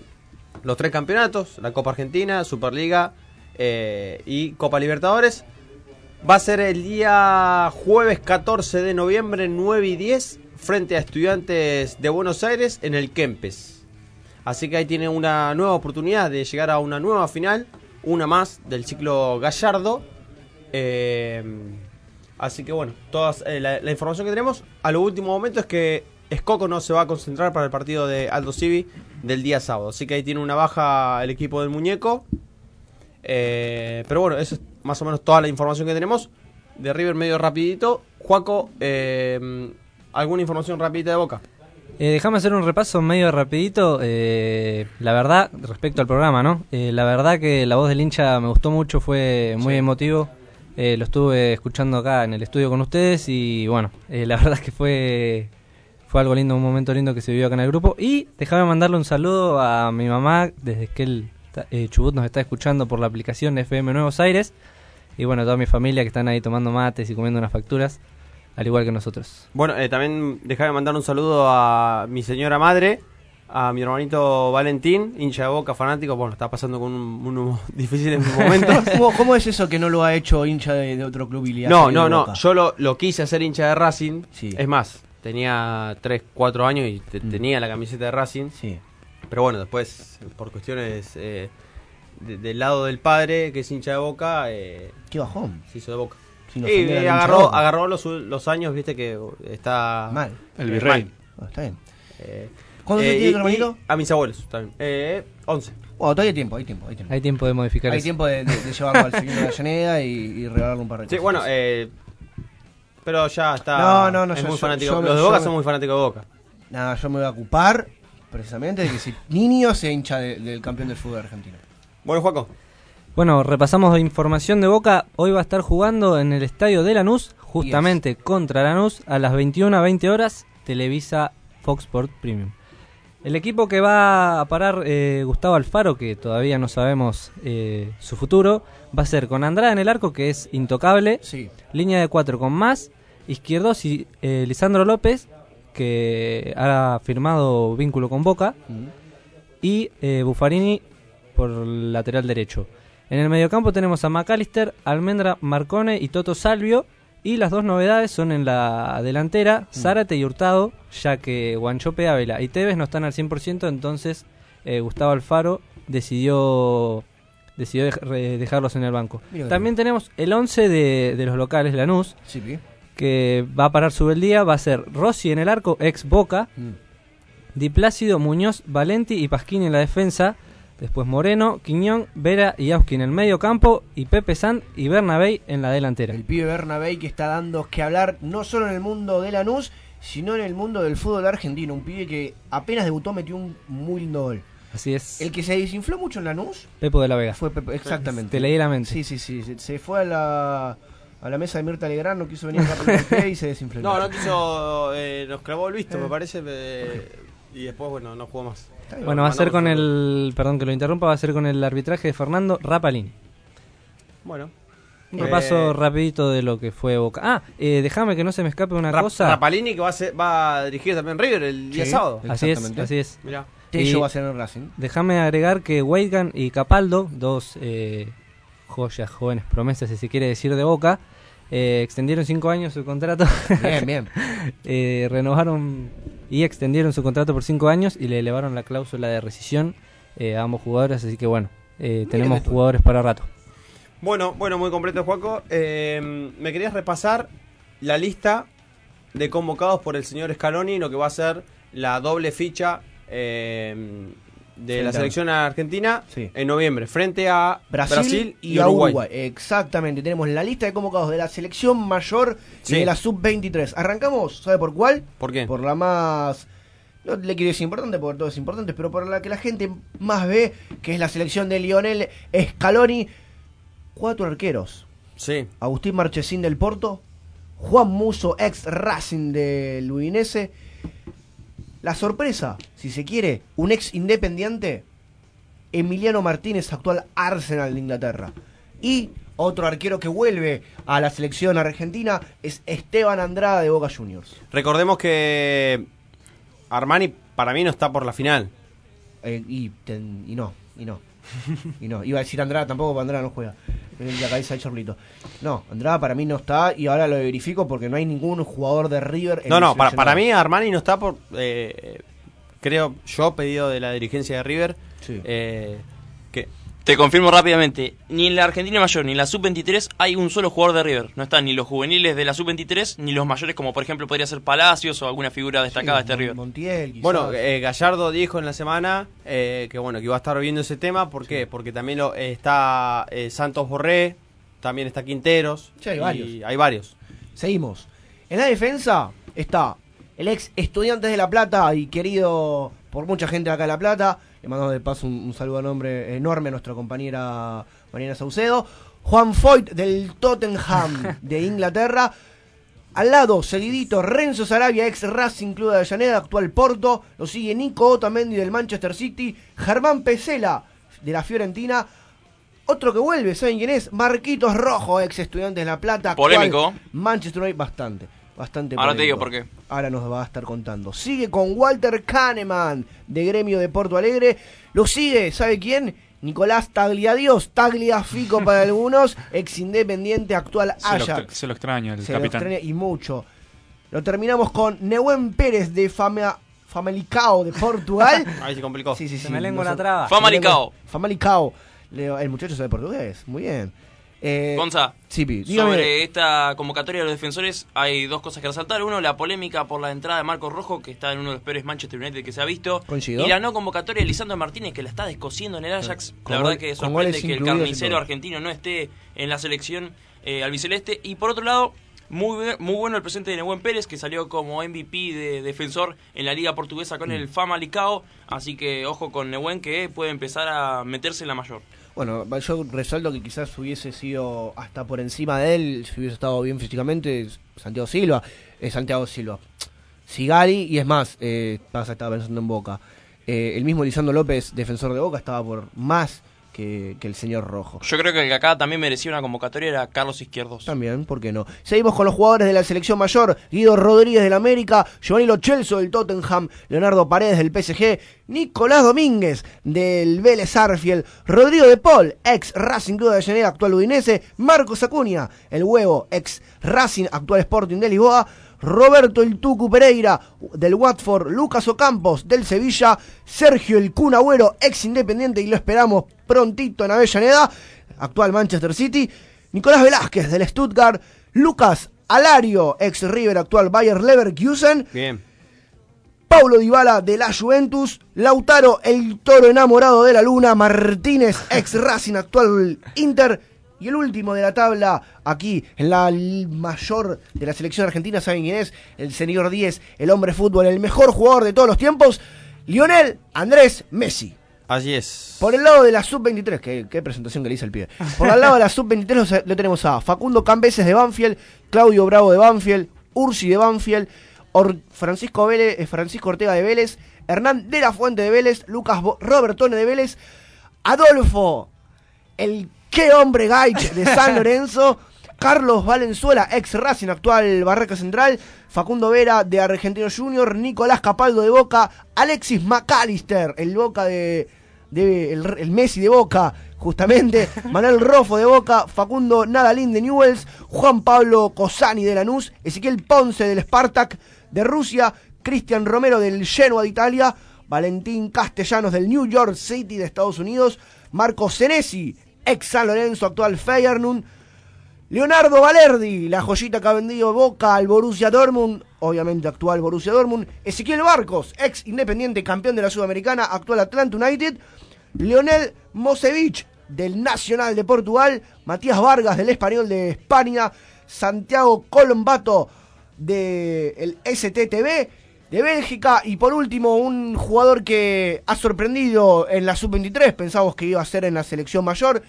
los tres campeonatos. La Copa Argentina, Superliga eh, y Copa Libertadores. Va a ser el día jueves 14 de noviembre, 9 y 10, frente a Estudiantes de Buenos Aires en el Kempes. Así que ahí tiene una nueva oportunidad de llegar a una nueva final, una más del ciclo Gallardo. Eh, así que bueno, la, la información que tenemos a lo último momento es que Escoco no se va a concentrar para el partido de Aldo Civi del día sábado. Así que ahí tiene una baja el equipo del muñeco. Eh, pero bueno, eso es más o menos toda la información que tenemos. De River medio rapidito. Juaco, eh, ¿alguna información rapidita de Boca? Eh, déjame hacer un repaso medio rapidito. eh, la verdad, respecto al programa, ¿no? Eh, la verdad que la voz del hincha me gustó mucho, fue muy emotivo. Lo estuve escuchando acá en el estudio con ustedes y bueno, la verdad que fue fue algo lindo, un momento lindo que se vivió acá en el grupo. Y déjame mandarle un saludo a mi mamá desde que él, eh, Chubut nos está escuchando por la aplicación FM Nuevos Aires. Y bueno, toda mi familia que están ahí tomando mates y comiendo unas facturas, al igual que nosotros. Bueno, eh, también déjame mandar un saludo a mi señora madre, a mi hermanito Valentín, hincha de Boca, fanático. Bueno, está pasando con un, unos difíciles momentos. ¿Cómo, cómo es eso que no lo ha hecho hincha de, de otro club y le ha No, no, no. Boca? Yo lo, lo quise hacer hincha de Racing. Sí. Es más, tenía 3, 4 años y te- tenía la camiseta de Racing. Sí. Pero bueno, después, por cuestiones eh, de- del lado del padre, que es hincha de Boca, eh, Qué bajón. se hizo de Boca. Sin y agarró, Boca. agarró los, los años, viste, que está... Mal. El eh, virrey. mal. Ah, está bien. Eh, ¿Cuántos eh, años tiene tu hermanito? A mis abuelos también. Eh, 11. Bueno, todavía hay tiempo, hay tiempo, hay tiempo. Hay tiempo de modificar Hay eso. tiempo de, de- de llevarlo al señor de Avellaneda y, y regalarle un par de Sí, cosas. bueno, eh, pero ya está. No, no, no, es yo- muy fanático. yo los de Boca son muy fanáticos de Boca. Nada, yo me voy a ocupar precisamente de que si niño sea hincha de- del campeón del fútbol argentino. Bueno, Juaco. Bueno, repasamos información de Boca. Hoy va a estar jugando en el estadio de Lanús, justamente contra Lanús, a las 21 a 20 horas, Televisa Fox Sport Premium. El equipo que va a parar eh, Gustavo Alfaro, que todavía no sabemos eh, su futuro, va a ser con Andrada en el arco, que es intocable. Sí. Línea de cuatro con más. Izquierdos y eh, Lisandro López, que ha firmado vínculo con Boca. Y eh, Buffarini por lateral derecho. En el mediocampo tenemos a McAllister, Almendra, Marcone y Toto Salvio. Y las dos novedades son en la delantera, Zárate y Hurtado, ya que Guanchope, Ávila y Tevez no están al 100%, entonces eh, Gustavo Alfaro decidió decidió dejarlos en el banco. Mira También tenemos el 11 de, de los locales Lanús, Sí. Que va a parar su día, va a ser Rossi en el arco, ex Boca, Di Plácido, Muñoz, Valenti y Pasquini en la defensa. Después Moreno, Quiñón, Vera y Auski en el medio campo. Y Pepe San y Bernabé en la delantera. El pibe Bernabé que está dando que hablar no solo en el mundo de Lanús, sino en el mundo del fútbol argentino. Un pibe que apenas debutó metió un muy lindo gol. Así es. El que se desinfló mucho en Lanús Pepo de la Vega. fue Pepe, exactamente. Te leí la mente. Sí, sí, sí. Se fue a la, a la mesa de Mirta Legrand, no quiso venir acá pie y se desinfló. No, no quiso. eh, nos clavó el visto, me parece. eh, y después, bueno, no jugó más. Bueno, va a ser con el. Perdón que lo interrumpa, va a ser con el arbitraje de Fernando Rapalini. Bueno. Un repaso rapidito de lo que fue Boca. Ah, eh, déjame que no se me escape una cosa. Rapalini que va a, ser- va a dirigir también River el día Sí, sábado. Así es, Exactamente. así es. Mirá. Tello va a ser en Racing. Déjame agregar que Weigand y Capaldo, dos eh, joyas, jóvenes promesas, si se quiere decir, de Boca, eh, extendieron cinco años su contrato. Bien, bien. Eh, renovaron y extendieron su contrato por cinco años y le elevaron la cláusula de rescisión eh, a ambos jugadores, así que bueno, eh, tenemos jugadores para rato. Bueno, bueno, muy completo, Juaco. ¿Me querías repasar la lista de convocados por el señor Scaloni, lo que va a ser la doble ficha eh, de la selección argentina Sí. en noviembre, frente a Brasil, Brasil, y, a Uruguay. Exactamente, tenemos la lista de convocados de la selección mayor Sí. y de la sub-23. Arrancamos, ¿sabe por cuál? ¿Por qué? Por la más... No le quiero decir importante porque todo es importante, pero por la que la gente más ve, que es la selección de Lionel Scaloni. Cuatro arqueros. Sí. Agustín Marchesín del Porto, Juan Muso, ex Racing del Udinese. La sorpresa, si se quiere, un ex independiente, Emiliano Martínez, actual Arsenal de Inglaterra. Y otro arquero que vuelve a la selección argentina es Esteban Andrada de Boca Juniors. Recordemos que Armani para mí no está por la final. Eh, y, ten- y no, y no. Y no, iba a decir Andrada tampoco, Andrada no juega. En la cabeza de Chorlito. No, Andrada para mí no está y ahora lo verifico porque no hay ningún jugador de River en No, no, para, para mí Armani no está por, eh, creo yo, pedido de la dirigencia de River. eh, que Te confirmo rápidamente, ni en la Argentina mayor ni en la sub-23 hay un solo jugador de River. No están ni los juveniles de la sub-23 ni los mayores como por ejemplo podría ser Palacios o alguna figura destacada de este River. Montiel, quizás. Bueno, eh, Gallardo dijo en la semana eh, que bueno que iba a estar viendo ese tema. ¿Por qué? Porque también lo, eh, está eh, Santos Borré, también está Quinteros. Sí, hay y varios. Hay varios. Seguimos. En la defensa está el ex Estudiantes de La Plata y querido por mucha gente acá de La Plata. Le mandamos de paso un, un saludo a nombre enorme a nuestra compañera Mariana Saucedo. Juan Foyt del Tottenham de Inglaterra. Al lado, seguidito, Renzo Sarabia, ex Racing Club de Avellaneda, actual Porto. Lo sigue Nico Otamendi del Manchester City. Germán Pesela de la Fiorentina. Otro que vuelve, ¿saben quién es? Marquitos Rojo, ex estudiante de La Plata. Polémico. Manchester United, bastante. Bastante Ahora te digo por qué. Ahora nos va a estar contando. Sigue con Walter Kahneman, de Gremio de Porto Alegre. Lo sigue, ¿sabe quién? Nicolás Tagliadios, Tagliafico para algunos, ex independiente, actual Se lo, Ajax. se lo extraña el Se lo capitán. extraña y mucho. Lo terminamos con Nehuen Pérez de Fama, Famalicao de Portugal. Ahí se complicó. Sí, sí, sí. Se me lengua no la traba. Famalicao. Famalicao. El muchacho sabe portugués. Muy bien. Eh, Gonza, sobre esta convocatoria de los defensores hay dos cosas que resaltar. Uno, la polémica por la entrada de Marcos Rojo, que está en uno de los peores Manchester United que se ha visto. Coincido. Y la no convocatoria de Lisandro Martínez, que la está descosiendo en el Ajax. Con la verdad que sorprende que el carnicero argentino no esté en la selección eh, albiceleste. Y por otro lado, muy, muy bueno el presente de Nehuen Pérez, que salió como MVP de defensor en la liga portuguesa Mm. con el Famalicao. Así que ojo con Nehuen, que puede empezar a meterse en la mayor. Bueno, yo resalto que quizás hubiese sido hasta por encima de él, si hubiese estado bien físicamente, Santiago Silva, es Santiago Silva. Sigali, y es más, eh, estaba pensando en Boca. Eh, el mismo Lisandro López, defensor de Boca, estaba por más que, que el señor Rojo. Yo creo que el que acá también merecía una convocatoria era Carlos Izquierdos. También, ¿por qué no? Seguimos con los jugadores de la selección mayor. Guido Rodríguez del América, Giovanni Lo Celso del Tottenham, Leonardo Paredes del PSG, Nicolás Domínguez del Vélez Arfiel, Rodrigo de Paul, ex Racing Club de Avellaneda, actual Udinese, Marcos Acuña, el huevo, ex Racing, actual Sporting de Lisboa, Roberto El Tucu Pereira del Watford, Lucas Ocampos del Sevilla, Sergio El Kun Agüero, ex Independiente y lo esperamos prontito en Avellaneda, actual Manchester City, Nicolás Velázquez del Stuttgart, Lucas Alario, ex River, actual Bayer Leverkusen, Bien. Paulo Dybala de la Juventus, Lautaro el Toro enamorado de la Luna, Martínez ex Racing, actual Inter, y el último de la tabla, aquí en la mayor de la selección argentina, ¿saben quién es? El señor 10, el hombre fútbol, el mejor jugador de todos los tiempos, Lionel Andrés Messi. Así es. Por el lado de la sub-23, qué, qué presentación que le hice el pibe. Por el lado de la sub-23 lo, lo tenemos a Facundo Cambeses de Banfield, Claudio Bravo de Banfield, Ursi de Banfield, Or- Francisco, Vélez, eh, Francisco Ortega de Vélez, Hernán de la Fuente de Vélez, Lucas Bo- Robertone de Vélez, Adolfo, el qué hombre Gaich de San Lorenzo. Carlos Valenzuela, ex Racing, actual Barraca Central. Facundo Vera de Argentino Junior. Nicolás Capaldo de Boca. Alexis McAllister, el Boca de. de- el, el Messi de Boca, justamente. Manuel Rofo de Boca. Facundo Nadalín de Newells. Juan Pablo Cosani de Lanús. Ezequiel Ponce del Spartak de Rusia. Cristian Romero del Genoa de Italia. Valentín Castellanos del New York City de Estados Unidos. Marco Senesi, ex San Lorenzo, actual Feyenoord. Leonardo Valerdi, la joyita que ha vendido Boca al Borussia Dortmund, obviamente actual Borussia Dortmund. Ezequiel Barcos, ex Independiente, campeón de la Sudamericana, actual Atlanta United. Leonel Mosevich, del Nacional de Portugal. Matías Vargas, del Español de España. Santiago Colombato, del STTV de Bélgica. Y por último, un jugador que ha sorprendido en la sub-23. Pensamos que iba a ser en la selección mayor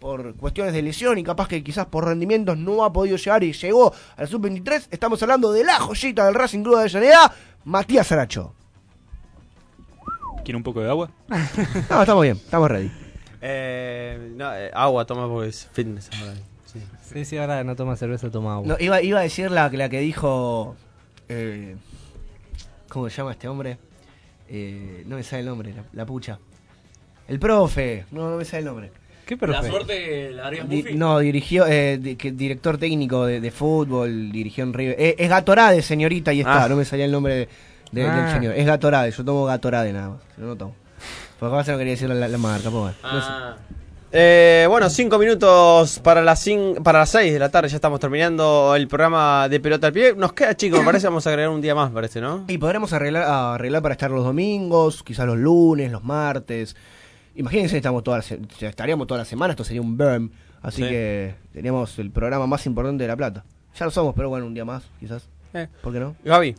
por cuestiones de lesión y capaz que quizás por rendimientos no ha podido llegar y llegó al sub-23. Estamos hablando de la joyita del Racing Club de Avellaneda, Matías Aracho. ¿Quiere un poco de agua? No, estamos bien, estamos ready. Eh, no, eh, agua toma porque es fitness. ahora. Sí. Sí, sí, ahora no toma cerveza, toma agua. No, iba, iba a decir la, la que dijo... eh, ¿Cómo se llama este hombre? Eh, no me sale el nombre, la, la pucha. El profe, no, no me sale el nombre. ¿Qué La suerte la Di- Buffy. no, dirigió, eh, di- que- director técnico de, de fútbol, dirigió en River. Eh, es Gatorade, señorita, ahí está, Ah. no me salía el nombre de- de- del Ah. señor. Es Gatorade, yo tomo Gatorade nada más, yo no tomo. Porque capaz no quería decir la, la marca, pues bueno. No sé. Eh, bueno, cinco minutos para las, cin- para las 6 de la tarde. Ya estamos terminando el programa de Pelota al Pie. Nos queda, chicos, me parece vamos a agregar un día más, parece, ¿no? Y podremos arreglar, arreglar para estar los domingos, quizás los lunes, los martes. Imagínense, estamos toda la se- estaríamos toda la semana, esto sería un burn. Así Sí. que teníamos el programa más importante de La Plata. Ya lo somos, pero bueno, un día más, quizás. Eh. ¿Por qué no? Gaby.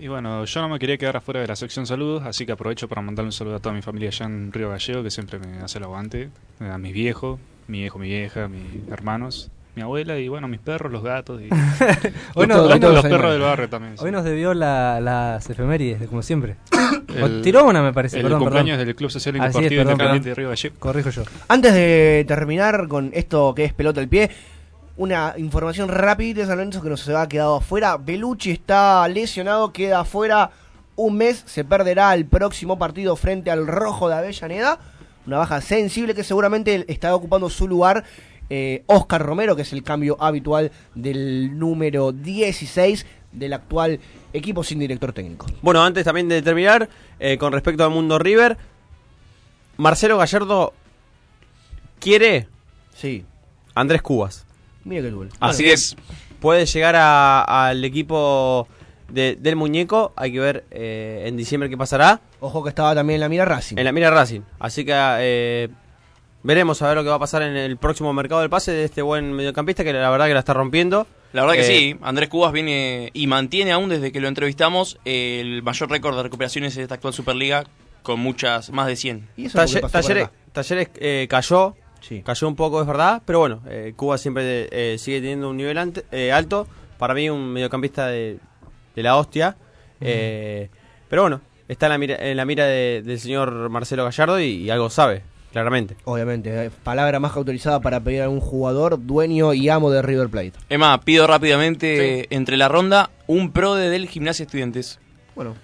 Y bueno, yo no me quería quedar afuera de la sección saludos, así que aprovecho para mandarle un saludo a toda mi familia allá en Río Gallego, que siempre me hace el aguante, a mis viejos, mi viejo, mi vieja, mis hermanos, mi abuela y bueno, mis perros, los gatos y, Hoy no- todos hoy no los los perros del barrio también. sí. Hoy nos debió la- las efemérides, como siempre. El- tiró una, me parece. el perdón, cumpleaños perdón. del Club Social Independiente perdón. de Río Gallego. Corrijo yo. Antes de terminar con esto que es pelota al pie, una información rápida de San Lorenzo que nos se ha quedado afuera. Belucci está lesionado, queda afuera un mes, se perderá el próximo partido frente al Rojo de Avellaneda. Una baja sensible que seguramente está ocupando su lugar eh, Oscar Romero, que es el cambio habitual del número 16 del actual equipo sin director técnico. Bueno, antes también de terminar, eh, con respecto al mundo River, Marcelo Gallardo quiere Sí. Andrés Cubas. Mira que duel. Así Bueno, es. Puede llegar a- al equipo de- del muñeco. Hay que ver eh, en diciembre qué pasará. Ojo que estaba también en la mira Racing. En la mira Racing. Así que eh, veremos a ver lo que va a pasar en el próximo mercado del pase de este buen mediocampista que la verdad que la está rompiendo. La verdad que Eh, sí, Andrés Cubas viene y mantiene aún desde que lo entrevistamos el mayor récord de recuperaciones de esta actual Superliga con muchas, más de 100. ¿Y eso qué Talle- Talleres? Talleres, eh, cayó, Sí. cayó un poco, es verdad, pero bueno, eh, Cuba siempre eh, sigue teniendo un nivel ante- eh, alto. Para mí un mediocampista de, de la hostia. Eh, pero bueno, está en la mira, en la mira de- del señor Marcelo Gallardo y, y algo sabe, claramente. Obviamente, palabra más que autorizada para pedir a un jugador dueño y amo de River Plate. Emma, pido rápidamente entre la ronda un pro de del Gimnasia Estudiantes. Bueno.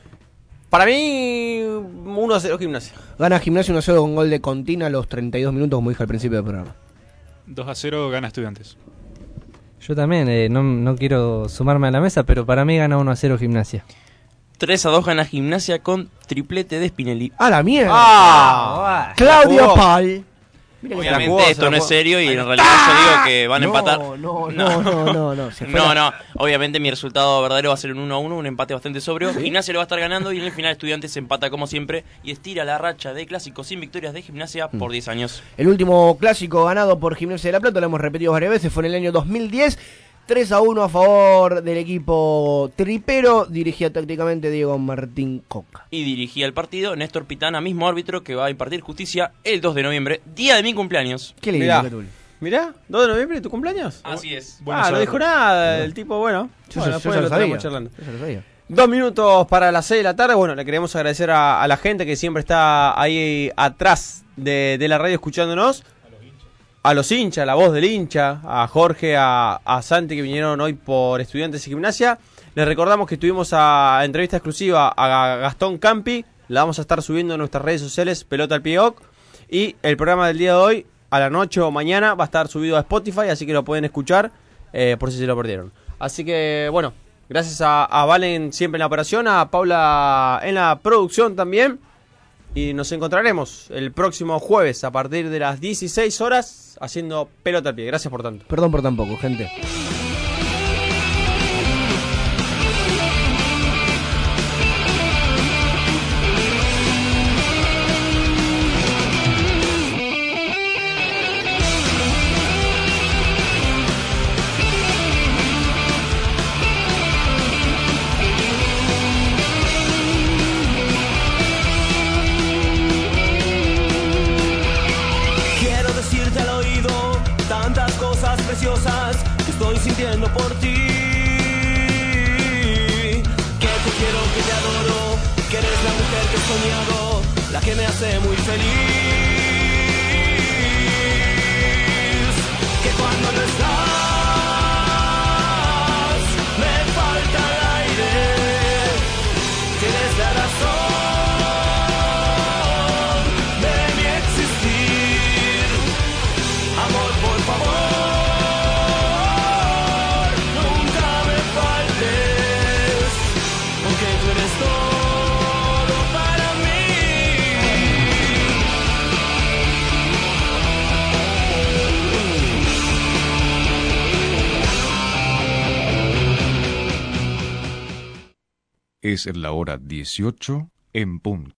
Para mí, 1-0 gimnasia. Gana Gimnasio 1-0 con gol de Contina a los 32 minutos, como dije al principio del programa. 2 a 0 gana Estudiantes. Yo también, eh, no, no quiero sumarme a la mesa, pero para mí gana 1 a 0 gimnasia. 3 a 2 gana Gimnasia con triplete de Spinelli. ¡A la mierda! ¡Ah! Claudio jugó. Pal. Obviamente esto no es serio y en realidad yo digo que van a No, empatar. no, no, no, no, no, No, no, obviamente mi resultado verdadero va a ser un 1 a 1, un empate bastante sobrio. Gimnasia lo va a estar ganando y en el final Estudiantes se empata como siempre y estira la racha de clásicos sin victorias de Gimnasia Mm. por 10 años. El último clásico ganado por Gimnasia de la Plata, lo hemos repetido varias veces, fue en el año 2010. 3 a 1 a favor del equipo tripero, dirigía tácticamente Diego Martín Coca. Y dirigía el partido Néstor Pitana, mismo árbitro que va a impartir justicia el 2 de noviembre, día de mi cumpleaños. Qué lindo, Mirá. qué tul. Mirá, 2 de noviembre, ¿tu cumpleaños? Así es. Bueno ah, no dijo nada, el tipo, bueno. Yo, bueno, yo después ya lo sabía. charlando. Yo ya lo sabía. Dos minutos para las 6 de la tarde. Bueno, le queremos agradecer a, a la gente que siempre está ahí atrás de, de la radio escuchándonos. A los hinchas, a la voz del hincha, a Jorge, a, Santi que vinieron hoy por estudiantes y gimnasia. Les recordamos que tuvimos a entrevista exclusiva a Gastón Campi, la vamos a estar subiendo en nuestras redes sociales, Pelota al Pioc. Y el programa del día de hoy, a la noche o mañana, va a estar subido a Spotify, así que lo pueden escuchar eh, por si se lo perdieron. Así que, bueno, gracias a Valen siempre en la operación, a Paula en la producción también. Y nos encontraremos el próximo jueves a partir de las 16 horas haciendo pelota al pie. Gracias por tanto. Perdón por tan poco, gente. Es la hora 18 en punto.